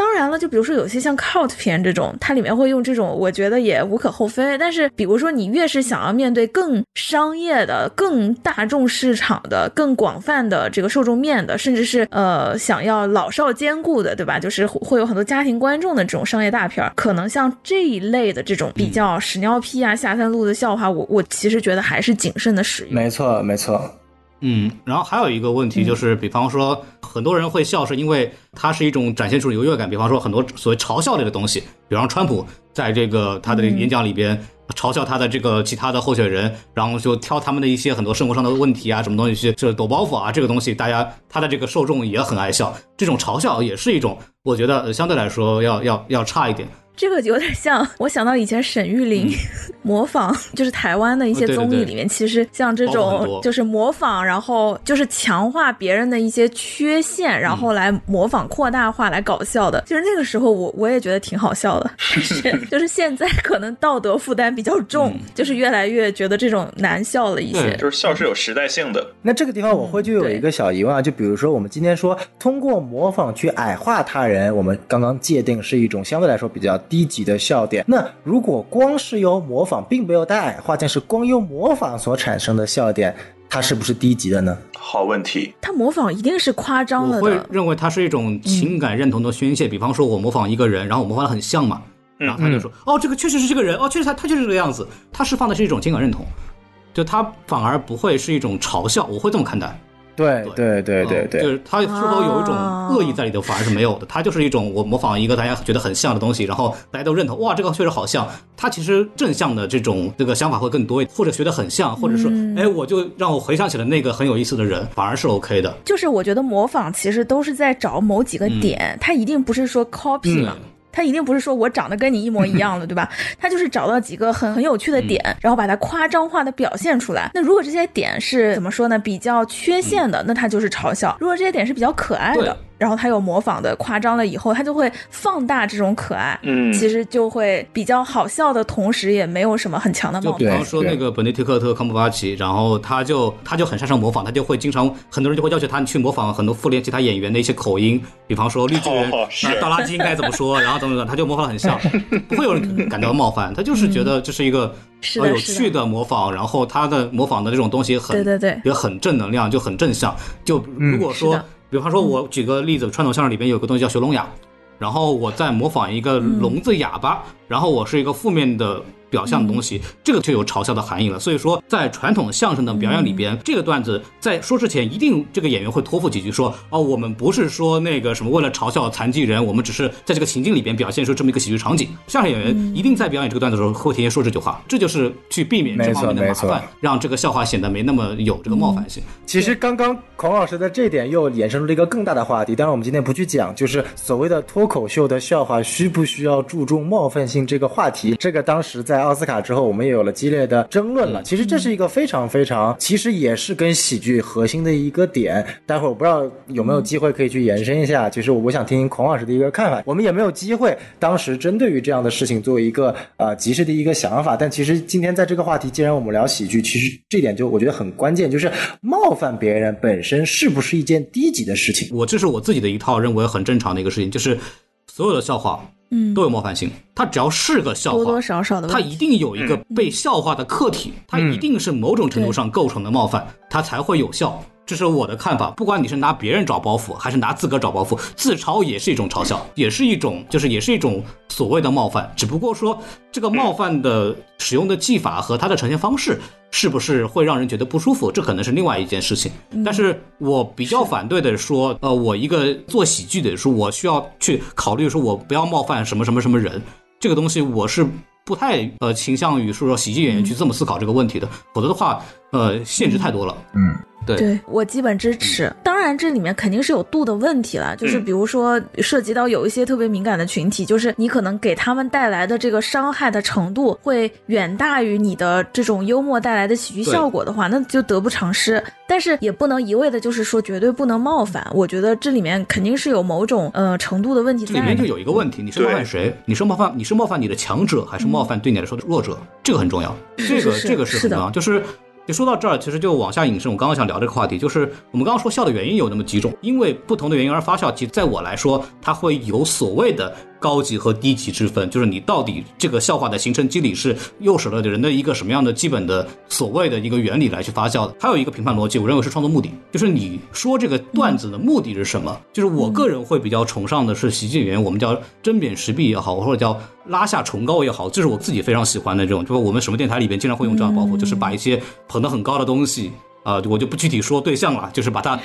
A: 当然了，就比如说有些像 cult 片这种，它里面会用这种，我觉得也无可厚非。但是，比如说你越是想要面对更商业的、更大众市场的、更广泛的这个受众面的，甚至是呃想要老少兼顾的，对吧？就是会有很多家庭观众的这种商业大片，可能像这一类的这种比较屎尿屁啊、下三路的笑话，我我其实觉得还是谨慎的使用。
C: 没错，没错。
B: 嗯，然后还有一个问题就是，比方说很多人会笑，是因为它是一种展现出优越感。比方说很多所谓嘲笑类的东西，比方川普在这个他的演讲里边。嘲笑他的这个其他的候选人，然后就挑他们的一些很多生活上的问题啊，什么东西去就是抖包袱啊，这个东西大家他的这个受众也很爱笑，这种嘲笑也是一种，我觉得呃相对来说要要要差一点。
A: 这个有点像我想到以前沈玉琳 模仿，就是台湾的一些综艺里面，其实像这种就是模仿，然后就是强化别人的一些缺陷，然后来模仿扩大化来搞笑的。其实那个时候我我也觉得挺好笑的，就是就是现在可能道德负担比较重，就是越来越觉得这种难笑了一些。
D: 就是笑是有时代性的。
C: 那这个地方我会就有一个小疑问啊，就比如说我们今天说通过模仿去矮化他人，我们刚刚界定是一种相对来说比较低级的笑点。那如果光是由模仿，并没有带矮化，但是光由模仿所产生的笑点，它是不是低级的呢？
D: 好问题，
A: 他模仿一定是夸张的
B: 我会认为它是一种情感认同的宣泄。比方说，我模仿一个人，然后我模仿的很像嘛，然后他就说，哦，这个确实是这个人，哦，确实他他就是这个样子。他释放的是一种情感认同，就他反而不会是一种嘲笑，我会这么看待。
C: 对对对对对，
B: 嗯就是他是否有一种恶意在里头，反而是没有的。他就是一种我模仿一个大家觉得很像的东西，然后大家都认同，哇，这个确实好像。他其实正向的这种这个想法会更多一点，或者学得很像，或者是哎，我就让我回想起了那个很有意思的人，反而是 OK 的。
A: 就是我觉得模仿其实都是在找某几个
B: 嗯
A: 点，他一定不是说 copy 了。他一定不是说我长得跟你一模一样的，对吧？他就是找到几个很很有趣的点，然后把它夸张化的表现出来。那如果这些点是怎么说呢？比较缺陷的，那他就是嘲笑；如果这些点是比较可爱的，然后他有模仿的夸张了以后，他就会放大这种可爱，
D: 嗯。
A: 其实就会比较好笑的同时，也没有什么很强的冒
C: 对
A: 犯。
B: 比方说那个本尼特克特康伯巴奇，然后他就他就很擅长模仿，他就会经常很多人就会要求他去模仿很多复联其他演员的一些口音，比方说绿巨人
D: 哦是。
B: 啊倒垃圾应该怎么说，然后怎么怎么，他就模仿的很像，不会有人感到冒犯，他就是觉得这是一个呃有趣的模仿，然后他的模仿的这种东西很
A: 对对对。
B: 也很正能量，就很正向。就如果说比方说我举个例子，传统相声里边有个东西叫学聋哑，然后我在模仿一个聋子哑巴，然后我是一个负面的表象的东西，这个就有嘲笑的含义了。所以说，在传统相声的表演里边，这个段子在说之前，一定这个演员会托付几句说，哦，我们不是说那个什么为了嘲笑残疾人，我们只是在这个情境里边表现出这么一个喜剧场景。相声演员一定在表演这个段子的时候会提前说这句话，这就是去避免这方面的麻烦，让这个笑话显得没那么有这个冒犯性。
C: 其实刚刚孔老师的这点又衍生出了一个更大的话题，当然我们今天不去讲，就是所谓的脱口秀的笑话需不需要注重冒犯性这个话题。这个当时在奥斯卡之后，我们也有了激烈的争论了。其实这是一个非常非常，其实也是跟喜剧核心的一个点。待会儿我不知道有没有机会可以去延伸一下，其实我想听听孔老师的一个看法。我们也没有机会当时针对于这样的事情做一个呃及时的一个想法，但其实今天在这个话题，既然我们聊喜剧，其实这点就我觉得很关键，就是冒犯别人本身是不是一件低级的事情？
B: 我这是我自己的一套认为很正常的一个事情，就是所有的笑话，
A: 嗯
B: 都有冒犯性。它只要是个笑话，
A: 多多少少的问
B: 它。一定有一个被笑话的客体，它一定是某种程度上构成的冒犯，它才会有效。这是我的看法。不管你是拿别人找包袱，还是拿自个儿找包袱，自嘲也是一种嘲笑，也是一种，就是也是一种所谓的冒犯。只不过说这个冒犯的使用的技法和它的呈现方式，是不是会让人觉得不舒服，这可能是另外一件事情。但是我比较反对的说，呃，我一个做喜剧的说，我需要去考虑说，我不要冒犯什么什么什么人，这个东西我是不太呃倾向于说说喜剧演员去这么思考这个问题的，否则的话，呃，限制太多了。对
A: 对我基本支持。当然，这里面肯定是有度的问题了，就是
D: 嗯
A: 比如说涉及到有一些特别敏感的群体，就是你可能给他们带来的这个伤害的程度会远大于你的这种幽默带来的喜剧效果的话，那就得不偿失。但是也不能一味的就是说绝对不能冒犯，我觉得这里面肯定是有某种呃程度的问题在
B: 里面就。有一个问题，你是冒犯谁？你是冒犯你是冒犯你的强者，还是冒犯对你来说的弱者？这个很重要，这个
A: 是是
B: 这个是很重要。就是就说到这儿，其实就往下引申。我刚刚想聊这个话题，就是我们刚刚说笑的原因有那么几种，因为不同的原因而发笑。其实在我来说，它会有所谓的高级和低级之分，就是你到底这个笑话的形成机理是诱使了人的一个什么样的基本的所谓的一个原理来去发酵的。还有一个评判逻辑，我认为是创作目的，就是你说这个段子的目的是什么？就是我个人会比较崇尚的是喜剧演员，我们叫针砭时弊也好，或者叫拉下崇高也好，这是我自己非常喜欢的这种。就是我们什么电台里边经常会用这样的包袱，就是把一些捧得很高的东西。啊、我就不具体说对象了，就是把它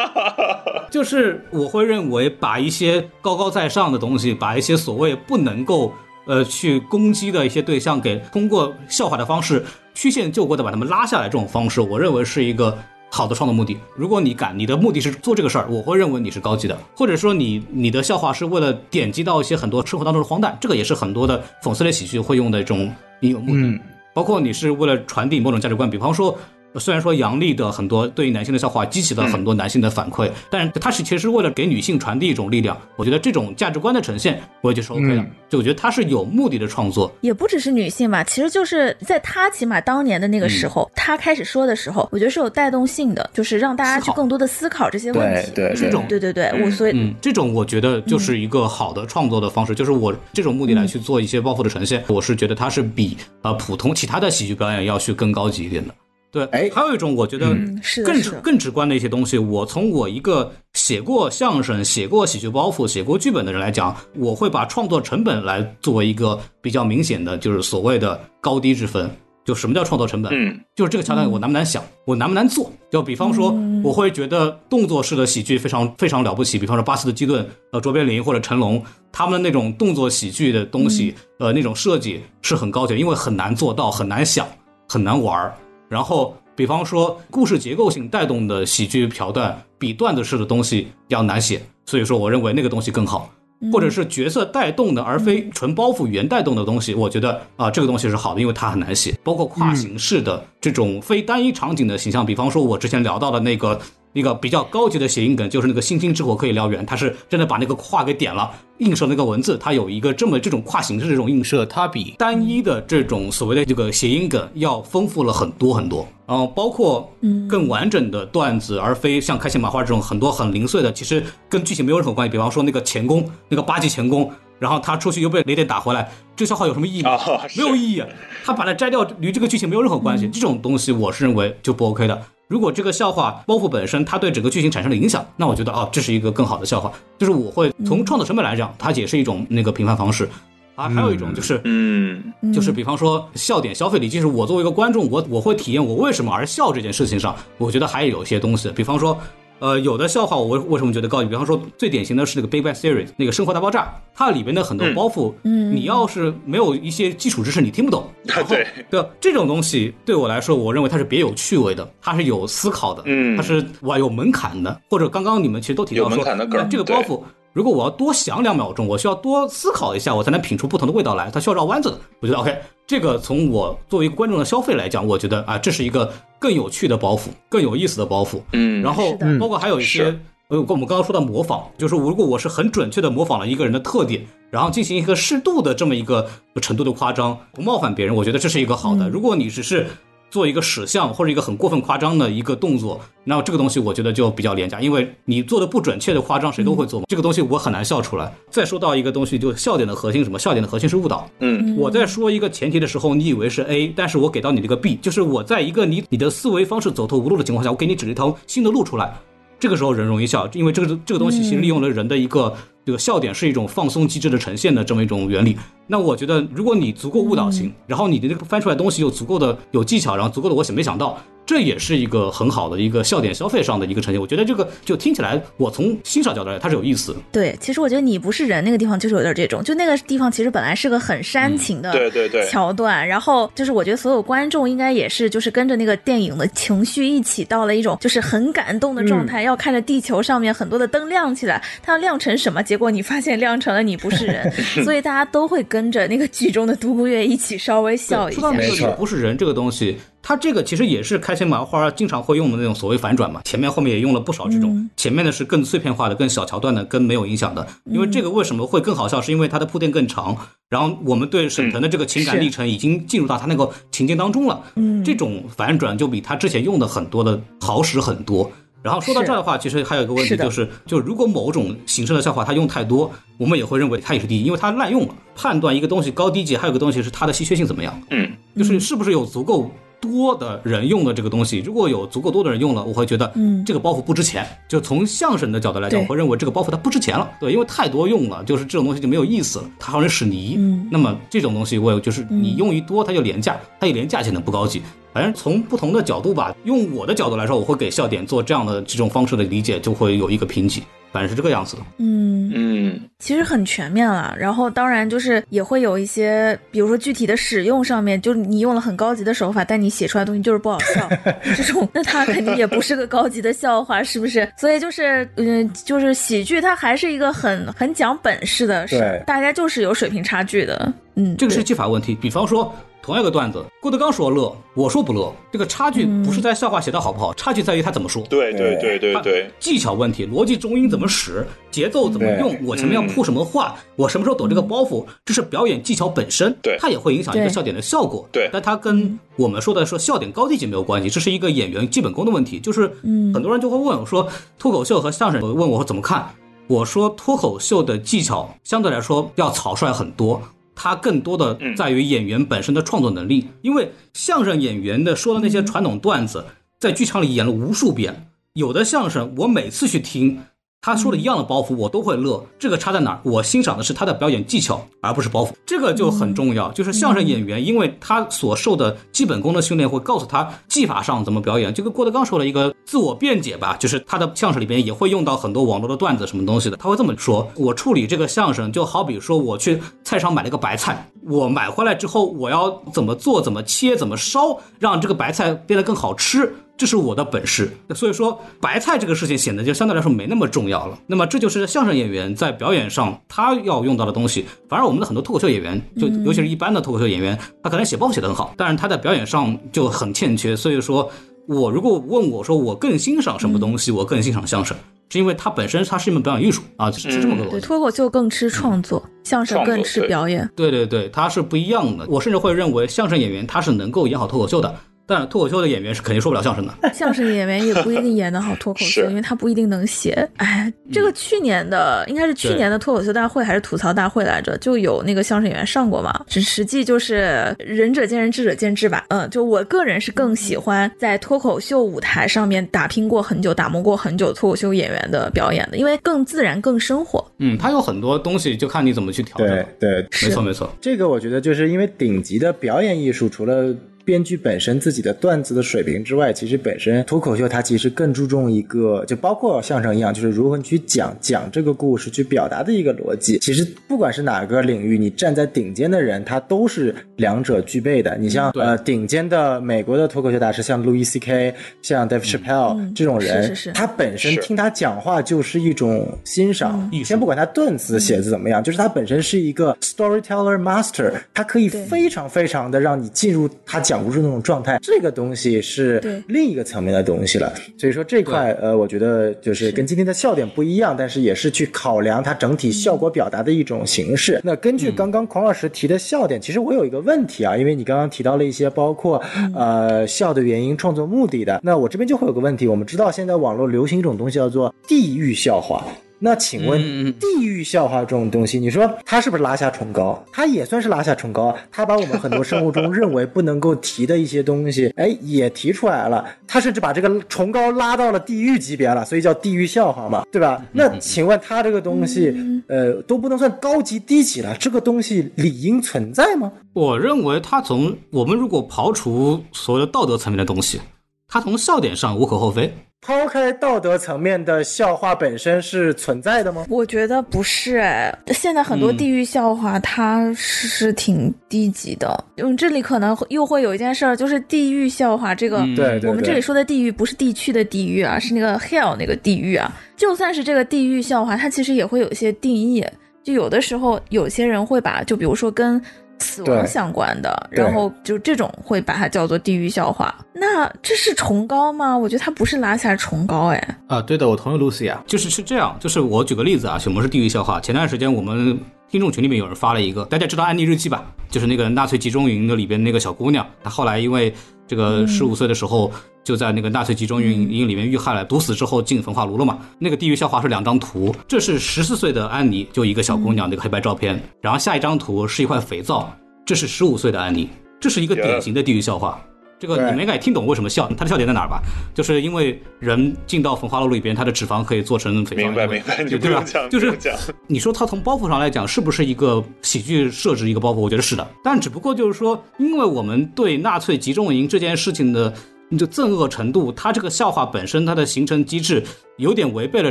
B: 就是我会认为把一些高高在上的东西，把一些所谓不能够呃去攻击的一些对象，给通过笑话的方式曲线救国的把他们拉下来，这种方式，我认为是一个。好的创作目的，如果你敢，你的目的是做这个事儿，我会认为你是高级的，或者说你你的笑话是为了点击到一些很多生活当中的荒诞，这个也是很多的讽刺类喜剧会用的一种应用目的。
C: 嗯
B: 包括你是为了传递某种价值观，比方说。虽然说杨笠的很多对于男性的笑话激起了很多男性的反馈，但是他是其实为了给女性传递一种力量。我觉得这种价值观的呈现，我也觉得是 OK 的。
C: 嗯
B: 就我觉得他是有目的的创作，
A: 也不只是女性吧，其实就是在他起码当年的那个时候，他开始说的时候，我觉得是有带动性的，就是让大家去更多的思考这些问题。
C: 对对
B: 这种
A: 对对对，我所以、
B: 嗯，这种我觉得就是一个好的创作的方式，就是我这种目的来去做一些包袱的呈现，我是觉得它是比呃普通其他的喜剧表演要去更高级一点的。对，
C: 哎
B: 还有一种我觉得
A: 嗯是
B: 更更直观的一些东西，我从我一个写过相声、写过喜剧包袱、写过剧本的人来讲，我会把创作成本来作为一个比较明显的，就是所谓的高低之分。就什么叫创作成本？
D: 嗯，
B: 就是这个桥段我难不难想，我难不难做？就比方说，我会觉得动作式的喜剧非常非常了不起，比方说巴斯的基顿、呃卓别林或者成龙，他们的那种动作喜剧的东西，呃那种设计是很高级的，因为很难做到，很难想，很难玩儿。然后，比方说故事结构性带动的喜剧桥段，比段子式的东西要难写，所以说我认为那个东西更好。或者是角色带动的，而非纯包袱原带动的东西，我觉得啊、这个东西是好的，因为它很难写。包括跨形式的这种非单一场景的形象，比方说我之前聊到的那个一个比较高级的谐音梗，就是那个星星之火可以燎原，它是真的把那个跨给点了，映射那个文字，它有一个这么这种跨形式的这种映射，它比单一的这种所谓的这个谐音梗要丰富了很多很多。然后包括更完整的段子，而非像开心麻花这种很多很零碎的，其实跟剧情没有任何关系。比方说那个钳工，那个八级钳工，然后他出去又被雷电打回来，这个笑话有什么意义吗？
D: 啊是
B: 没有意义。他把它摘掉，与这个剧情没有任何关系。这种东西我是认为就不 OK 的。如果这个笑话包袱本身它对整个剧情产生了影响，那我觉得哦，这是一个更好的笑话。就是我会从创作成本来讲，它也是一种那个评判方式。啊，还有一种就是，
D: 嗯，
B: 就是比方说笑点消费里，就是我作为一个观众，我我会体验我为什么而笑这件事情上，我觉得还有一些东西，比方说。呃，有的笑话我为为什么觉得高级？比方说最典型的是那个《Big Bang Theory》那个《生活大爆炸》，它里边的很多包袱，嗯，你要是没有一些基础知识，你听不懂。然后
D: 对
B: 对这种东西对我来说，我认为它是别有趣味的，它是有思考的，
D: 嗯
B: 它是哇有门槛的。或者刚刚你们其实都提到
D: 有门
B: 说，
D: 槛的梗
B: 那这个包袱如果我要多想两秒钟，我需要多思考一下，我才能品出不同的味道来，它需要绕弯子的。我觉得 OK，这个从我作为一个观众的消费来讲，我觉得啊，这是一个更有趣的包袱，更有意思的包袱。
D: 嗯
B: 然后包括还有一些
D: 是，
B: 呃，我们刚刚说到模仿，就是如果我是很准确的模仿了一个人的特点，然后进行一个适度的这么一个程度的夸张，不冒犯别人，我觉得这是一个好的。如果你只是做一个使相或者一个很过分夸张的一个动作，那这个东西我觉得就比较廉价，因为你做的不准确的夸张谁都会做嘛，这个东西我很难笑出来。再说到一个东西，就笑点的核心什么？笑点的核心是误导。
D: 嗯
B: 我在说一个前提的时候，你以为是 A，但是我给到你这个 B，就是我在一个你你的思维方式走投无路的情况下，我给你指了一条新的路出来。这个时候人容易笑，因为这个这个东西其实利用了人的一个这个笑点是一种放松机制的呈现的这么一种原理。那我觉得，如果你足够误导
A: 嗯
B: 性，然后你的这个翻出来东西又足够的有技巧，然后足够的我想没想到，这也是一个很好的一个笑点消费上的一个呈现。我觉得这个就听起来，我从欣赏角度来，它是有意思。
A: 对，其实我觉得你不是人那个地方就是有点这种，就那个地方其实本来是个很煽情的
D: 对对对
A: 桥段，然后就是我觉得所有观众应该也是就是跟着那个电影的情绪一起到了一种就是很感动的状态，要看着地球上面很多的灯亮起来，它要亮成什么？结果你发现亮成了你不是人，所以大家都会跟着那个剧中的独孤月一起稍微笑一下
B: 说到。那个
C: 没错
B: 不是人这个东西，它这个其实也是开心麻花经常会用的那种所谓反转嘛。前面后面也用了不少这种，
A: 嗯
B: 前面的是更碎片化的、更小桥段的、更没有影响的。因为这个为什么会更好笑，是因为它的铺垫更长，然后我们对沈腾的这个情感历程已经进入到他那个情境当中了。
A: 嗯
B: 这种反转就比他之前用的很多的好使很多。然后说到这儿的话，其实还有一个问题就是，就如果某种形式的笑话它用太多，我们也会认为它也是第一，因为它滥用了。判断一个东西高低级，还有个东西是它的稀缺性怎么样。
D: 嗯，
B: 就是是不是有足够多的人用的这个东西？如果有足够多的人用了，我会觉得，
A: 嗯
B: 这个包袱不值钱。就从相声的角度来讲，我会认为这个包袱它不值钱了，对，因为太多用了，就是这种东西就没有意思了，它好像使泥。
A: 嗯
B: 那么这种东西，我有就是你用一多，它就廉价，它一廉价显得不高级。反正从不同的角度吧，用我的角度来说，我会给笑点做这样的这种方式的理解，就会有一个评级，反正是这个样子的。
A: 嗯，
D: 嗯，
A: 其实很全面了，然后当然就是也会有一些，比如说具体的使用上面，就是你用了很高级的手法，但你写出来的东西就是不好笑，这种那它肯定也不是个高级的笑话，是不是？所以就是嗯，就是喜剧它还是一个很很讲本事的事
C: 对，
A: 大家就是有水平差距的，嗯，
B: 这个是技法问题。比方说，同样一个段子，郭德纲说乐，我说不乐，这个差距不是在笑话写的好不好，差距在于他怎么说。
D: 对对对对对，
B: 技巧问题，逻辑中音怎么使，节奏怎么用，我前面要铺什么话，我什么时候抖这个包袱，这是表演技巧本身，
D: 对
B: 它也会影响一个笑点的效果，
D: 对。
B: 但它跟我们说的说笑点高低级没有关系，这是一个演员基本功的问题，就是，
A: 嗯。
B: 很多人就会问我说，脱口秀和相声，问我说怎么看，我说脱口秀的技巧相对来说要草率很多。它更多的在于演员本身的创作能力，因为相声演员的说的那些传统段子，在剧场里演了无数遍，有的相声我每次去听，他说的一样的包袱，我都会乐。这个差在哪儿？我欣赏的是他的表演技巧，而不是包袱。这个就很重要。就是相声演员，因为他所受的基本功的训练，会告诉他技法上怎么表演。就跟郭德纲说的一个自我辩解吧，就是他的相声里边也会用到很多网络的段子什么东西的。他会这么说：我处理这个相声，就好比说我去菜场买了个白菜，我买回来之后，我要怎么做、怎么切、怎么烧，让这个白菜变得更好吃。这是我的本事，所以说白菜这个事情显得就相对来说没那么重要了。那么这就是相声演员在表演上他要用到的东西。反而我们的很多脱口秀演员，就尤其是一般的脱口秀演员，他可能写报写得很好，但是他在表演上就很欠缺。所以说我如果问我说我更欣赏什么东西，我更欣赏相声，是因为它本身它是一门表演艺术啊，是是这么个逻
A: 对，
B: 辑。
A: 脱口秀更吃创作，相声更吃表演。
B: 对对对，它是不一样的。我甚至会认为相声演员他是能够演好脱口秀的，但是脱口秀的演员是肯定说不了相声的。
A: 相声演员也不一定演得好脱口秀，因为他不一定能写。哎，这个去年的应该是去年的脱口秀大会还是吐槽大会来着，就有那个相声演员上过嘛。实实际就是仁者见仁，智者见智吧。嗯，就我个人是更喜欢在脱口秀舞台上面打拼过很久、打磨过很久脱口秀演员的表演的，因为更自然、更生活。
B: 嗯，他有很多东西，就看你怎么去调整。
C: 对对，
B: 没错没错。
C: 这个我觉得就是因为顶级的表演艺术，除了编剧本身自己的段子的水平之外，其实本身脱口秀它其实更注重一个，就包括相声一样，就是如何去讲讲这个故事，去表达的一个逻辑。其实不管是哪个领域，你站在顶尖的人，他都是两者具备的。你像
B: 对
C: 呃顶尖的美国的脱口秀大师，像 Louis C.K.、像 Dave Chappelle、这种人，
A: 是是是
C: 他本身听他讲话就是一种欣赏。先不管他段子写的怎么样，就是他本身是一个 storyteller master，他可以非常非常的让你进入他讲故事的那种状态。这个东西是另一个层面的东西了。所以说这块呃，我觉得就是跟今天的笑点不一样，但是也是去考量它整体效果表达的一种形式。那根据刚刚孔老师提的笑点，其实我有一个问题啊，因为你刚刚提到了一些包括呃笑的原因、创作目的的，那我这边就会有个问题。我们知道现在网络流行一种东西叫做地域笑话。那请问地域笑话这种东西，你说它是不是拉下崇高？它也算是拉下崇高啊，它把我们很多生活中认为不能够提的一些东西，哎，也提出来了。它甚至把这个崇高拉到了地狱级别了，所以叫地狱笑话嘛，对吧？那请问它这个东西，呃，都不能算高级低级了，这个东西理应存在吗？
B: 我认为他从我们如果刨除所谓的道德层面的东西，他从笑点上无可厚非。
C: 抛开道德层面的笑话本身是存在的吗？
A: 我觉得不是哎，现在很多地域笑话它是挺低级的。嗯，这里可能又会有一件事儿，就是地域笑话这个，
B: 嗯
C: 对对对
A: 我们这里说的地域不是地区的地域啊，是那个 hell 那个地域啊。就算是这个地域笑话，它其实也会有一些定义。就有的时候，有些人会把，就比如说跟死亡相关的，然后就这种会把它叫做地狱笑话。那这是崇高吗？我觉得它不是拉下崇高，哎，
B: 啊，对的，我同意 Lucy 啊，就是是这样，就是我举个例子啊，什么是地狱笑话？前段时间我们听众群里面有人发了一个，大家知道《安妮日记》吧？就是那个纳粹集中营的里边那个小姑娘，她后来因为这个十五岁的时候就在那个纳粹集中营营里面遇害了，毒死之后进焚化炉了嘛。那个地狱笑话是两张图，这是十四岁的安妮，就一个小姑娘那个黑白照片，然后下一张图是一块肥皂，这是十五岁的安妮，这是一个典型的地狱笑话。这个你们应该也听懂为什么笑，它的笑点在哪儿吧？就是因为人进到焚化炉里边，它的脂肪可以做成肥皂。
D: 明白
B: 因为
D: 明白，你
B: 对对吧？就是
D: 讲
B: 你说它从包袱上来讲，是不是一个喜剧设置一个包袱？我觉得是的，但只不过就是说，因为我们对纳粹集中营这件事情的你就憎恶程度，它这个笑话本身它的形成机制有点违背了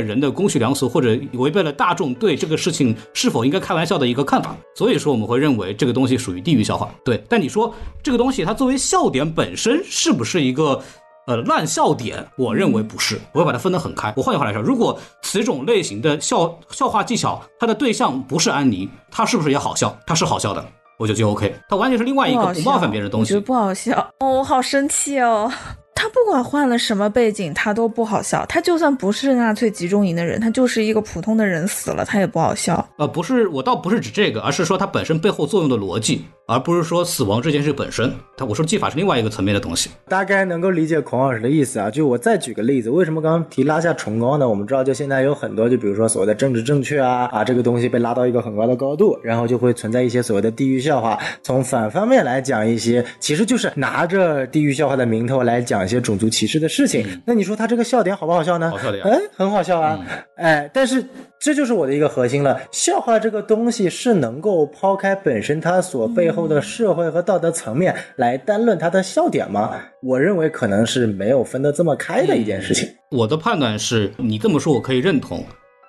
B: 人的公序良俗，或者违背了大众对这个事情是否应该开玩笑的一个看法，所以说我们会认为这个东西属于地域笑话。对，但你说这个东西它作为笑点本身是不是一个？呃，烂笑点，我认为不是，我会把它分得很开。我换句话来说，如果此种类型的笑笑话技巧，它的对象不是安妮，它是不是也好笑？它是好笑的，我觉得就 OK。他完全是另外一个不冒犯别人的东西。
A: 我觉得不好笑。哦，我好生气哦。他不管换了什么背景，他都不好笑。他就算不是纳粹集中营的人，他就是一个普通的人死了，他也不好笑。
B: 呃，不是，我倒不是指这个，而是说他本身背后作用的逻辑，而不是说死亡这件事本身。他我说技法是另外一个层面的东西。
C: 大概能够理解孔老师的意思啊。就我再举个例子，为什么刚刚提拉下崇高呢？我们知道，就现在有很多，就比如说所谓的政治正确啊啊，这个东西被拉到一个很高的高度，然后就会存在一些所谓的地域笑话。从反方面来讲，一些其实就是拿着地域笑话的名头来讲一些种族歧视的事情。那你说他这个笑点好不好笑呢？
B: 好笑的呀
C: 哎，很好笑啊。哎，但是这就是我的一个核心了。笑话这个东西是能够抛开本身它所背后的社会和道德层面来单论它的笑点吗？我认为可能是没有分得这么开的一件事情。
B: 我的判断是你这么说，我可以认同，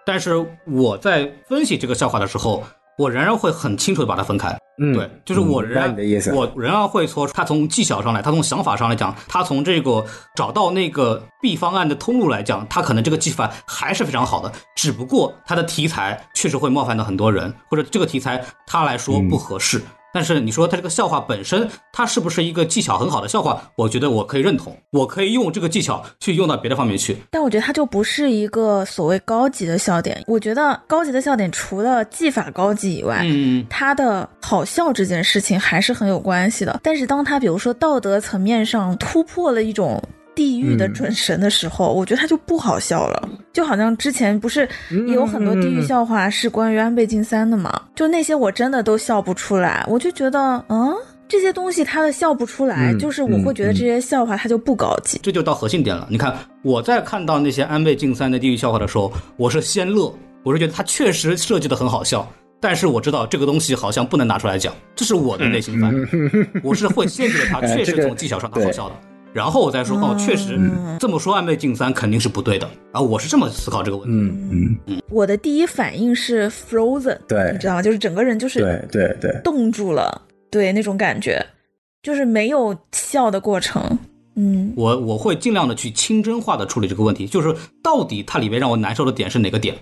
B: 但是我在分析这个笑话的时候，我仍然会很清楚的把它分开。
C: 嗯，
B: 对，就是我仍然。我仍然会说，他从技巧上来，他从想法上来讲，他从这个找到那个 B 方案的通路来讲，他可能这个技法还是非常好的，只不过他的题材确实会冒犯到很多人，或者这个题材他来说不合适。但是你说他这个笑话本身，它是不是一个技巧很好的笑话？我觉得我可以认同，我可以用这个技巧去用到别的方面去。
A: 但我觉得它就不是一个所谓高级的笑点。我觉得高级的笑点除了技法高级以外，
B: 嗯，
A: 它的好笑这件事情还是很有关系的。但是当它比如说道德层面上突破了一种地狱的
C: 嗯
A: 准神的时候，我觉得他就不好笑了。就好像之前不是也有很多地狱笑话是关于安倍晋三的嘛？就那些我真的都笑不出来，我就觉得，嗯。这些东西他的笑不出来，
C: 嗯
A: 就是我会觉得
C: 嗯
A: 这些笑话他就不高级。
B: 这就到核心点了。你看，我在看到那些安倍晋三的地狱笑话的时候，我是先乐，我是觉得他确实设计的很好笑，但是我知道这个东西好像不能拿出来讲，这是我的内心反应。我是会先觉得他
C: 哎
B: 确实从技巧上他好笑的。然后我再说哦，确实这么说安倍晋三肯定是不对的啊！我是这么思考这个问题。
C: 嗯嗯，
A: 我的第一反应是 frozen，
C: 对
A: 你知道吗？就是整个人就是
C: 对对对，
A: 冻住了，对那种感觉，就是没有笑的过程。嗯，
B: 我我会尽量的去清真化的处理这个问题，就是到底它里面让我难受的点是哪个点？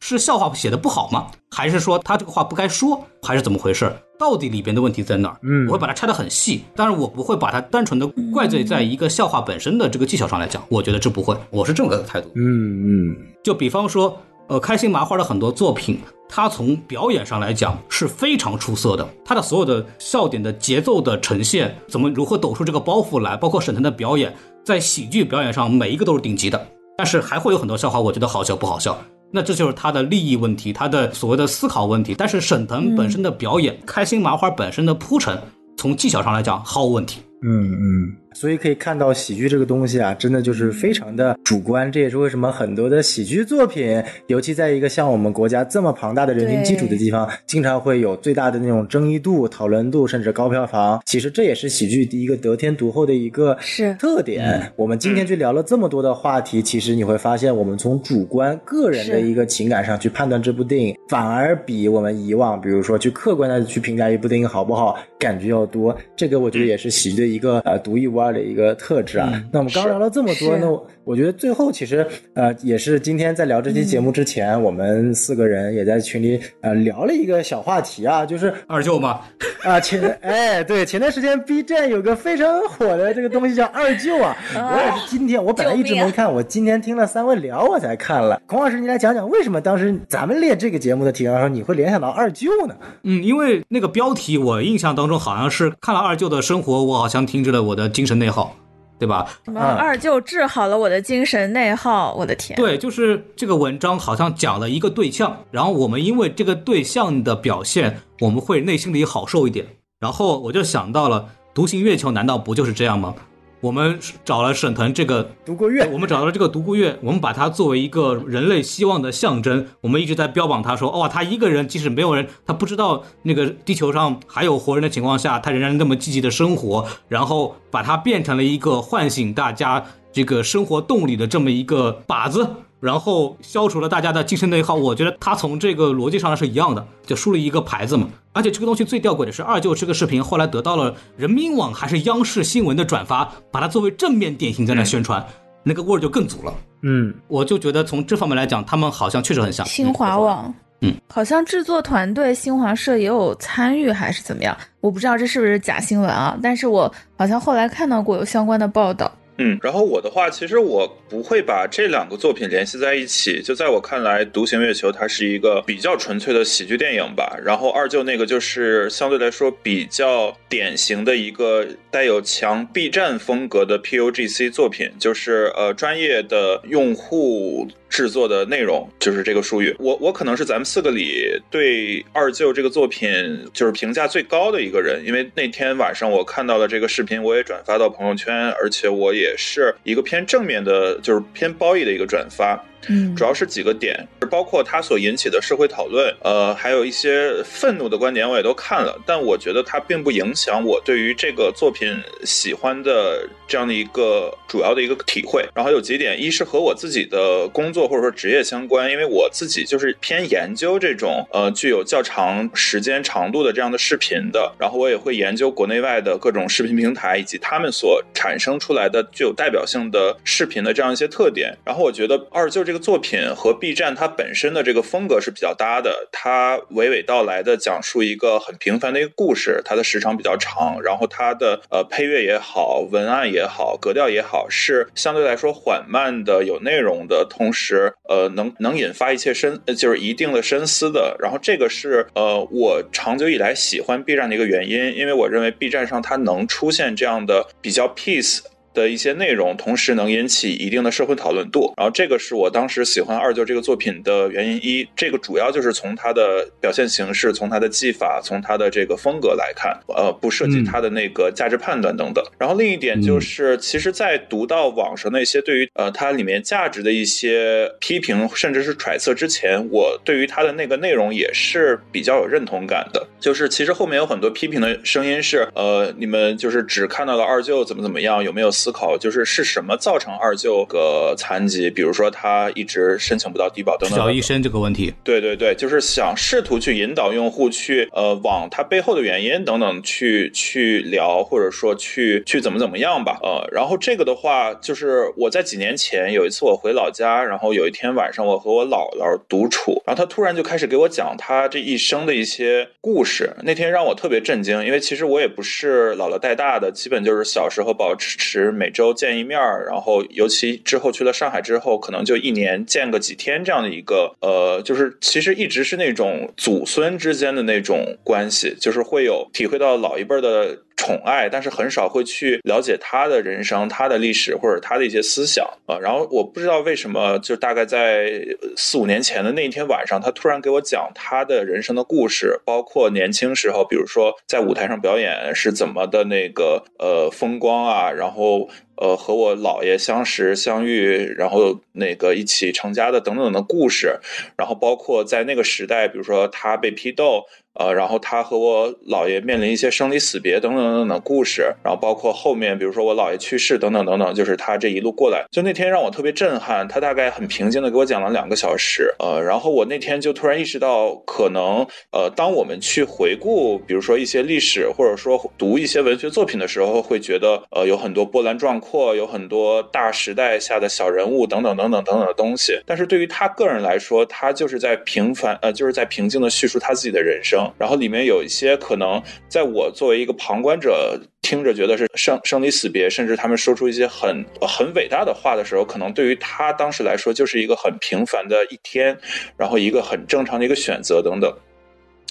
B: 是笑话写的不好吗？还是说他这个话不该说？还是怎么回事？到底里边的问题在哪儿？
C: 嗯
B: 我会把它拆得很细，但是我不会把它单纯的怪罪在一个笑话本身的这个技巧上来讲，我觉得这不会，我是这么个态度。
C: 嗯嗯
B: 就比方说，呃，开心麻花的很多作品，它从表演上来讲是非常出色的，它的所有的笑点的节奏的呈现，怎么如何抖出这个包袱来，包括沈腾的表演，在喜剧表演上每一个都是顶级的。但是还会有很多笑话，我觉得好笑不好笑，那这就是他的利益问题，他的所谓的思考问题。但是沈腾本身的表演，开心麻花本身的铺陈，从技巧上来讲毫无问题。
C: 嗯嗯，所以可以看到喜剧这个东西啊，真的就是非常的主观。这也是为什么很多的喜剧作品，尤其在一个像我们国家这么庞大的人群基础的地方，经常会有最大的那种争议度、讨论度，甚至高票房。其实这也是喜剧第一个得天独厚的一个
A: 是
C: 特点。我们今天去聊了这么多的话题，其实你会发现，我们从主观个人的一个情感上去判断这部电影，反而比我们以往，比如说去客观的去评价一部电影好不好，感觉要多。这个我觉得也是喜剧的。一个呃独一无二的一个特质啊。那我们刚聊了这么多，那我觉得最后其实呃也是今天在聊这期节目之前，我们四个人也在群里呃聊了一个小话题啊，就是
B: 二舅嘛
C: 啊前哎对前段时间 B 站有个非常火的这个东西叫二舅啊，我也是今天我本来一直没看，我今天听了三位聊我才看了。孔老师，你来讲讲为什么当时咱们列这个节目的提纲上你会联想到二舅呢？
B: 嗯，因为那个标题我印象当中好像是看了二舅的生活，我好像。停止了我的精神内耗，对吧？
A: 什么二舅治好了我的精神内耗？我的天！
B: 对，就是这个文章好像讲了一个对象，然后我们因为这个对象的表现，我们会内心里好受一点。然后我就想到了《独行月球》，难道不就是这样吗？我们找了沈腾这个
C: 独孤月，
B: 我们找到了这个独孤月，我们把它作为一个人类希望的象征，我们一直在标榜他说，哇，他一个人即使没有人，他不知道那个地球上还有活人的情况下，他仍然那么积极的生活，然后把它变成了一个唤醒大家这个生活动力的这么一个靶子。然后消除了大家的精神内耗，我觉得他从这个逻辑上是一样的，就树立一个牌子嘛。而且这个东西最吊诡的是，二舅这个视频后来得到了人民网还是央视新闻的转发，把它作为正面典型在那宣传，那个味儿就更足了。
C: 嗯，
B: 我就觉得从这方面来讲，他们好像确实很像。
A: 新华网，
B: 嗯，
A: 好像制作团队新华社也有参与还是怎么样，我不知道这是不是假新闻啊？但是我好像后来看到过有相关的报道。
D: 嗯，然后我的话，其实我不会把这两个作品联系在一起。就在我看来，《独行月球》它是一个比较纯粹的喜剧电影吧。然后二舅那个就是相对来说比较典型的一个带有强 B 站风格的 PUGC 作品，就是呃专业的用户。制作的内容就是这个术语，我我可能是咱们四个里对二舅这个作品就是评价最高的一个人，因为那天晚上我看到了这个视频，我也转发到朋友圈，而且我也是一个偏正面的，就是偏褒义的一个转发。
A: 嗯，
D: 主要是几个点，包括它所引起的社会讨论，呃，还有一些愤怒的观点，我也都看了。但我觉得它并不影响我对于这个作品喜欢的这样的一个主要的一个体会。然后有几点，一是和我自己的工作或者说职业相关，因为我自己就是偏研究这种呃具有较长时间长度的这样的视频的。然后我也会研究国内外的各种视频平台以及他们所产生出来的具有代表性的视频的这样一些特点。然后我觉得二就。这个作品和 B 站它本身的这个风格是比较搭的，它娓娓道来的讲述一个很平凡的一个故事，它的时长比较长，然后它的呃配乐也好，文案也好，格调也好，是相对来说缓慢的、有内容的，同时呃能能引发一切深，就是一定的深思的。然后这个是呃我长久以来喜欢 B 站的一个原因，因为我认为 B 站上它能出现这样的比较 peace。的一些内容，同时能引起一定的社会讨论度，然后这个是我当时喜欢二舅这个作品的原因一。这个主要就是从他的表现形式、从他的技法、从他的这个风格来看，呃，不涉及他的那个价值判断等等。然后另一点就是，其实，在读到网上那些对于呃它里面价值的一些批评，甚至是揣测之前，我对于它的那个内容也是比较有认同感的。就是其实后面有很多批评的声音是，呃，你们就是只看到了二舅怎么怎么样，有没有？思考就是是什么造成二舅个残疾，比如说他一直申请不到低保等等。
B: 小医生这个问题，
D: 对对对，就是想试图去引导用户去呃往他背后的原因等等去去聊，或者说去去怎么怎么样吧。呃，然后这个的话，就是我在几年前有一次我回老家，然后有一天晚上我和我姥姥独处，然后他突然就开始给我讲他这一生的一些故事。那天让我特别震惊，因为其实我也不是姥姥带大的，基本就是小时候保持。每周见一面儿，然后尤其之后去了上海之后，可能就一年见个几天这样的一个，呃，就是其实一直是那种祖孙之间的那种关系，就是会有体会到老一辈的。宠爱，但是很少会去了解他的人生、他的历史或者他的一些思想啊。然后我不知道为什么，就大概在四五年前的那一天晚上，他突然给我讲他的人生的故事，包括年轻时候，比如说在舞台上表演是怎么的那个呃风光啊，然后。呃，和我姥爷相识相遇，然后那个一起成家的等等的故事，然后包括在那个时代，比如说他被批斗。呃，然后他和我姥爷面临一些生离死别等等等等的故事，然后包括后面，比如说我姥爷去世等等等等，就是他这一路过来，就那天让我特别震撼。他大概很平静的给我讲了两个小时，呃，然后我那天就突然意识到，可能呃，当我们去回顾，比如说一些历史，或者说读一些文学作品的时候，会觉得呃有很多波澜壮阔，有很多大时代下的小人物等等等等等等的东西。但是对于他个人来说，他就是在平凡呃，就是在平静的叙述他自己的人生。然后里面有一些可能，在我作为一个旁观者听着觉得是生生离死别，甚至他们说出一些很很伟大的话的时候，可能对于他当时来说就是一个很平凡的一天，然后一个很正常的一个选择等等。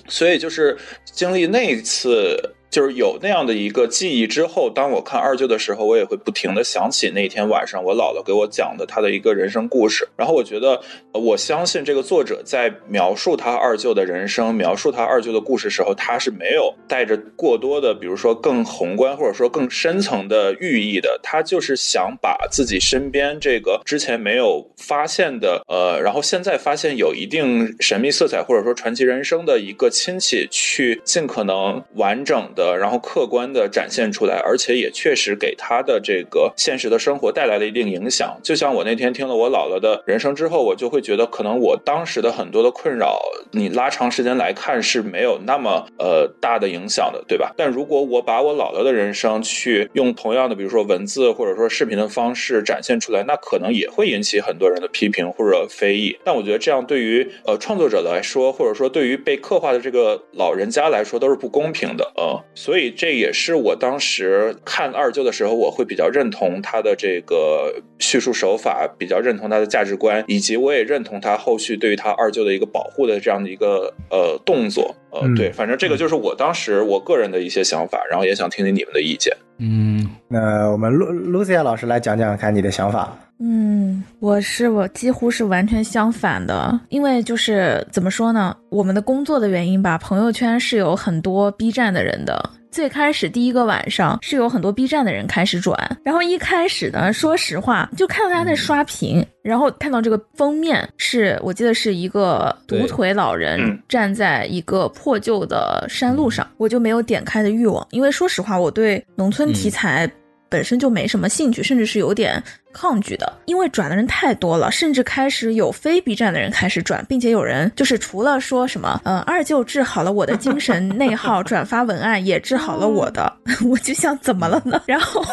D: 所以就是经历那一次。就是有那样的一个记忆之后，当我看二舅的时候，我也会不停的想起那天晚上我姥姥给我讲的他的一个人生故事。然后我觉得，我相信这个作者在描述他二舅的人生、描述他二舅的故事时候，他是没有带着过多的，比如说更宏观或者说更深层的寓意的。他就是想把自己身边这个之前没有发现的，呃，然后现在发现有一定神秘色彩或者说传奇人生的一个亲戚，去尽可能完整。的，然后客观的展现出来，而且也确实给他的这个现实的生活带来了一定影响。就像我那天听了我姥姥的人生之后，我就会觉得，可能我当时的很多的困扰，你拉长时间来看是没有那么呃大的影响的，对吧？但如果我把我姥姥的人生去用同样的，比如说文字或者说视频的方式展现出来，那可能也会引起很多人的批评或者非议。但我觉得这样对于呃创作者来说，或者说对于被刻画的这个老人家来说，都是不公平的，呃。所以这也是我当时看二舅的时候，我会比较认同他的这个叙述手法，比较认同他的价值观，以及我也认同他后续对于他二舅的一个保护的这样的一个呃动作。呃，对，反正这个就是我当时我个人的一些想法，然后也想听听你们的意见。
B: 嗯，
C: 那我们露露西亚老师来讲讲看你的想法。
A: 嗯，我是我几乎是完全相反的，因为就是怎么说呢，我们的工作的原因吧，朋友圈是有很多 B 站的人的。最开始第一个晚上是有很多 B 站的人开始转，然后一开始呢，说实话就看到大家在刷屏，然后看到这个封面是我记得是一个独腿老人站在一个破旧的山路上，我就没有点开的欲望，因为说实话我对农村题材本身就没什么兴趣，甚至是有点。抗拒的，因为转的人太多了，甚至开始有非 B 站的人开始转，并且有人就是除了说什么，呃，二舅治好了我的精神内耗，转发文案也治好了我的，我就想怎么了呢？然后，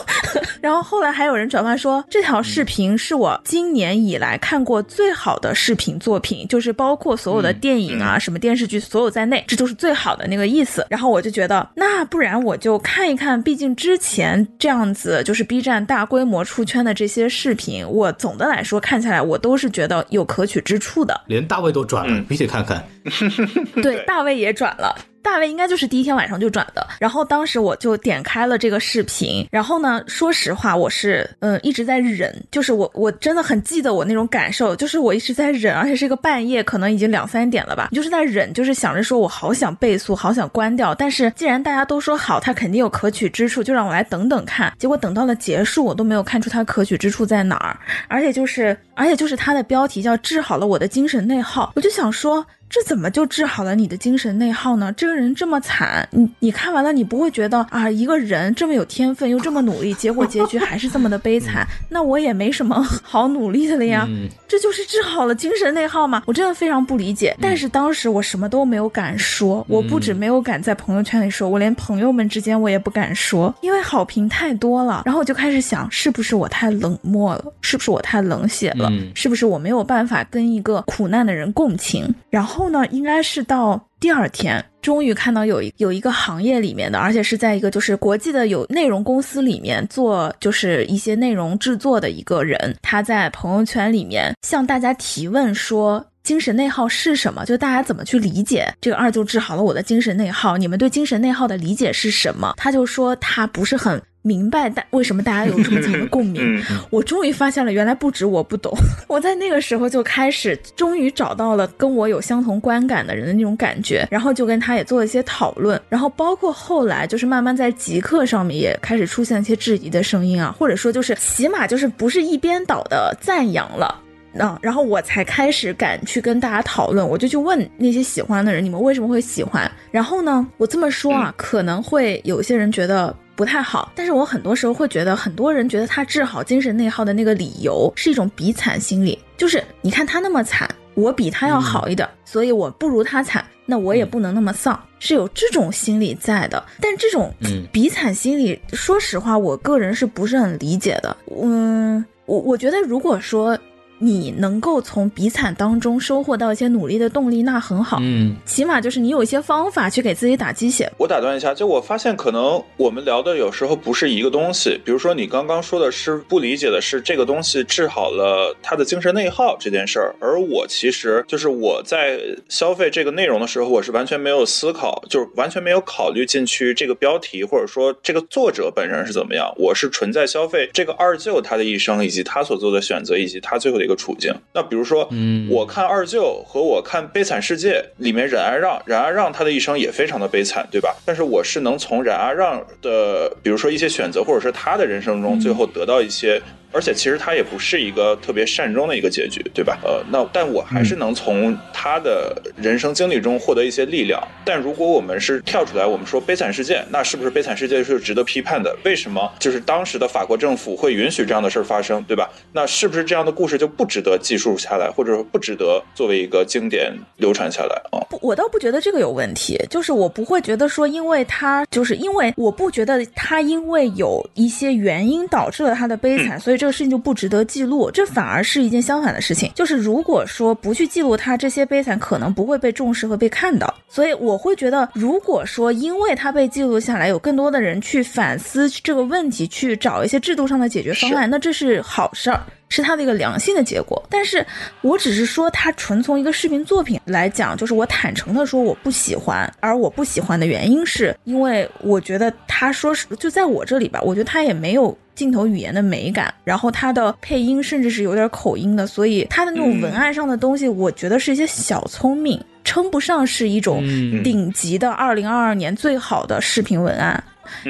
A: 然后后来还有人转发说这条视频是我今年以来看过最好的视频作品，就是包括所有的电影啊、什么电视剧所有在内，这就是最好的那个意思。然后我就觉得，那不然我就看一看，毕竟之前这样子就是 B 站大规模出圈的这些。视频，我总的来说看下来，我都是觉得有可取之处的。
B: 连大卫都转了，必须看看。
A: 对，大卫也转了。大卫应该就是第一天晚上就转的，然后当时我就点开了这个视频，然后呢，说实话，我是嗯一直在忍，就是我我真的很记得我那种感受，就是我一直在忍，而且是一个半夜，可能已经两三点了吧，就是在忍，就是想着说我好想倍速，好想关掉，但是既然大家都说好，它肯定有可取之处，就让我来等等看。结果等到了结束，我都没有看出它可取之处在哪儿，而且就是而且就是它的标题叫治好了我的精神内耗，我就想说。这怎么就治好了你的精神内耗呢？这个人这么惨，你你看完了，你不会觉得啊，一个人这么有天分又这么努力，结果结局还是这么的悲惨？那我也没什么好努力的了呀。这就是治好了精神内耗吗？我真的非常不理解。但是当时我什么都没有敢说，我不止没有敢在朋友圈里说，我连朋友们之间我也不敢说，因为好评太多了。然后我就开始想，是不是我太冷漠了？是不是我太冷血了？是不是我没有办法跟一个苦难的人共情？然后。后呢，应该是到第二天，终于看到有一有一个行业里面的，而且是在一个就是国际的有内容公司里面做就是一些内容制作的一个人，他在朋友圈里面向大家提问说。精神内耗是什么？就大家怎么去理解这个二舅治好了我的精神内耗？你们对精神内耗的理解是什么？他就说他不是很。明白，大为什么大家有这么强的共鸣？我终于发现了，原来不止我不懂。我在那个时候就开始，终于找到了跟我有相同观感的人的那种感觉，然后就跟他也做了一些讨论，然后包括后来就是慢慢在极客上面也开始出现一些质疑的声音啊，或者说就是起码就是不是一边倒的赞扬了，嗯，然后我才开始敢去跟大家讨论，我就去问那些喜欢的人，你们为什么会喜欢？然后呢，我这么说啊，可能会有些人觉得。不太好，但是我很多时候会觉得，很多人觉得他治好精神内耗的那个理由是一种比惨心理，就是你看他那么惨，我比他要好一点，所以我不如他惨，那我也不能那么丧，是有这种心理在的。但这种比惨心理，说实话，我个人是不是很理解的？嗯，我我觉得如果说。你能够从比惨当中收获到一些努力的动力，那很好。
B: 嗯，
A: 起码就是你有一些方法去给自己打鸡血。
D: 我打断一下，就我发现可能我们聊的有时候不是一个东西。比如说你刚刚说的是不理解的是这个东西治好了他的精神内耗这件事儿，而我其实就是我在消费这个内容的时候，我是完全没有思考，就是完全没有考虑进去这个标题或者说这个作者本人是怎么样。我是纯在消费这个二舅他的一生以及他所做的选择以及他最后的。一个处境，那比如说，嗯，我看二舅和我看《悲惨世界》里面冉阿让，冉阿让他的一生也非常的悲惨，对吧？但是我是能从冉阿让的，比如说一些选择，或者是他的人生中，最后得到一些。而且其实他也不是一个特别善终的一个结局，对吧？呃，那但我还是能从他的人生经历中获得一些力量。但如果我们是跳出来，我们说悲惨世界，那是不是悲惨世界是值得批判的？为什么就是当时的法国政府会允许这样的事儿发生，对吧？那是不是这样的故事就不值得记述下来，或者说不值得作为一个经典流传下来啊？
A: 不，我倒不觉得这个有问题，就是我不会觉得说，因为他就是因为我不觉得他因为有一些原因导致了他的悲惨，所以这。这个事情就不值得记录，这反而是一件相反的事情。就是如果说不去记录他这些悲惨，可能不会被重视和被看到。所以我会觉得，如果说因为他被记录下来，有更多的人去反思这个问题，去找一些制度上的解决方案，那这是好事儿。是他的一个良性的结果，但是我只是说他纯从一个视频作品来讲，就是我坦诚的说我不喜欢，而我不喜欢的原因是因为我觉得他说是就在我这里吧，我觉得他也没有镜头语言的美感，然后它的配音甚至是有点口音的，所以它的那种文案上的东西，我觉得是一些小聪明，称不上是一种顶级的二零二二年最好的视频文案，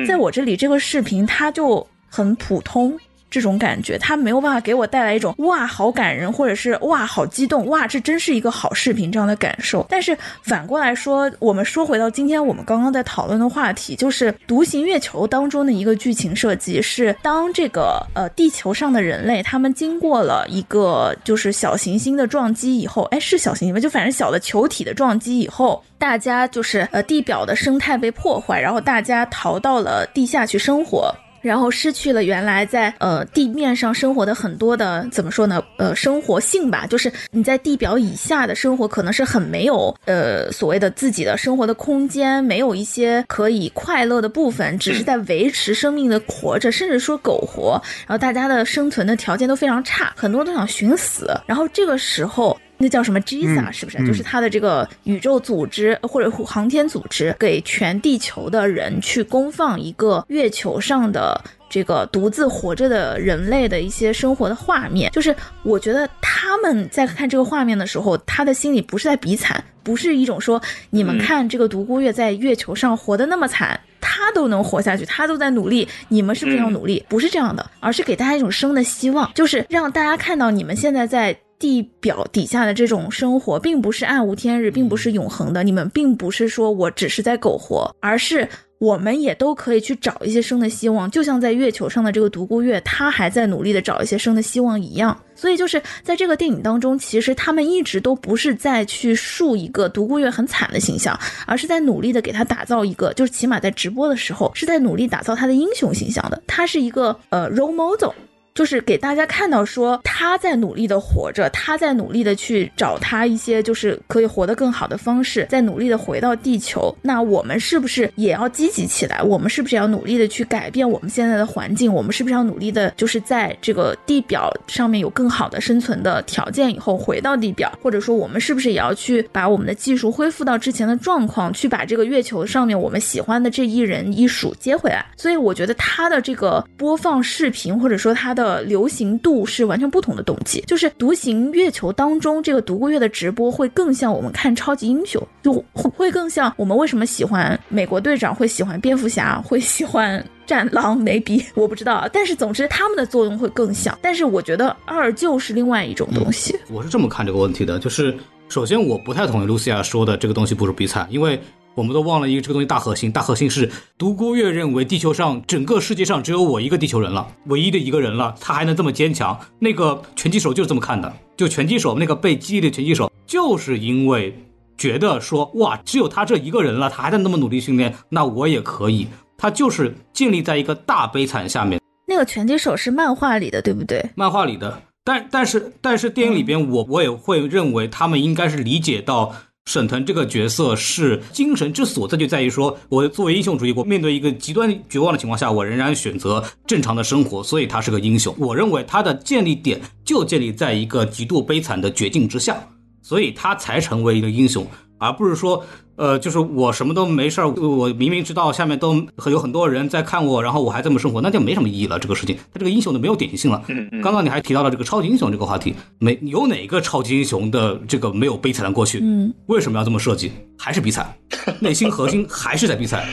A: 在我这里这个视频它就很普通。这种感觉，它没有办法给我带来一种哇好感人，或者是哇好激动，哇这真是一个好视频这样的感受。但是反过来说，我们说回到今天我们刚刚在讨论的话题，就是《独行月球》当中的一个剧情设计是，当这个呃地球上的人类他们经过了一个就是小行星的撞击以后，哎是小行星吗？就反正小的球体的撞击以后，大家就是呃地表的生态被破坏，然后大家逃到了地下去生活。然后失去了原来在呃地面上生活的很多的怎么说呢？呃，生活性吧，就是你在地表以下的生活可能是很没有呃所谓的自己的生活的空间，没有一些可以快乐的部分，只是在维持生命的活着，甚至说苟活。然后大家的生存的条件都非常差，很多都想寻死。然后这个时候。那叫什么 JISA 是不是？就是他的这个宇宙组织或者航天组织，给全地球的人去公放一个月球上的这个独自活着的人类的一些生活的画面。就是我觉得他们在看这个画面的时候，他的心里不是在比惨，不是一种说你们看这个独孤月在月球上活得那么惨，他都能活下去，他都在努力，你们是不是要努力？不是这样的，而是给大家一种生的希望，就是让大家看到你们现在在。地表底下的这种生活，并不是暗无天日，并不是永恒的。你们并不是说我只是在苟活，而是我们也都可以去找一些生的希望。就像在月球上的这个独孤月，他还在努力的找一些生的希望一样。所以就是在这个电影当中，其实他们一直都不是在去树一个独孤月很惨的形象，而是在努力的给他打造一个，就是起码在直播的时候是在努力打造他的英雄形象的。他是一个呃 role model。就是给大家看到说他在努力的活着，他在努力的去找他一些就是可以活得更好的方式，在努力的回到地球。那我们是不是也要积极起来？我们是不是要努力的去改变我们现在的环境？我们是不是要努力的，就是在这个地表上面有更好的生存的条件以后回到地表？或者说我们是不是也要去把我们的技术恢复到之前的状况，去把这个月球上面我们喜欢的这一人一属接回来？所以我觉得他的这个播放视频或者说他的呃流行度是完全不同的动机。就是独行月球当中这个独孤月的直播会更像我们看超级英雄，就会会更像我们为什么喜欢美国队长，会喜欢蝙蝠侠，会喜欢。战狼没比我不知道，但是总之他们的作用会更小。但是我觉得二舅是另外一种东西。
B: 我是这么看这个问题的，就是首先我不太同意露西亚说的这个东西不是比惨，因为我们都忘了一个这个东西大核心，大核心是独孤月认为地球上整个世界上只有我一个地球人了，唯一的一个人了，他还能这么坚强。那个拳击手就是这么看的，就拳击手那个被激励的拳击手，就是因为觉得说哇，只有他这一个人了，他还在那么努力训练，那我也可以。他就是建立在一个大悲惨下面。
A: 那个拳击手是漫画里的，对不对？
B: 漫画里的，但但是但是电影里边，我我也会认为他们应该是理解到沈腾这个角色是精神之所在，就在于说我作为英雄主义国，面对一个极端绝望的情况下，我仍然选择正常的生活，所以他是个英雄。我认为他的建立点就建立在一个极度悲惨的绝境之下，所以他才成为一个英雄，而不是说。呃，就是我什么都没事儿，我明明知道下面都有很多人在看我，然后我还这么生活，那就没什么意义了。这个事情，他这个英雄就没有典型性了。
D: 嗯嗯。
B: 刚刚你还提到了这个超级英雄这个话题，没有哪个超级英雄的这个没有悲惨的过去？
A: 嗯。
B: 为什么要这么设计？还是比惨，内心核心还是在比惨。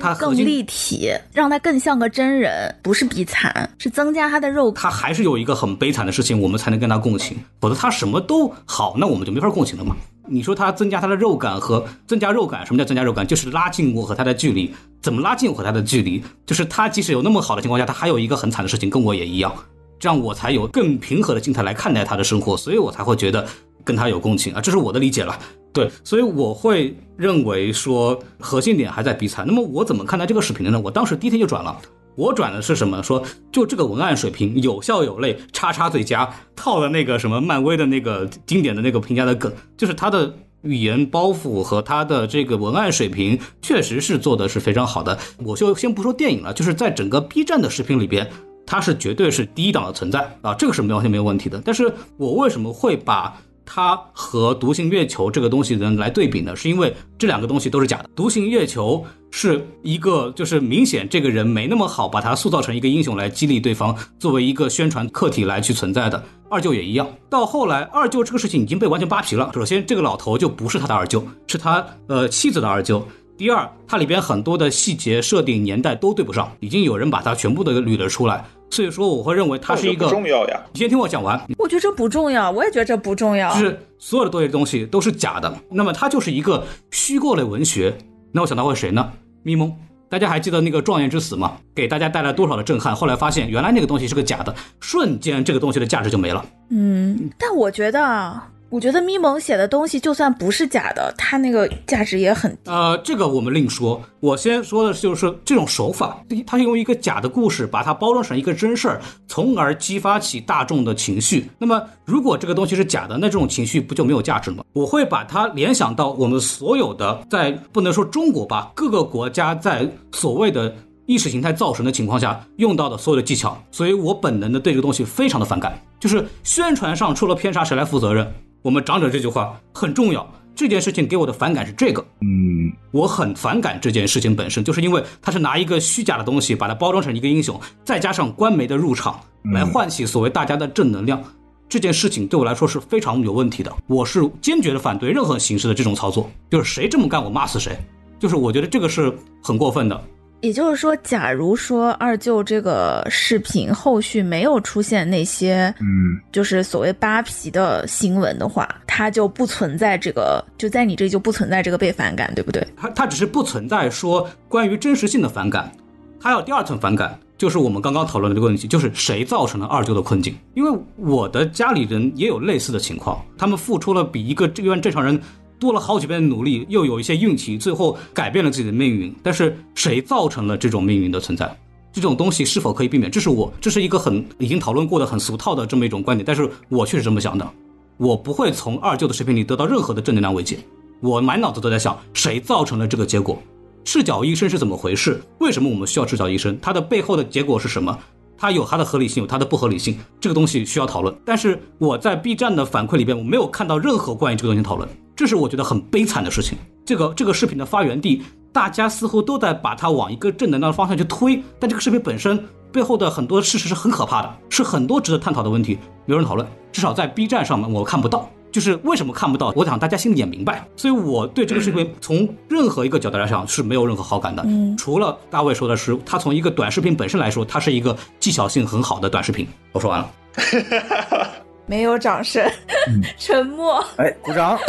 B: 他
A: 更立体，让他更像个真人，不是比惨，是增加他的肉。
B: 他还是有一个很悲惨的事情，我们才能跟他共情，否则他什么都好，那我们就没法共情了嘛。你说他增加他的肉感和增加肉感，什么叫增加肉感？就是拉近我和他的距离。怎么拉近我和他的距离？就是他即使有那么好的情况下，他还有一个很惨的事情，跟我也一样，这样我才有更平和的心态来看待他的生活，所以我才会觉得跟他有共情啊，这是我的理解了。对，所以我会认为说核心点还在比惨。那么我怎么看待这个视频的呢？我当时第一天就转了。我转的是什么？说就这个文案水平有笑有泪，叉叉最佳，套的那个什么漫威的那个经典的那个评价的梗，就是他的语言包袱和他的这个文案水平，确实是做的是非常好的。我就先不说电影了，就是在整个 B 站的视频里边，它是绝对是第一档的存在啊，这个是完全没有问题的。但是我为什么会把？它和独行月球这个东西能来对比呢？是因为这两个东西都是假的。独行月球是一个，就是明显这个人没那么好，把他塑造成一个英雄来激励对方，作为一个宣传客体来去存在的。二舅也一样，到后来二舅这个事情已经被完全扒皮了。首先，这个老头就不是他的二舅，是他呃妻子的二舅。第二，它里边很多的细节设定年代都对不上，已经有人把它全部都捋了出来。所以说，我会认为它是一个
D: 重要呀。
B: 你先听我讲完。
A: 我觉得这不重要，我也觉得这不重要。
B: 就是所有的这些东西都是假的，那么它就是一个虚构类文学。那我想到会谁呢？咪蒙。大家还记得那个状元之死吗？给大家带来多少的震撼？后来发现原来那个东西是个假的，瞬间这个东西的价值就没了。
A: 嗯，但我觉得。我觉得咪蒙写的东西就算不是假的，他那个价值也很低。
B: 呃，这个我们另说。我先说的就是这种手法，他用一个假的故事把它包装成一个真事儿，从而激发起大众的情绪。那么，如果这个东西是假的，那这种情绪不就没有价值了吗？我会把它联想到我们所有的在不能说中国吧，各个国家在所谓的意识形态造神的情况下用到的所有的技巧。所以我本能的对这个东西非常的反感，就是宣传上出了偏差，谁来负责任？我们长者这句话很重要。这件事情给我的反感是这个，
C: 嗯，
B: 我很反感这件事情本身，就是因为他是拿一个虚假的东西，把它包装成一个英雄，再加上官媒的入场来唤起所谓大家的正能量。这件事情对我来说是非常有问题的，我是坚决的反对任何形式的这种操作。就是谁这么干，我骂死谁。就是我觉得这个是很过分的。
A: 也就是说，假如说二舅这个视频后续没有出现那些，
C: 嗯，
A: 就是所谓扒皮的新闻的话，它就不存在这个，就在你这就不存在这个被反感，对不对？
B: 它它只是不存在说关于真实性的反感，还有第二层反感，就是我们刚刚讨论的这个问题，就是谁造成了二舅的困境？因为我的家里人也有类似的情况，他们付出了比一个这般正常人。多了好几遍的努力，又有一些运气，最后改变了自己的命运。但是谁造成了这种命运的存在？这种东西是否可以避免？这是我这是一个很已经讨论过的很俗套的这么一种观点，但是我确实这么想的。我不会从二舅的视频里得到任何的正能量慰藉，我满脑子都在想谁造成了这个结果，赤脚医生是怎么回事？为什么我们需要赤脚医生？它的背后的结果是什么？它有它的合理性，有它的不合理性，这个东西需要讨论。但是我在 B 站的反馈里边，我没有看到任何关于这个东西讨论，这是我觉得很悲惨的事情。这个这个视频的发源地，大家似乎都在把它往一个正能量的方向去推，但这个视频本身背后的很多事实是很可怕的，是很多值得探讨的问题，没有人讨论。至少在 B 站上面我看不到。就是为什么看不到？我想大家心里也明白，所以我对这个视频从任何一个角度来讲是没有任何好感的。嗯，除了大卫说的是，他从一个短视频本身来说，它是一个技巧性很好的短视频。我说完了，
A: 没有掌声，沉默。
C: 哎，鼓掌。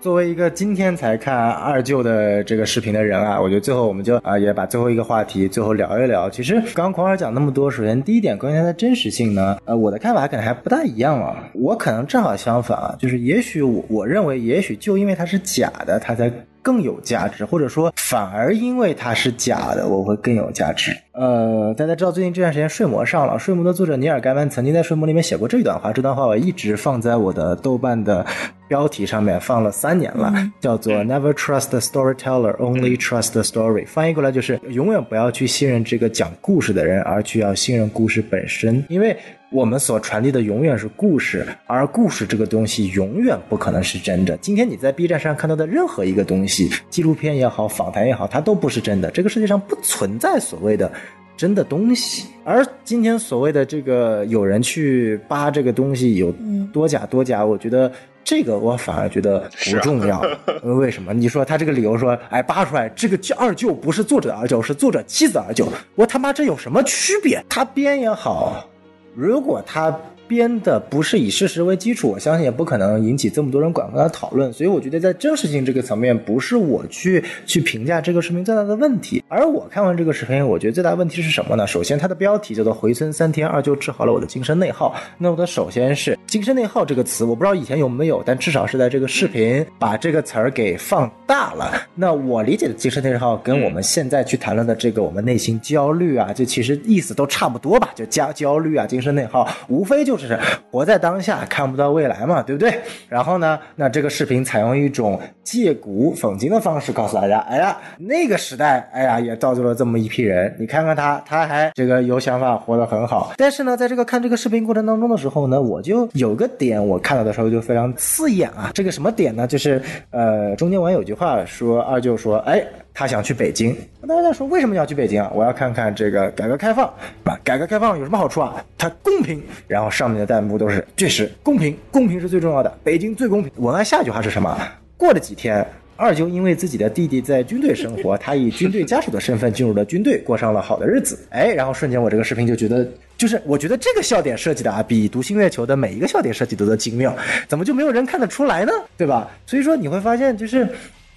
C: 作为一个今天才看二舅的这个视频的人啊，我觉得最后我们就啊也把最后一个话题最后聊一聊。其实刚刚孔老师讲那么多，首先第一点关于它的真实性呢，呃，我的看法可能还不大一样啊。我可能正好相反啊，就是也许我我认为，也许就因为它是假的，它才。更有价值，或者说反而因为它是假的，我会更有价值。呃，大家知道最近这段时间《睡魔》上了，《睡魔》的作者尼尔·盖曼曾经在《睡魔》里面写过这一段话，这段话我一直放在我的豆瓣的标题上面放了三年了，叫做 “Never trust the storyteller, only trust the story”。翻译过来就是永远不要去信任这个讲故事的人，而去要信任故事本身，因为。我们所传递的永远是故事，而故事这个东西永远不可能是真的。今天你在 B 站上看到的任何一个东西，纪录片也好，访谈也好，它都不是真的。这个世界上不存在所谓的真的东西。而今天所谓的这个有人去扒这个东西有多假多假，我觉得这个我反而觉得不重要。为什么？你说他这个理由说，哎，扒出来这个二舅不是作者二舅，是作者妻子二舅，我他妈这有什么区别？他编也好。如果他编的不是以事实为基础，我相信也不可能引起这么多人广泛的讨论。所以我觉得在真实性这个层面，不是我去去评价这个视频最大的问题。而我看完这个视频，我觉得最大问题是什么呢？首先，它的标题叫做“回村三天二就治好了我的精神内耗”。那我的首先是“精神内耗”这个词，我不知道以前有没有，但至少是在这个视频把这个词儿给放大了。那我理解的精神内耗，跟我们现在去谈论的这个我们内心焦虑啊，就其实意思都差不多吧？就加焦虑啊，精神内耗，无非就是就是活在。当下看不到未来嘛，对不对？然后呢，那这个视频采用一种借古讽今的方式告诉大家，哎呀，那个时代，哎呀，也造就了这么一批人。你看看他，他还这个有想法，活得很好。但是呢，在这个看这个视频过程当中的时候呢，我就有个点，我看到的时候就非常刺眼啊。这个什么点呢？就是呃，中间完有句话说，二舅说，哎。他想去北京，大家在说为什么要去北京啊？我要看看这个改革开放，啊，改革开放有什么好处啊？它公平。然后上面的弹幕都是确实公平，公平是最重要的，北京最公平。文案下一句话是什么？过了几天，二舅因为自己的弟弟在军队生活，他以军队家属的身份进入了军队，过上了好的日子。哎，然后瞬间我这个视频就觉得，就是我觉得这个笑点设计的啊，比《独行月球》的每一个笑点设计都的精妙，怎么就没有人看得出来呢？对吧？所以说你会发现就是。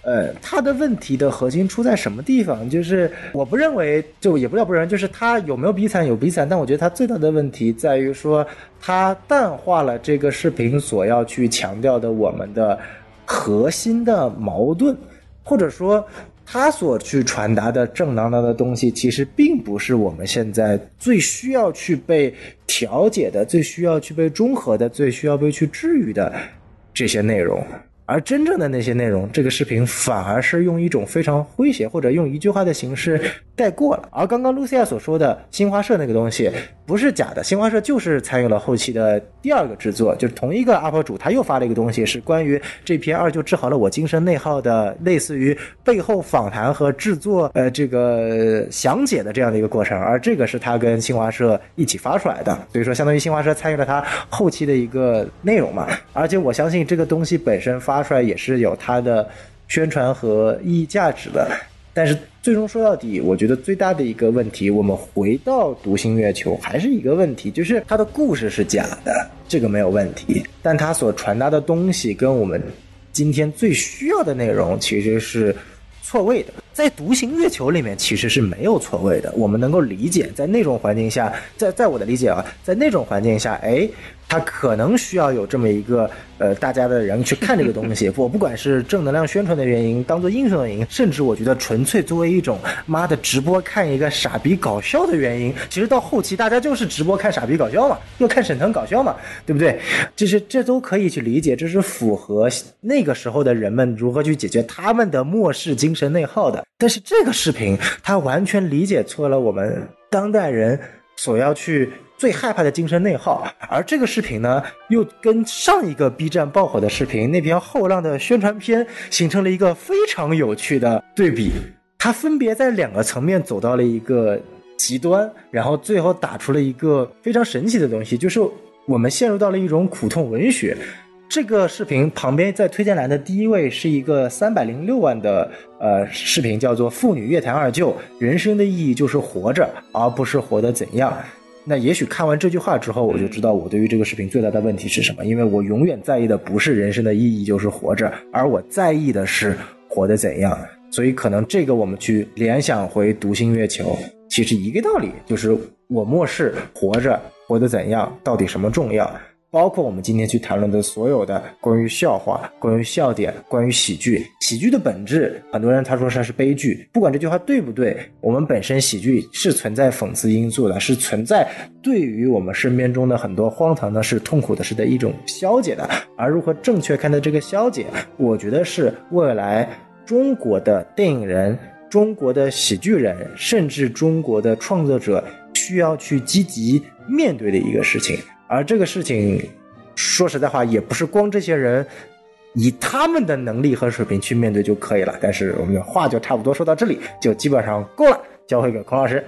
C: 呃，他的问题的核心出在什么地方？就是我不认为，就也不叫不认，就是他有没有比惨有比惨，但我觉得他最大的问题在于说，他淡化了这个视频所要去强调的我们的核心的矛盾，或者说他所去传达的正能量的东西，其实并不是我们现在最需要去被调解的、最需要去被中和的、最需要被去治愈的这些内容。而真正的那些内容，这个视频反而是用一种非常诙谐，或者用一句话的形式带过了。而刚刚露西亚所说的新华社那个东西不是假的，新华社就是参与了后期的第二个制作，就是同一个 UP 主他又发了一个东西，是关于这篇二舅治好了我精神内耗的，类似于背后访谈和制作呃这个详解的这样的一个过程。而这个是他跟新华社一起发出来的，所以说相当于新华社参与了他后期的一个内容嘛。而且我相信这个东西本身发。发出来也是有它的宣传和意义价值的，但是最终说到底，我觉得最大的一个问题，我们回到《独行月球》还是一个问题，就是它的故事是假的，这个没有问题，但它所传达的东西跟我们今天最需要的内容其实是错位的。在《独行月球》里面其实是没有错位的，我们能够理解，在那种环境下，在在我的理解啊，在那种环境下，哎。它可能需要有这么一个呃大家的人去看这个东西。我 不管是正能量宣传的原因，当做英雄的原因，甚至我觉得纯粹作为一种妈的直播看一个傻逼搞笑的原因，其实到后期大家就是直播看傻逼搞笑嘛，又看沈腾搞笑嘛，对不对？就是这都可以去理解，这是符合那个时候的人们如何去解决他们的末世精神内耗的。但是这个视频，他完全理解错了我们当代人所要去。最害怕的精神内耗，而这个视频呢，又跟上一个 B 站爆火的视频那篇后浪的宣传片形成了一个非常有趣的对比。它分别在两个层面走到了一个极端，然后最后打出了一个非常神奇的东西，就是我们陷入到了一种苦痛文学。这个视频旁边在推荐栏的第一位是一个三百零六万的呃视频，叫做《妇女乐坛二舅》，人生的意义就是活着，而不是活得怎样。那也许看完这句话之后，我就知道我对于这个视频最大的问题是什么，因为我永远在意的不是人生的意义就是活着，而我在意的是活得怎样。所以可能这个我们去联想回独行月球，其实一个道理，就是我漠视活着活得怎样，到底什么重要。包括我们今天去谈论的所有的关于笑话、关于笑点、关于喜剧，喜剧的本质，很多人他说它是悲剧，不管这句话对不对，我们本身喜剧是存在讽刺因素的，是存在对于我们身边中的很多荒唐的事、痛苦的事的一种消解的。而如何正确看待这个消解，我觉得是未来中国的电影人、中国的喜剧人，甚至中国的创作者需要去积极面对的一个事情。而这个事情，说实在话，也不是光这些人以他们的能力和水平去面对就可以了。但是我们的话就差不多说到这里，就基本上够了。交回给孔老师。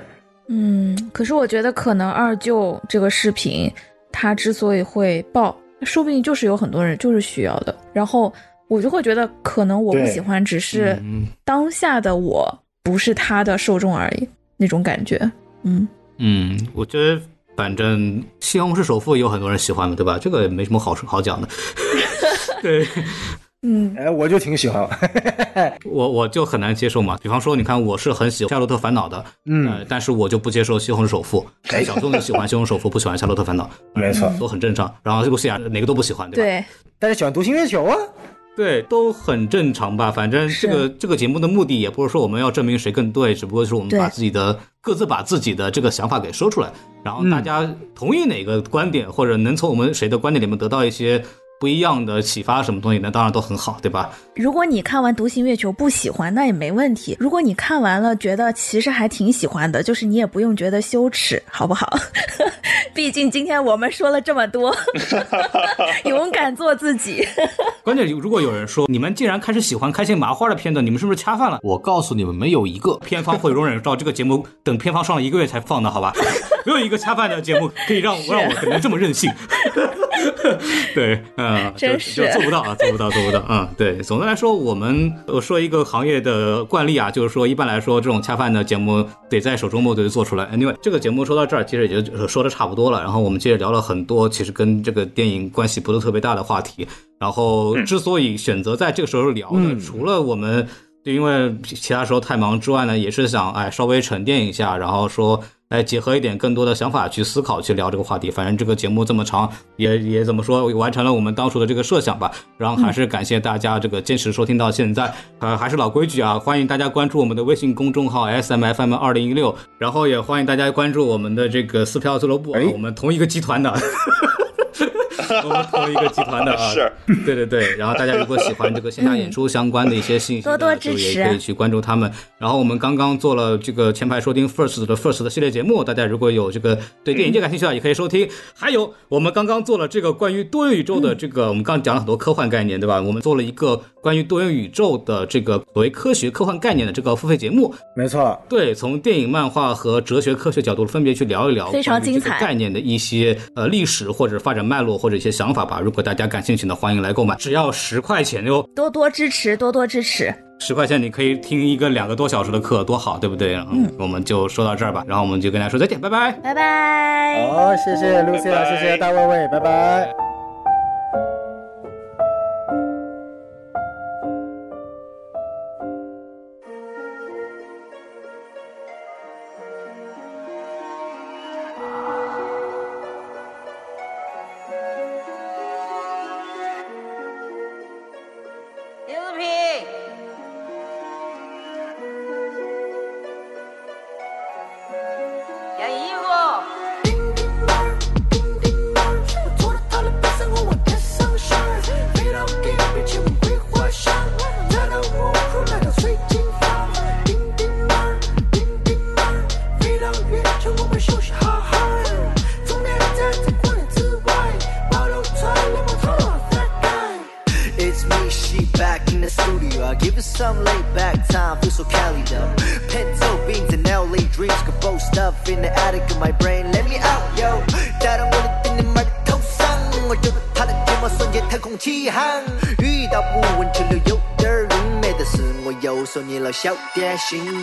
A: 嗯，可是我觉得可能二舅这个视频，他之所以会爆，说不定就是有很多人就是需要的。然后我就会觉得，可能我不喜欢，只是当下的我不是他的受众而已，那种感觉。嗯
B: 嗯，我觉得。反正西红柿首富也有很多人喜欢的，对吧？这个也没什么好说好讲的。对，
A: 嗯，
C: 哎，我就挺喜欢，
B: 我我就很难接受嘛。比方说，你看，我是很喜欢《夏洛特烦恼》的，嗯，但是我就不接受西红柿首富。小宋就喜欢西红柿首富，不喜欢《夏洛特烦恼》，
C: 没错，
B: 都很正常。然后这个戏啊哪个都不喜欢，对吧？
A: 对，
C: 但是喜欢《独行月球》啊。
B: 对，都很正常吧。反正这个这个节目的目的也不是说我们要证明谁更对，只不过是我们把自己的各自把自己的这个想法给说出来，然后大家同意哪个观点，或者能从我们谁的观点里面得到一些。不一样的启发，什么东西那当然都很好，对吧？
A: 如果你看完《独行月球》不喜欢，那也没问题。如果你看完了觉得其实还挺喜欢的，就是你也不用觉得羞耻，好不好？毕竟今天我们说了这么多，勇敢做自己。
B: 关键如果有人说你们既然开始喜欢开心麻花的片段，你们是不是恰饭了？我告诉你们，没有一个片方会容忍到这个节目等片方上了一个月才放的，好吧？没有一个恰饭的节目可以让让我可能这么任性。对，嗯，
A: 真是
B: 做不到啊，做不到，做不到。嗯，对，总的来说，我们我说一个行业的惯例啊，就是说，一般来说，这种恰饭的节目得在首周末就做出来。Anyway，这个节目说到这儿，其实也就说的差不多了。然后我们接着聊了很多，其实跟这个电影关系不是特别大的话题。然后之所以选择在这个时候聊呢，除了我们因为其他时候太忙之外呢，也是想哎稍微沉淀一下，然后说。来结合一点更多的想法去思考，去聊这个话题。反正这个节目这么长，也也怎么说，完成了我们当初的这个设想吧。然后还是感谢大家这个坚持收听到现在。呃，还是老规矩啊，欢迎大家关注我们的微信公众号 S M F M 二零一六，然后也欢迎大家关注我们的这个撕票俱乐部，我们同一个集团的。我们同一个集团的啊，
D: 是
B: 对对对。然后大家如果喜欢这个线下演出相关的一些信息，
A: 多多支持，
B: 也可以去关注他们。然后我们刚刚做了这个前排收听 First 的 First 的系列节目，大家如果有这个对电影界感兴趣的，也可以收听。还有我们刚刚做了这个关于多元宇宙的这个，我们刚讲了很多科幻概念，对吧？我们做了一个关于多元宇宙的这个所谓科学科幻概念的这个付费节目，
C: 没错，
B: 对，从电影、漫画和哲学科学角度分别去聊一聊
A: 非常精彩
B: 概念的一些呃历史或者发展脉络或者一些想法吧。如果大家感兴趣的，欢迎来购买，只要十块钱哟！
A: 多多支持，多多支持。
B: 十块钱你可以听一个两个多小时的课，多好，对不对？嗯，我们就说到这儿吧，然后我们就跟大家说再见，拜拜，
A: 拜拜。
C: 好，谢谢 Lucy，谢谢大卫卫，拜拜。
E: 小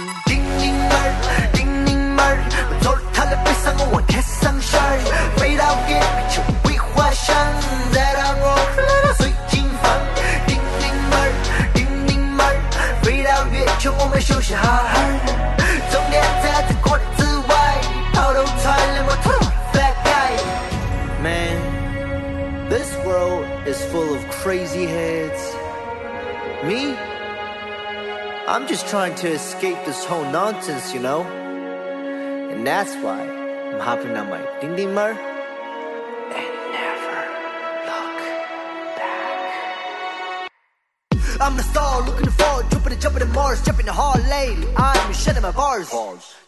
E: I'm the star looking jumping and jumping in Mars, jumping the lately. I'm shedding my bars.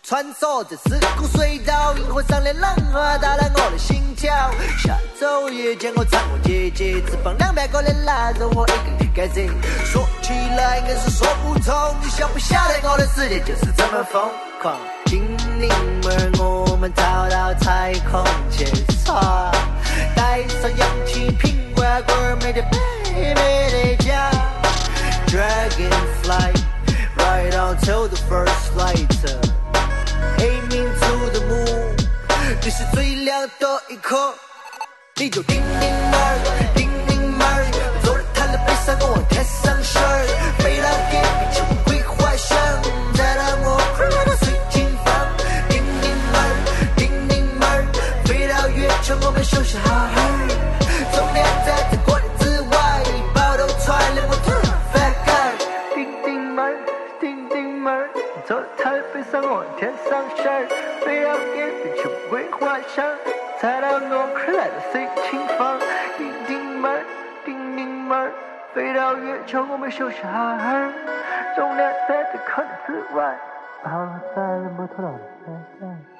E: 穿梭在时空隧道，银河上的浪花打乱我的心跳。下周也见我残酷姐姐，只放两百个人拉着我一个人改贼。说起来硬是说不通，你晓不晓得我的世界就是这么疯狂？精灵们，我们逃到太空去耍，带上氧气瓶罐罐，每天美美的 家。Dragonfly, right on to the first light. Aiming to the moon，你是最亮的一颗。你就叮 月球，我们休息好好。终点在这国内之外，抱头在摩托罗拉。